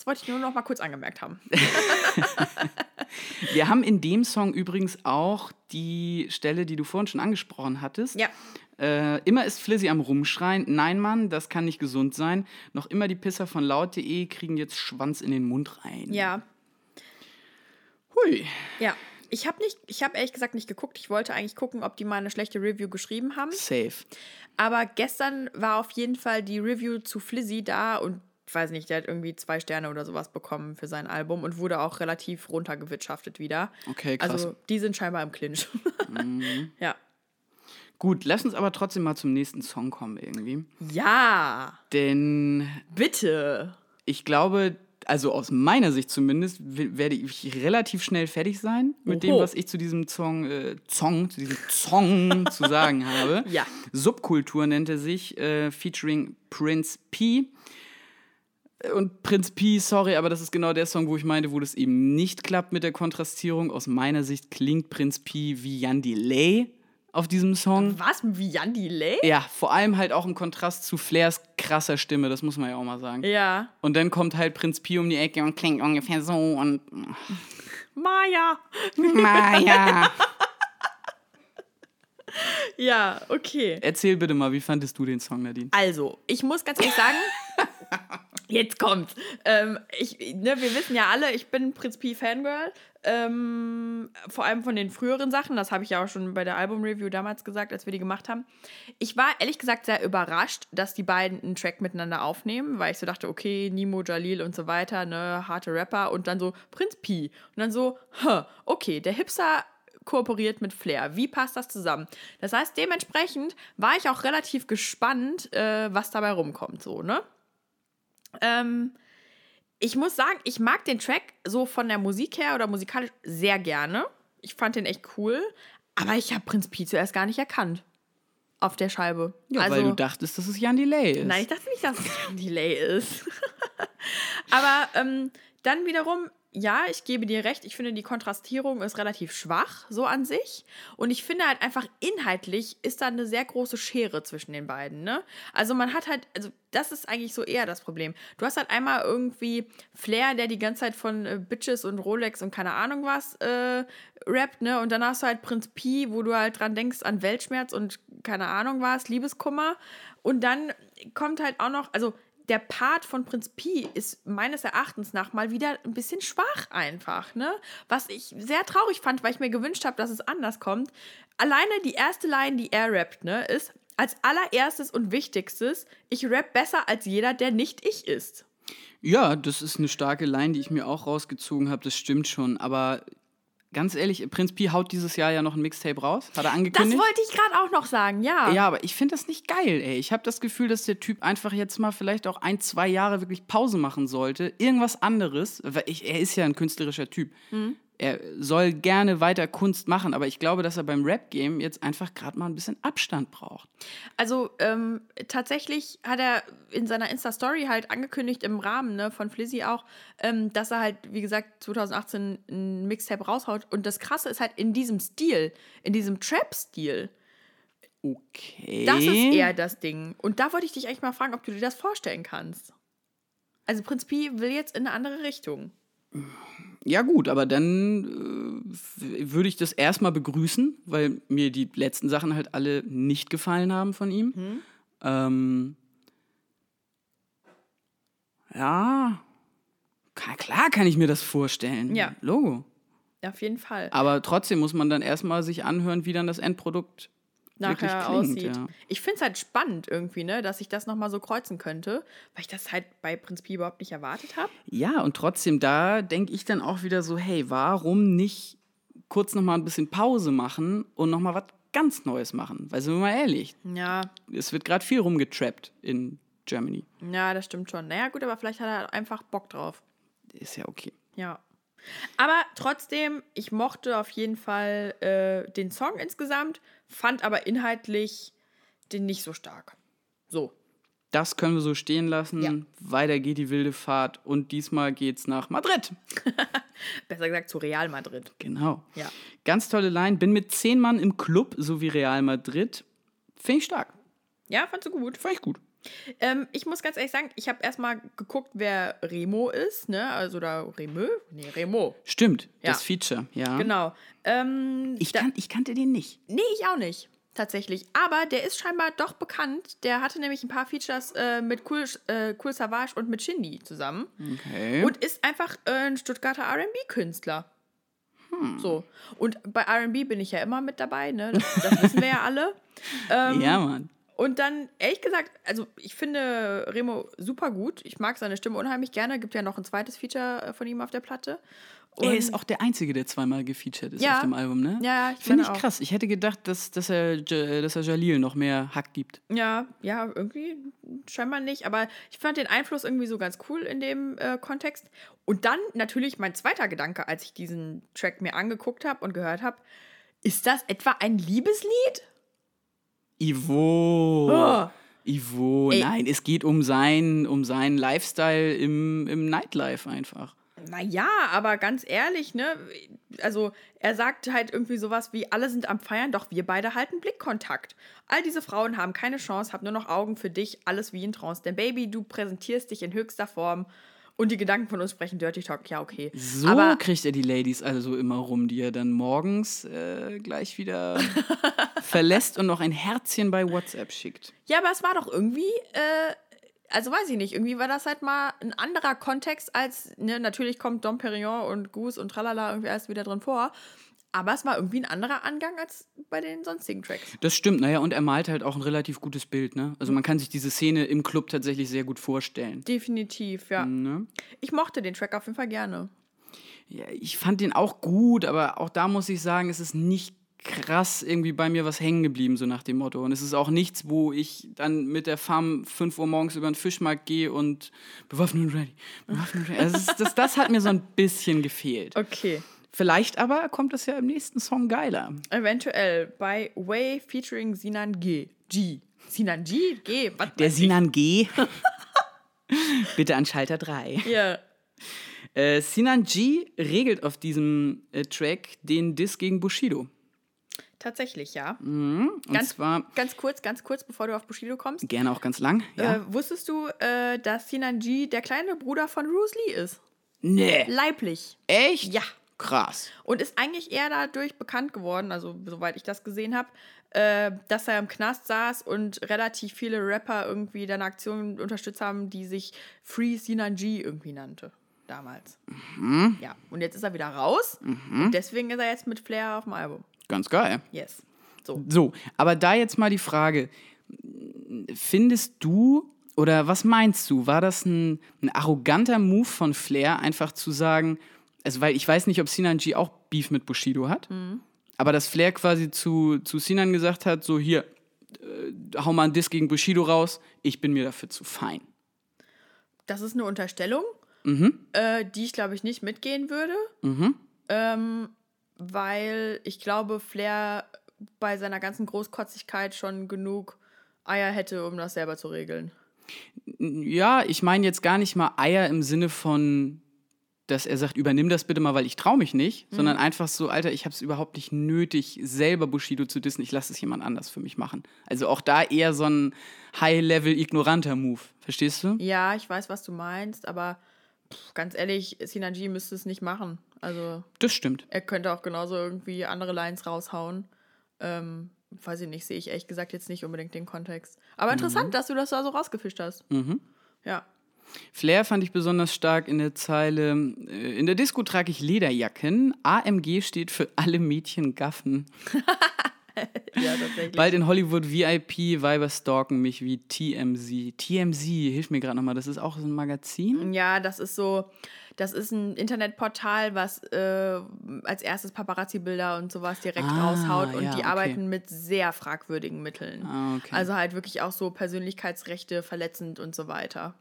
Das wollte ich nur noch mal kurz angemerkt haben. Wir haben in dem Song übrigens auch die Stelle, die du vorhin schon angesprochen hattest. Ja. Äh, immer ist Flizzy am Rumschreien. Nein, Mann, das kann nicht gesund sein. Noch immer die Pisser von laut.de kriegen jetzt Schwanz in den Mund rein. Ja, Hui. ja. Ich habe nicht, ich habe ehrlich gesagt nicht geguckt. Ich wollte eigentlich gucken, ob die mal eine schlechte Review geschrieben haben. Safe. Aber gestern war auf jeden Fall die Review zu Flizzy da und ich weiß nicht, der hat irgendwie zwei Sterne oder sowas bekommen für sein Album und wurde auch relativ runtergewirtschaftet wieder. Okay, krass. Mhm. Also die sind scheinbar im Clinch. Ja. Gut, lass uns aber trotzdem mal zum nächsten Song kommen irgendwie. Ja, Denn bitte. ich glaube, also aus meiner Sicht zumindest, werde ich relativ schnell fertig sein mit dem, Oho. was ich zu diesem Song, äh, Song, zu diesem Song zu sagen habe. Ja. Subkultur nennt er sich, äh, featuring Prince P. Und Prinz P, sorry, aber das ist genau der Song, wo ich meinte, wo das eben nicht klappt mit der Kontrastierung. Aus meiner Sicht klingt Prinz P wie Jan Delay auf diesem Song. Was? Wie Jan Delay? Ja, vor allem halt auch im Kontrast zu Flairs krasser Stimme, das muss man ja auch mal sagen. Ja. Und dann kommt halt Prinz Pi um die Ecke und klingt ungefähr so und. Maya. Maja. Ja, okay. Erzähl bitte mal, wie fandest du den Song, Nadine? Also, ich muss ganz ehrlich sagen, jetzt kommt's. Ähm, ich, ne, wir wissen ja alle, ich bin Prinz P Fangirl. Ähm, vor allem von den früheren Sachen. Das habe ich ja auch schon bei der Album-Review damals gesagt, als wir die gemacht haben. Ich war ehrlich gesagt sehr überrascht, dass die beiden einen Track miteinander aufnehmen, weil ich so dachte, okay, Nimo, Jalil und so weiter, ne, harte Rapper und dann so Prinz P. Und dann so, okay, der Hipster kooperiert mit Flair. Wie passt das zusammen? Das heißt, dementsprechend war ich auch relativ gespannt, äh, was dabei rumkommt, so, ne? Ähm, ich muss sagen, ich mag den Track so von der Musik her oder musikalisch sehr gerne. Ich fand den echt cool, aber ich habe Prinz Pi zuerst gar nicht erkannt. Auf der Scheibe. Ja, also, weil du dachtest, dass es Jan Delay ist. Nein, ich dachte nicht, dass es ein Delay ist. Aber ähm, dann wiederum, ja, ich gebe dir recht, ich finde, die Kontrastierung ist relativ schwach, so an sich. Und ich finde halt einfach inhaltlich ist da eine sehr große Schere zwischen den beiden, ne? Also man hat halt, also das ist eigentlich so eher das Problem. Du hast halt einmal irgendwie Flair, der die ganze Zeit von äh, Bitches und Rolex und keine Ahnung was äh, rappt, ne? Und dann hast du halt Prinz Pi, wo du halt dran denkst an Weltschmerz und keine Ahnung was, Liebeskummer. Und dann kommt halt auch noch, also der Part von Prinz Pi ist meines Erachtens nach mal wieder ein bisschen schwach einfach, ne? Was ich sehr traurig fand, weil ich mir gewünscht habe, dass es anders kommt. Alleine die erste Line, die er rappt, ne, ist als allererstes und wichtigstes, ich rap besser als jeder, der nicht ich ist. Ja, das ist eine starke Line, die ich mir auch rausgezogen habe, das stimmt schon. Aber ganz ehrlich, Prinz Pi haut dieses Jahr ja noch ein Mixtape raus, hat er Das angekündigt. wollte ich gerade auch noch sagen, ja. ja, aber ich finde das nicht geil, ey. Ich habe das Gefühl, dass der Typ einfach jetzt mal vielleicht auch ein, zwei Jahre wirklich Pause machen sollte. Irgendwas anderes. Weil ich, er ist ja ein künstlerischer Typ. Er soll gerne weiter Kunst machen, aber ich glaube, dass er beim Rap-Game jetzt einfach gerade mal ein bisschen Abstand braucht. Also ähm, tatsächlich hat er in seiner Insta-Story halt angekündigt, im Rahmen ne, von Flizzy auch, ähm, dass er halt, wie gesagt, 2018 ein Mixtape raushaut. Und das Krasse ist halt in diesem Stil, in diesem Trap-Stil. Okay. Das ist eher das Ding. Und da wollte ich dich eigentlich mal fragen, ob du dir das vorstellen kannst. Also Prinz Pi will jetzt in eine andere Richtung. Ja, gut, aber dann äh, würde ich das erstmal begrüßen, weil mir die letzten Sachen halt alle nicht gefallen haben von ihm. Mhm. Ähm, ja, klar kann ich mir das vorstellen. Ja. Logo. Auf jeden Fall. Aber trotzdem muss man dann erstmal sich anhören, wie dann das Endprodukt nachher klingt. aussieht. Ja. Ich finde es halt spannend irgendwie, ne, dass ich das nochmal so kreuzen könnte, weil ich das halt bei Prinz Pi überhaupt nicht erwartet habe. ja, und trotzdem, da denke ich dann auch wieder so, hey, warum nicht kurz nochmal ein bisschen Pause machen und nochmal was ganz Neues machen? Weil sind wir mal ehrlich, Ja, es wird gerade viel rumgetrappt in Germany. ja, das stimmt schon. Naja, gut, aber vielleicht hat er einfach Bock drauf. Ist ja okay. Ja. Aber trotzdem, ich mochte auf jeden Fall äh, den Song insgesamt, fand aber inhaltlich den nicht so stark. So. Das können wir so stehen lassen. Ja. Weiter geht die wilde Fahrt und diesmal geht's nach Madrid. Besser gesagt zu Real Madrid. Genau. Ja. Ganz tolle Line. Bin mit zehn Mann im Club, so wie Real Madrid. Finde ich stark. Ja, fandst du gut. Fand ich gut. Ähm, ich muss ganz ehrlich sagen, ich habe erstmal geguckt, wer Remo ist, ne? Also da Remö? Nee, Remo. Stimmt, Ja. das Feature, ja. Genau. Ähm, Ich, kan ich kannte den nicht. nee, ich auch nicht. Tatsächlich. Aber der ist scheinbar doch bekannt. Der hatte nämlich ein paar Features äh, mit cool, äh, cool Savage und mit Shindy zusammen. Okay. Und ist einfach äh, ein Stuttgarter RB-Künstler. Hm. So. Und bei RB bin ich ja immer mit dabei, ne? Das, das wissen wir ja alle. Ähm, ja, Mann. Und dann, ehrlich gesagt, also ich finde Remo super gut. Ich mag seine Stimme unheimlich gerne. Gibt ja noch ein zweites Feature äh, von ihm auf der Platte. Er Und- ist auch der Einzige, der zweimal gefeatured ist Ja. auf dem Album, ne? Ja, ich Finde ich auch. krass. Ich hätte gedacht, dass, dass, er, dass er Jalil noch mehr Hack gibt. Ja, ja, irgendwie scheinbar nicht. Aber ich fand den Einfluss irgendwie so ganz cool in dem äh, Kontext. Und dann natürlich mein zweiter Gedanke, als ich diesen Track mir angeguckt habe und gehört habe, ist das etwa ein Liebeslied? Ivo. Oh. Ivo, Ey. nein, es geht um, sein, um seinen Lifestyle im, im Nightlife einfach. Naja, aber ganz ehrlich, ne? Also, er sagt halt irgendwie sowas wie: alle sind am Feiern, doch wir beide halten Blickkontakt. All diese Frauen haben keine Chance, hab nur noch Augen für dich, alles wie in Trance. Denn Baby, du präsentierst dich in höchster Form und die Gedanken von uns sprechen Dirty Talk. Ja, okay. So aber kriegt er die Ladies also immer rum, die er dann morgens äh, gleich wieder verlässt und noch ein Herzchen bei WhatsApp schickt. Ja, aber es war doch irgendwie, äh, also weiß ich nicht, irgendwie war das halt mal ein anderer Kontext als, ne, natürlich kommt Dom Perignon und Goose und Tralala irgendwie erst wieder drin vor. Aber es war irgendwie ein anderer Angang als bei den sonstigen Tracks. Das stimmt, naja, und er malt halt auch ein relativ gutes Bild, ne? Also man kann sich diese Szene im Club tatsächlich sehr gut vorstellen. Definitiv, ja. Ne? Ich mochte den Track auf jeden Fall gerne. Ja, ich fand den auch gut, aber auch da muss ich sagen, es ist nicht krass irgendwie bei mir was hängen geblieben, so nach dem Motto. Und es ist auch nichts, wo ich dann mit der Farm 5 Uhr morgens über den Fischmarkt gehe und bewaffnet und ready. Bewaffnet und ready. Also das, das, das hat mir so ein bisschen gefehlt. Okay. Vielleicht aber kommt das ja im nächsten Song geiler. Eventuell bei Way featuring Sinan G. G. Sinan G? G? Was Der? Sinan G. Bitte an Schalter 3. Ja. Äh, Sinan G regelt auf diesem äh, Track den Diss gegen Bushido. Tatsächlich, ja. Und Ganz- zwar Ganz kurz, ganz kurz, bevor du auf Bushido kommst. gerne auch ganz lang. Ja. Äh, wusstest du, äh, dass Sinan G der kleine Bruder von Bruce Lee ist? nee. Leiblich. Echt? Ja. Krass. Und ist eigentlich eher dadurch bekannt geworden, also soweit ich das gesehen habe, äh, dass er im Knast saß und relativ viele Rapper irgendwie deine Aktion unterstützt haben, die sich Free Sinanji irgendwie nannte. Damals. Mhm. Ja, und jetzt ist er wieder raus. Und deswegen ist er jetzt mit Flair auf dem Album. Ganz geil. Yes. So. So, aber da jetzt mal die Frage, findest du oder was meinst du, war das ein, ein arroganter Move von Flair, einfach zu sagen, also weil ich weiß nicht, ob Sinan G auch Beef mit Bushido hat, aber dass Flair quasi zu, zu Sinan gesagt hat, so hier, äh, hau mal einen Diss gegen Bushido raus, ich bin mir dafür zu fein. Das ist eine Unterstellung, Mhm. äh, die ich, glaube ich, nicht mitgehen würde. Ähm, weil ich glaube, Flair bei seiner ganzen Großkotzigkeit schon genug Eier hätte, um das selber zu regeln. Ja, ich meine jetzt gar nicht mal Eier im Sinne von, dass er sagt, übernimm das bitte mal, weil ich traue mich nicht, sondern einfach so, Alter, ich habe es überhaupt nicht nötig, selber Bushido zu dissen, ich lasse es jemand anders für mich machen. Also auch da eher so ein High-Level-ignoranter Move. Verstehst du? Ja, ich weiß, was du meinst, aber pff, ganz ehrlich, Sinanji müsste es nicht machen. Also Das stimmt. er könnte auch genauso irgendwie andere Lines raushauen. Ähm, weiß ich nicht, sehe ich ehrlich gesagt jetzt nicht unbedingt den Kontext. Aber interessant, dass du das da so rausgefischt hast. Ja. Flair fand ich besonders stark in der Zeile, äh, in der Disco trage ich Lederjacken, AMG steht für alle Mädchen gaffen. Ja, tatsächlich. Bald in Hollywood VIP, Weiber stalken mich wie TMZ. TMZ, hilf mir gerade nochmal, das ist auch so ein Magazin? Ja, das ist so, das ist ein Internetportal, was äh, als erstes Paparazzi-Bilder und sowas direkt Ah, raushaut und ja, die okay. arbeiten mit sehr fragwürdigen Mitteln. Ah, okay. Also halt wirklich auch so Persönlichkeitsrechte verletzend und so weiter.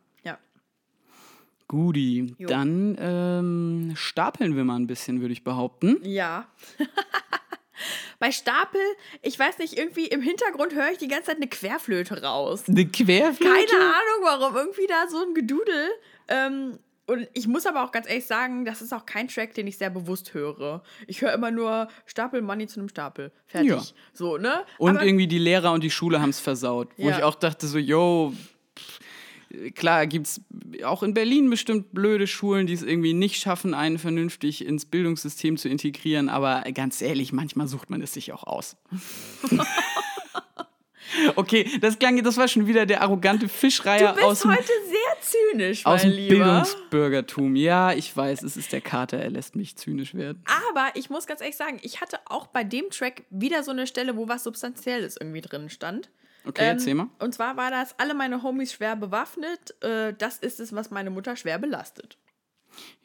Guti, Jo. dann ähm, stapeln wir mal ein bisschen, würde ich behaupten. Ja. Bei Stapel, ich weiß nicht, irgendwie im Hintergrund höre ich die ganze Zeit eine Querflöte raus. Eine Querflöte? Keine Ahnung warum, irgendwie da so ein Gedudel. Ähm, und ich muss aber auch ganz ehrlich sagen, das ist auch kein Track, den ich sehr bewusst höre. Ich höre immer nur Stapel Money zu einem Stapel. Fertig. Ja. So, ne? Und aber, irgendwie die Lehrer und die Schule haben es versaut. Wo Ja. ich auch dachte so, yo, klar gibt es auch in Berlin bestimmt blöde Schulen, die es irgendwie nicht schaffen, einen vernünftig ins Bildungssystem zu integrieren. Aber ganz ehrlich, manchmal sucht man es sich auch aus. okay, das klang, das war schon wieder der arrogante Fischreiher du bist aus dem, heute sehr zynisch, aus dem Lieber. Bildungsbürgertum. Ja, ich weiß, es ist der Kater, er lässt mich zynisch werden. Aber ich muss ganz ehrlich sagen, ich hatte auch bei dem Track wieder so eine Stelle, wo was Substanzielles irgendwie drin stand. Okay, erzähl mal. Und zwar war das, alle meine Homies schwer bewaffnet. Äh, das ist es, was meine Mutter schwer belastet.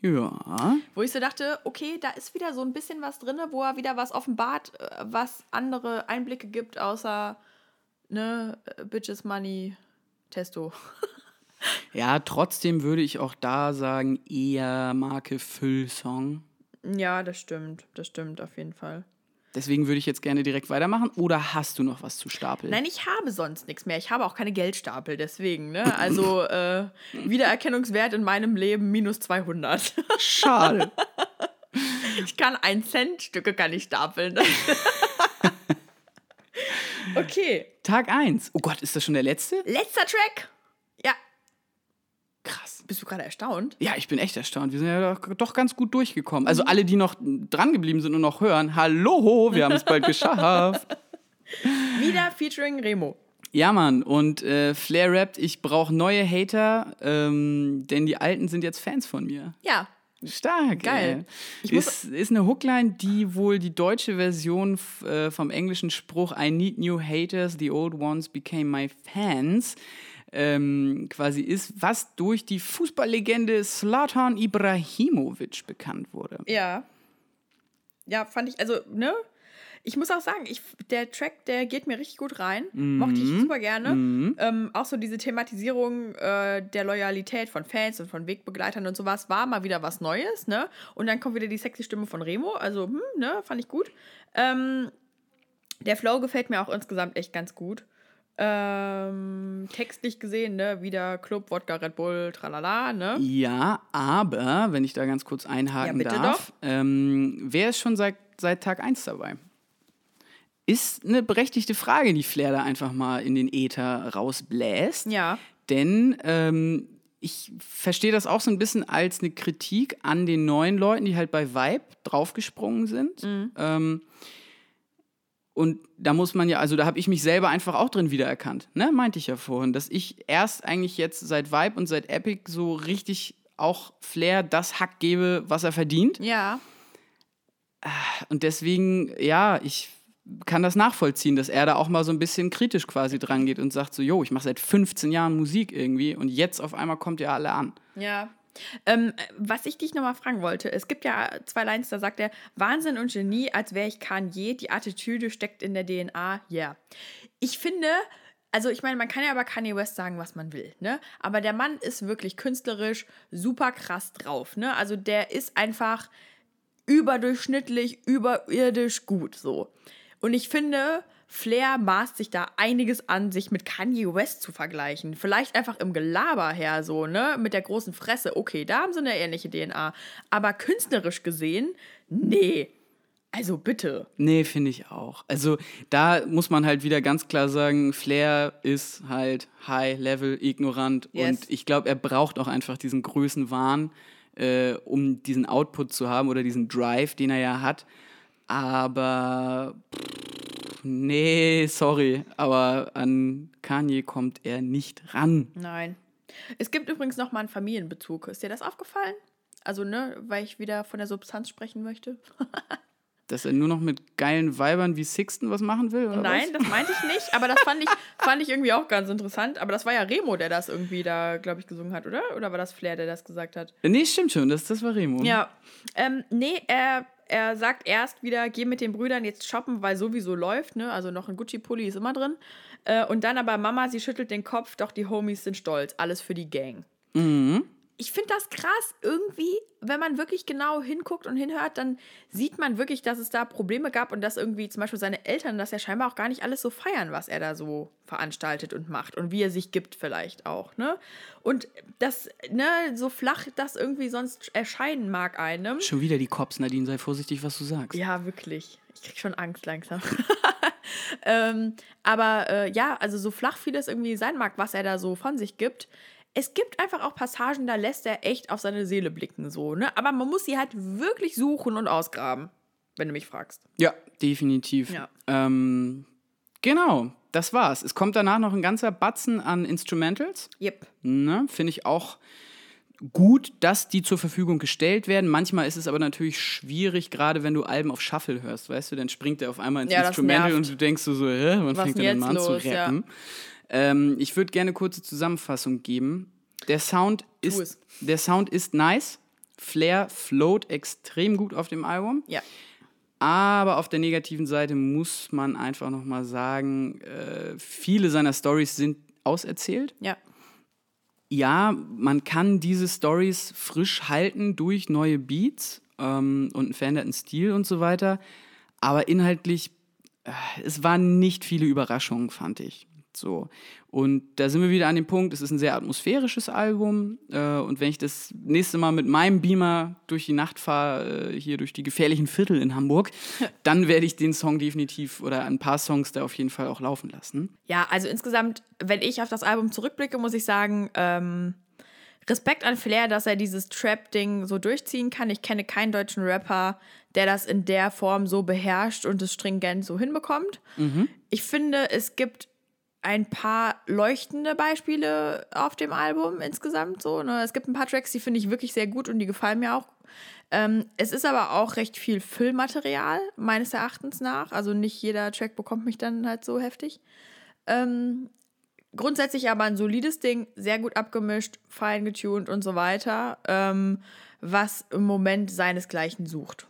Ja. Wo ich so dachte, okay, da ist wieder so ein bisschen was drin, wo er wieder was offenbart, äh, was andere Einblicke gibt, außer, ne, äh, Bitches Money, Testo. Ja, trotzdem würde ich auch da sagen, eher Marke Füllsong. Ja, das stimmt. Das stimmt auf jeden Fall. Deswegen würde ich jetzt gerne direkt weitermachen. Oder hast du noch was zu stapeln? Nein, ich habe sonst nichts mehr. Ich habe auch keine Geldstapel, deswegen, ne? Also, äh, Wiedererkennungswert in meinem Leben minus 200. Schade. Ich kann ein Cent Stücke kann ich stapeln. okay, Tag 1. Oh Gott, ist das schon der letzte? letzter Track. Ja, Krass. bist du gerade erstaunt? Ja, ich bin echt erstaunt. Wir sind ja doch, doch ganz gut durchgekommen. Also alle, die noch dran geblieben sind und noch hören, hallo, wir haben es bald geschafft. Wieder featuring Remo. Ja, Mann. Und äh, Flair rappt, ich brauche neue Hater, ähm, denn die Alten sind jetzt Fans von mir. Ja, Stark. Geil. Ist, ist eine Hookline, die wohl die deutsche Version äh, vom englischen Spruch I need new haters, the old ones became my fans ähm, quasi ist, was durch die Fußballlegende Slatan Ibrahimovic bekannt wurde. ja. Ja, fand ich, also, ne? Ich muss auch sagen, ich, der Track, der geht mir richtig gut rein. Mochte ich super gerne. Ähm, auch so diese Thematisierung äh, der Loyalität von Fans und von Wegbegleitern und sowas war mal wieder was Neues, ne? Und dann kommt wieder die sexy Stimme von Remo. Also, hm, ne, fand ich gut. Ähm, der Flow gefällt mir auch insgesamt echt ganz gut. Ähm, textlich gesehen, ne, wieder Club, Wodka, Red Bull, tralala, ne? Ja, aber, wenn ich da ganz kurz einhaken Ja, darf, ähm, wer ist schon seit, seit Tag 1 dabei? Ist eine berechtigte Frage, die Flair da einfach mal in den Äther rausbläst. Ja. Denn ähm, ich verstehe das auch so ein bisschen als eine Kritik an den neuen Leuten, die halt bei Vibe draufgesprungen sind. Mhm. Und da muss man ja, also da habe ich mich selber einfach auch drin wiedererkannt, ne? Meinte ich ja vorhin, dass ich erst eigentlich jetzt seit Vibe und seit Epic so richtig auch Flair das Hack gebe, was er verdient. Ja. Und deswegen, ja, ich kann das nachvollziehen, dass er da auch mal so ein bisschen kritisch quasi dran geht und sagt so, jo, ich mache seit 15 Jahren Musik irgendwie und jetzt auf einmal kommt ihr alle an. Ja. Ähm, was ich dich nochmal fragen wollte, es gibt ja zwei Lines, da sagt er, Wahnsinn und Genie, als wäre ich Kanye, die Attitüde steckt in der DNA, ja. Yeah. Ich finde, also ich meine, man kann ja über Kanye West sagen, was man will, ne? Aber der Mann ist wirklich künstlerisch super krass drauf, ne? Also der ist einfach überdurchschnittlich, überirdisch gut, so. Und ich finde, Flair maßt sich da einiges an, sich mit Kanye West zu vergleichen. Vielleicht einfach im Gelaber her so, ne? Mit der großen Fresse. Okay, da haben sie eine ähnliche DNA. Aber künstlerisch gesehen, nee. Also bitte. Nee, finde ich auch. Also da muss man halt wieder ganz klar sagen, Flair ist halt High-Level ignorant yes. und ich glaube, er braucht auch einfach diesen Größenwahn, äh, um diesen Output zu haben oder diesen Drive, den er ja hat. Aber pff, nee, sorry, aber an Kanye kommt er nicht ran. Nein. Es gibt übrigens noch mal einen Familienbezug. Ist dir das aufgefallen? Also, ne, weil ich wieder von der Substanz sprechen möchte. dass er nur noch mit geilen Weibern wie Sixten was machen will? Nein, was? das meinte ich nicht, aber das fand ich, fand ich irgendwie auch ganz interessant. Aber das war ja Remo, der das irgendwie da, glaube ich, gesungen hat, oder? Oder war das Flair, der das gesagt hat? Nee, stimmt schon, das, das war Remo. Ja. Ähm, nee, er, er sagt erst wieder, geh mit den Brüdern jetzt shoppen, weil sowieso läuft, ne? Also noch ein Gucci-Pulli ist immer drin. Äh, und dann aber Mama, sie schüttelt den Kopf, doch die Homies sind stolz. Alles für die Gang. Mhm ich finde das krass. Irgendwie, wenn man wirklich genau hinguckt und hinhört, dann sieht man wirklich, dass es da Probleme gab und dass irgendwie zum Beispiel seine Eltern das ja scheinbar auch gar nicht alles so feiern, was er da so veranstaltet und macht und wie er sich gibt vielleicht auch, ne? Und das, ne, so flach das irgendwie sonst erscheinen mag einem. Schon wieder die Cops, Nadine, sei vorsichtig, was du sagst. Ja, wirklich. Ich krieg schon Angst langsam. ähm, aber äh, ja, also so flach wie das irgendwie sein mag, was er da so von sich gibt, es gibt einfach auch Passagen, da lässt er echt auf seine Seele blicken, so, ne? Aber man muss sie halt wirklich suchen und ausgraben, wenn du mich fragst. Ja, definitiv. Ja. Ähm, genau, das war's. Es kommt danach noch ein ganzer Batzen an Instrumentals. Yep. Ne? Finde ich auch gut, dass die zur Verfügung gestellt werden. Manchmal ist es aber natürlich schwierig, gerade wenn du Alben auf Shuffle hörst, weißt du, dann springt der auf einmal ins ja, Instrumental und du denkst so, so hä, wann Was fängt der an los? zu rappen? Ja. Ähm, ich würde gerne eine kurze Zusammenfassung geben. Der Sound, ist, der Sound ist nice. Flair float extrem gut auf dem Album. Ja. Aber auf der negativen Seite muss man einfach nochmal sagen, äh, viele seiner Stories sind auserzählt. Ja. Ja, man kann diese Stories frisch halten durch neue Beats ähm, und einen veränderten Stil und so weiter. Aber inhaltlich, äh, es waren nicht viele Überraschungen, fand ich. So. Und da sind wir wieder an dem Punkt, es ist ein sehr atmosphärisches Album. Äh, und wenn ich das nächste Mal mit meinem Beamer durch die Nacht fahre, äh, hier durch die gefährlichen Viertel in Hamburg, dann werde ich den Song definitiv oder ein paar Songs da auf jeden Fall auch laufen lassen. Ja, also insgesamt, wenn ich auf das Album zurückblicke, muss ich sagen, ähm, Respekt an Flair, dass er dieses Trap-Ding so durchziehen kann. Ich kenne keinen deutschen Rapper, der das in der Form so beherrscht und es stringent so hinbekommt. Mhm. Ich finde, es gibt ein paar leuchtende Beispiele auf dem Album insgesamt so. Ne? Es gibt ein paar Tracks, die finde ich wirklich sehr gut und die gefallen mir auch. Ähm, es ist aber auch recht viel Füllmaterial, meines Erachtens nach. Also nicht jeder Track bekommt mich dann halt so heftig. Ähm, grundsätzlich aber ein solides Ding, sehr gut abgemischt, fein getuned und so weiter, ähm, was im Moment seinesgleichen sucht.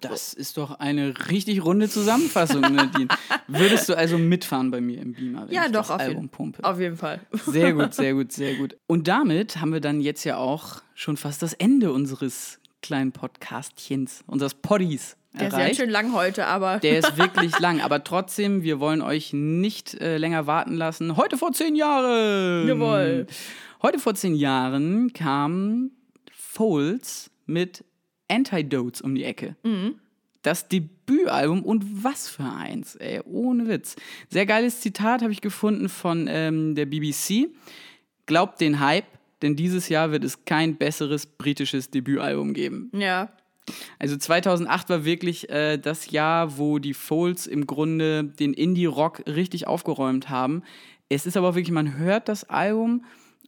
Das ist doch eine richtig runde Zusammenfassung, Nadine. Würdest du also mitfahren bei mir im Beamer, wenn ja, ich doch, das auf Album jeden, pumpe? Auf jeden Fall. Sehr gut, sehr gut, sehr gut. Und damit haben wir dann jetzt ja auch schon fast das Ende unseres kleinen Podcastchens, unseres Poddies Der ist ganz schön lang heute, aber. Der ist wirklich lang, aber trotzdem, wir wollen euch nicht äh, länger warten lassen. Heute vor zehn Jahren! Jawohl. Heute vor zehn Jahren kam Foles mit Antidotes um die Ecke. Mhm. Das Debütalbum und was für eins, ey, ohne Witz. Sehr geiles Zitat habe ich gefunden von ähm, der BBC. Glaubt den Hype, denn dieses Jahr wird es kein besseres britisches Debütalbum geben. Ja, Also 2008 war wirklich äh, das Jahr, wo die Folds im Grunde den Indie-Rock richtig aufgeräumt haben. Es ist aber wirklich, man hört das Album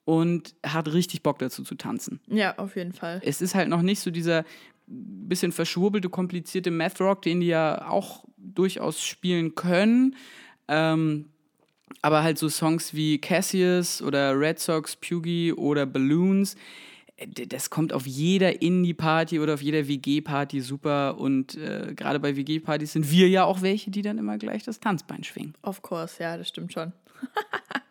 und hat richtig Bock dazu zu tanzen. Ja, auf jeden Fall. Es ist halt noch nicht so dieser bisschen verschwurbelte, komplizierte Math-Rock, den die ja auch durchaus spielen können. Ähm, aber halt so Songs wie Cassius oder Red Sox, Pugie oder Balloons, das kommt auf jeder Indie-Party oder auf jeder WG-Party super. Und äh, gerade bei WG-Partys sind wir ja auch welche, die dann immer gleich das Tanzbein schwingen. Of course, ja, das stimmt schon.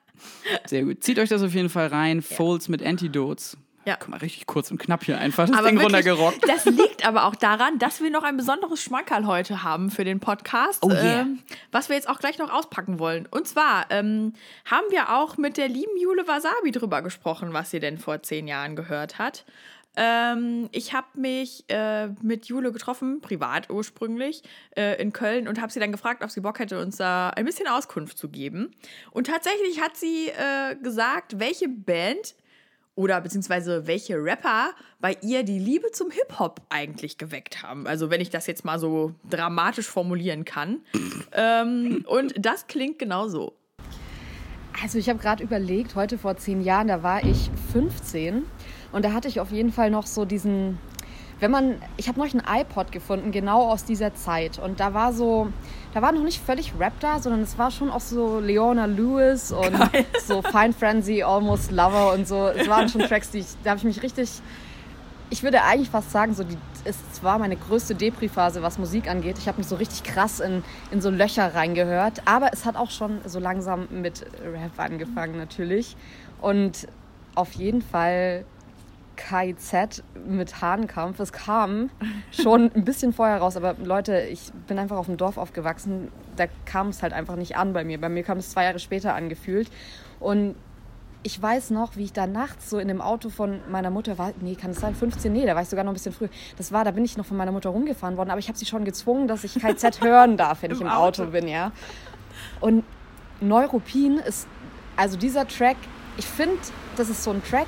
Sehr gut. Zieht euch das auf jeden Fall rein. Folds mit Antidotes. Ja. Guck mal, richtig kurz und knapp hier einfach das aber Ding wirklich, runtergerockt. Das liegt aber auch daran, dass wir noch ein besonderes Schmankerl heute haben für den Podcast, oh yeah. ähm, was wir jetzt auch gleich noch auspacken wollen. Und zwar ähm, haben wir auch mit der lieben Jule Wasabi drüber gesprochen, was sie denn vor zehn Jahren gehört hat. Ähm, ich habe mich äh, mit Jule getroffen, privat ursprünglich, äh, in Köln und habe sie dann gefragt, ob sie Bock hätte, uns da ein bisschen Auskunft zu geben. Und tatsächlich hat sie äh, gesagt, welche Band oder beziehungsweise welche Rapper bei ihr die Liebe zum Hip-Hop eigentlich geweckt haben. Also wenn ich das jetzt mal so dramatisch formulieren kann. ähm, und das klingt genau so. Also ich habe gerade überlegt, heute vor zehn Jahren, da war ich 15 und da hatte ich auf jeden Fall noch so diesen, wenn man, ich habe noch einen iPod gefunden, genau aus dieser Zeit. Und da war so, da war noch nicht völlig Rap da, sondern es war schon auch so Leona Lewis und Geil. so Fine Frenzy, Almost Lover und so. Es waren schon Tracks, die ich, da habe ich mich richtig, ich würde eigentlich fast sagen, so die, es war meine größte Depri-Phase, was Musik angeht. Ich habe mich so richtig krass in, in so Löcher reingehört. Aber es hat auch schon so langsam mit Rap angefangen natürlich. Und auf jeden Fall KIZ mit Hahnkampf. Es kam schon ein bisschen vorher raus, aber Leute, ich bin einfach auf dem Dorf aufgewachsen. Da kam es halt einfach nicht an bei mir. Bei mir kam es zwei Jahre später angefühlt. Und ich weiß noch, wie ich da nachts so in dem Auto von meiner Mutter war. Nee, kann es sein? 15? Nee, da war ich sogar noch ein bisschen früh. Das war, da bin ich noch von meiner Mutter rumgefahren worden, aber ich habe sie schon gezwungen, dass ich KZ hören darf, wenn ich im Auto bin, ja. Und Neuropin ist, also dieser Track, ich finde, das ist so ein Track,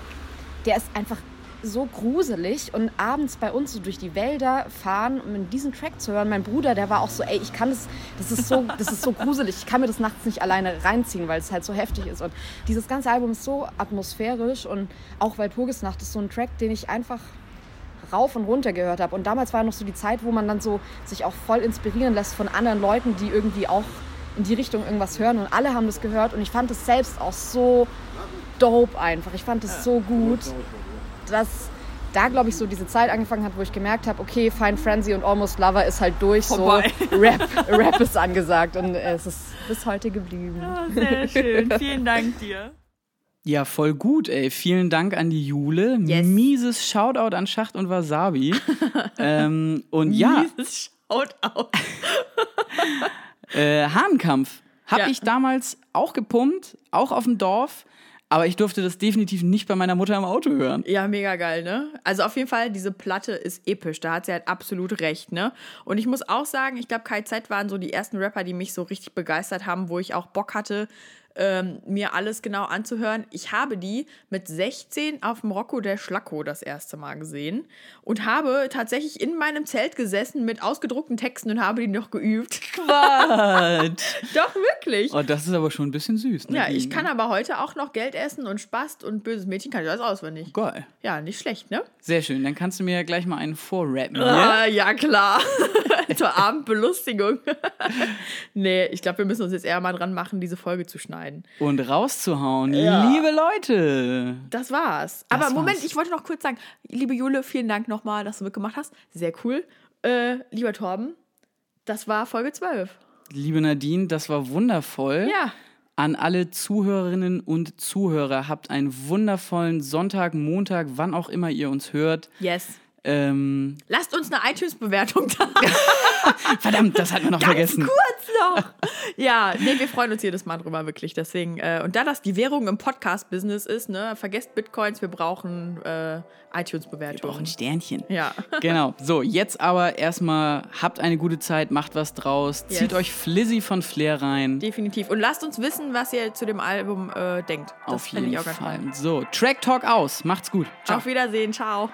der ist einfach so gruselig und abends bei uns so durch die Wälder fahren, um diesen Track zu hören. Mein Bruder, der war auch so, ey, ich kann das, das ist so, das ist so gruselig, ich kann mir das nachts nicht alleine reinziehen, weil es halt so heftig ist. Und dieses ganze Album ist so atmosphärisch und auch Walpurgisnacht ist so ein Track, den ich einfach rauf und runter gehört habe. Und damals war noch so die Zeit, wo man dann so sich auch voll inspirieren lässt von anderen Leuten, die irgendwie auch in die Richtung irgendwas hören. Und alle haben das gehört und ich fand es selbst auch so dope einfach. Ich fand es so gut dass da, glaube ich, so diese Zeit angefangen hat, wo ich gemerkt habe, okay, Fine Frenzy und Almost Lover ist halt durch, Vorbei. so Rap, Rap ist angesagt und es ist bis heute geblieben. Ja, sehr schön, vielen Dank dir. Ja, voll gut, ey. Vielen Dank an die Jule. Yes. Mieses Shoutout an Schacht und Wasabi. ähm, und ja. Mieses Shoutout. äh, Hahnkampf. Habe ja. ich damals auch gepumpt, auch auf dem Dorf. Aber ich durfte das definitiv nicht bei meiner Mutter im Auto hören. Ja, mega geil, ne? Also auf jeden Fall, diese Platte ist episch. Da hat sie halt absolut recht, ne? Und ich muss auch sagen, ich glaube, KZ waren so die ersten Rapper, die mich so richtig begeistert haben, wo ich auch Bock hatte, ähm, mir alles genau anzuhören. Ich habe die mit 16 auf dem Rocco der Schlacko das erste Mal gesehen und habe tatsächlich in meinem Zelt gesessen mit ausgedruckten Texten und habe die noch geübt. Quatsch! Doch, wirklich. Oh, das ist aber schon ein bisschen süß. Ne? Ja, ich kann aber heute auch noch Geld essen und Spast und böses Mädchen kann ich alles auswendig. Geil. Ja, nicht schlecht, ne? Sehr schön. Dann kannst du mir ja gleich mal einen vorrappen. Ah, ja, klar. Zur Abendbelustigung. nee, ich glaube, wir müssen uns jetzt eher mal dran machen, diese Folge zu schneiden. Und rauszuhauen. Ja. Liebe Leute. Das war's. Das Aber Moment, ich wollte noch kurz sagen, liebe Jule, vielen Dank nochmal, dass du mitgemacht hast. Sehr cool. Äh, lieber Torben, das war Folge 12. Liebe Nadine, das war wundervoll. Ja. An alle Zuhörerinnen und Zuhörer, habt einen wundervollen Sonntag, Montag, wann auch immer ihr uns hört. Yes. Ähm, Lasst uns eine iTunes-Bewertung da. Verdammt, das hatten wir noch Ganz vergessen. kurz noch. Ja, nee, wir freuen uns jedes Mal drüber, wirklich. Deswegen, äh, und da das die Währung im Podcast-Business ist, ne, vergesst Bitcoins, wir brauchen äh, iTunes-Bewertungen. Wir brauchen Sternchen. Ja. Genau. So, jetzt aber erstmal habt eine gute Zeit, macht was draus, yes. zieht euch Flizzy von Flair rein. Definitiv. Und lasst uns wissen, was ihr zu dem Album äh, denkt. Das Auf jeden Fall. So, Track Talk aus. Macht's gut. Ciao. Auf Wiedersehen. Ciao.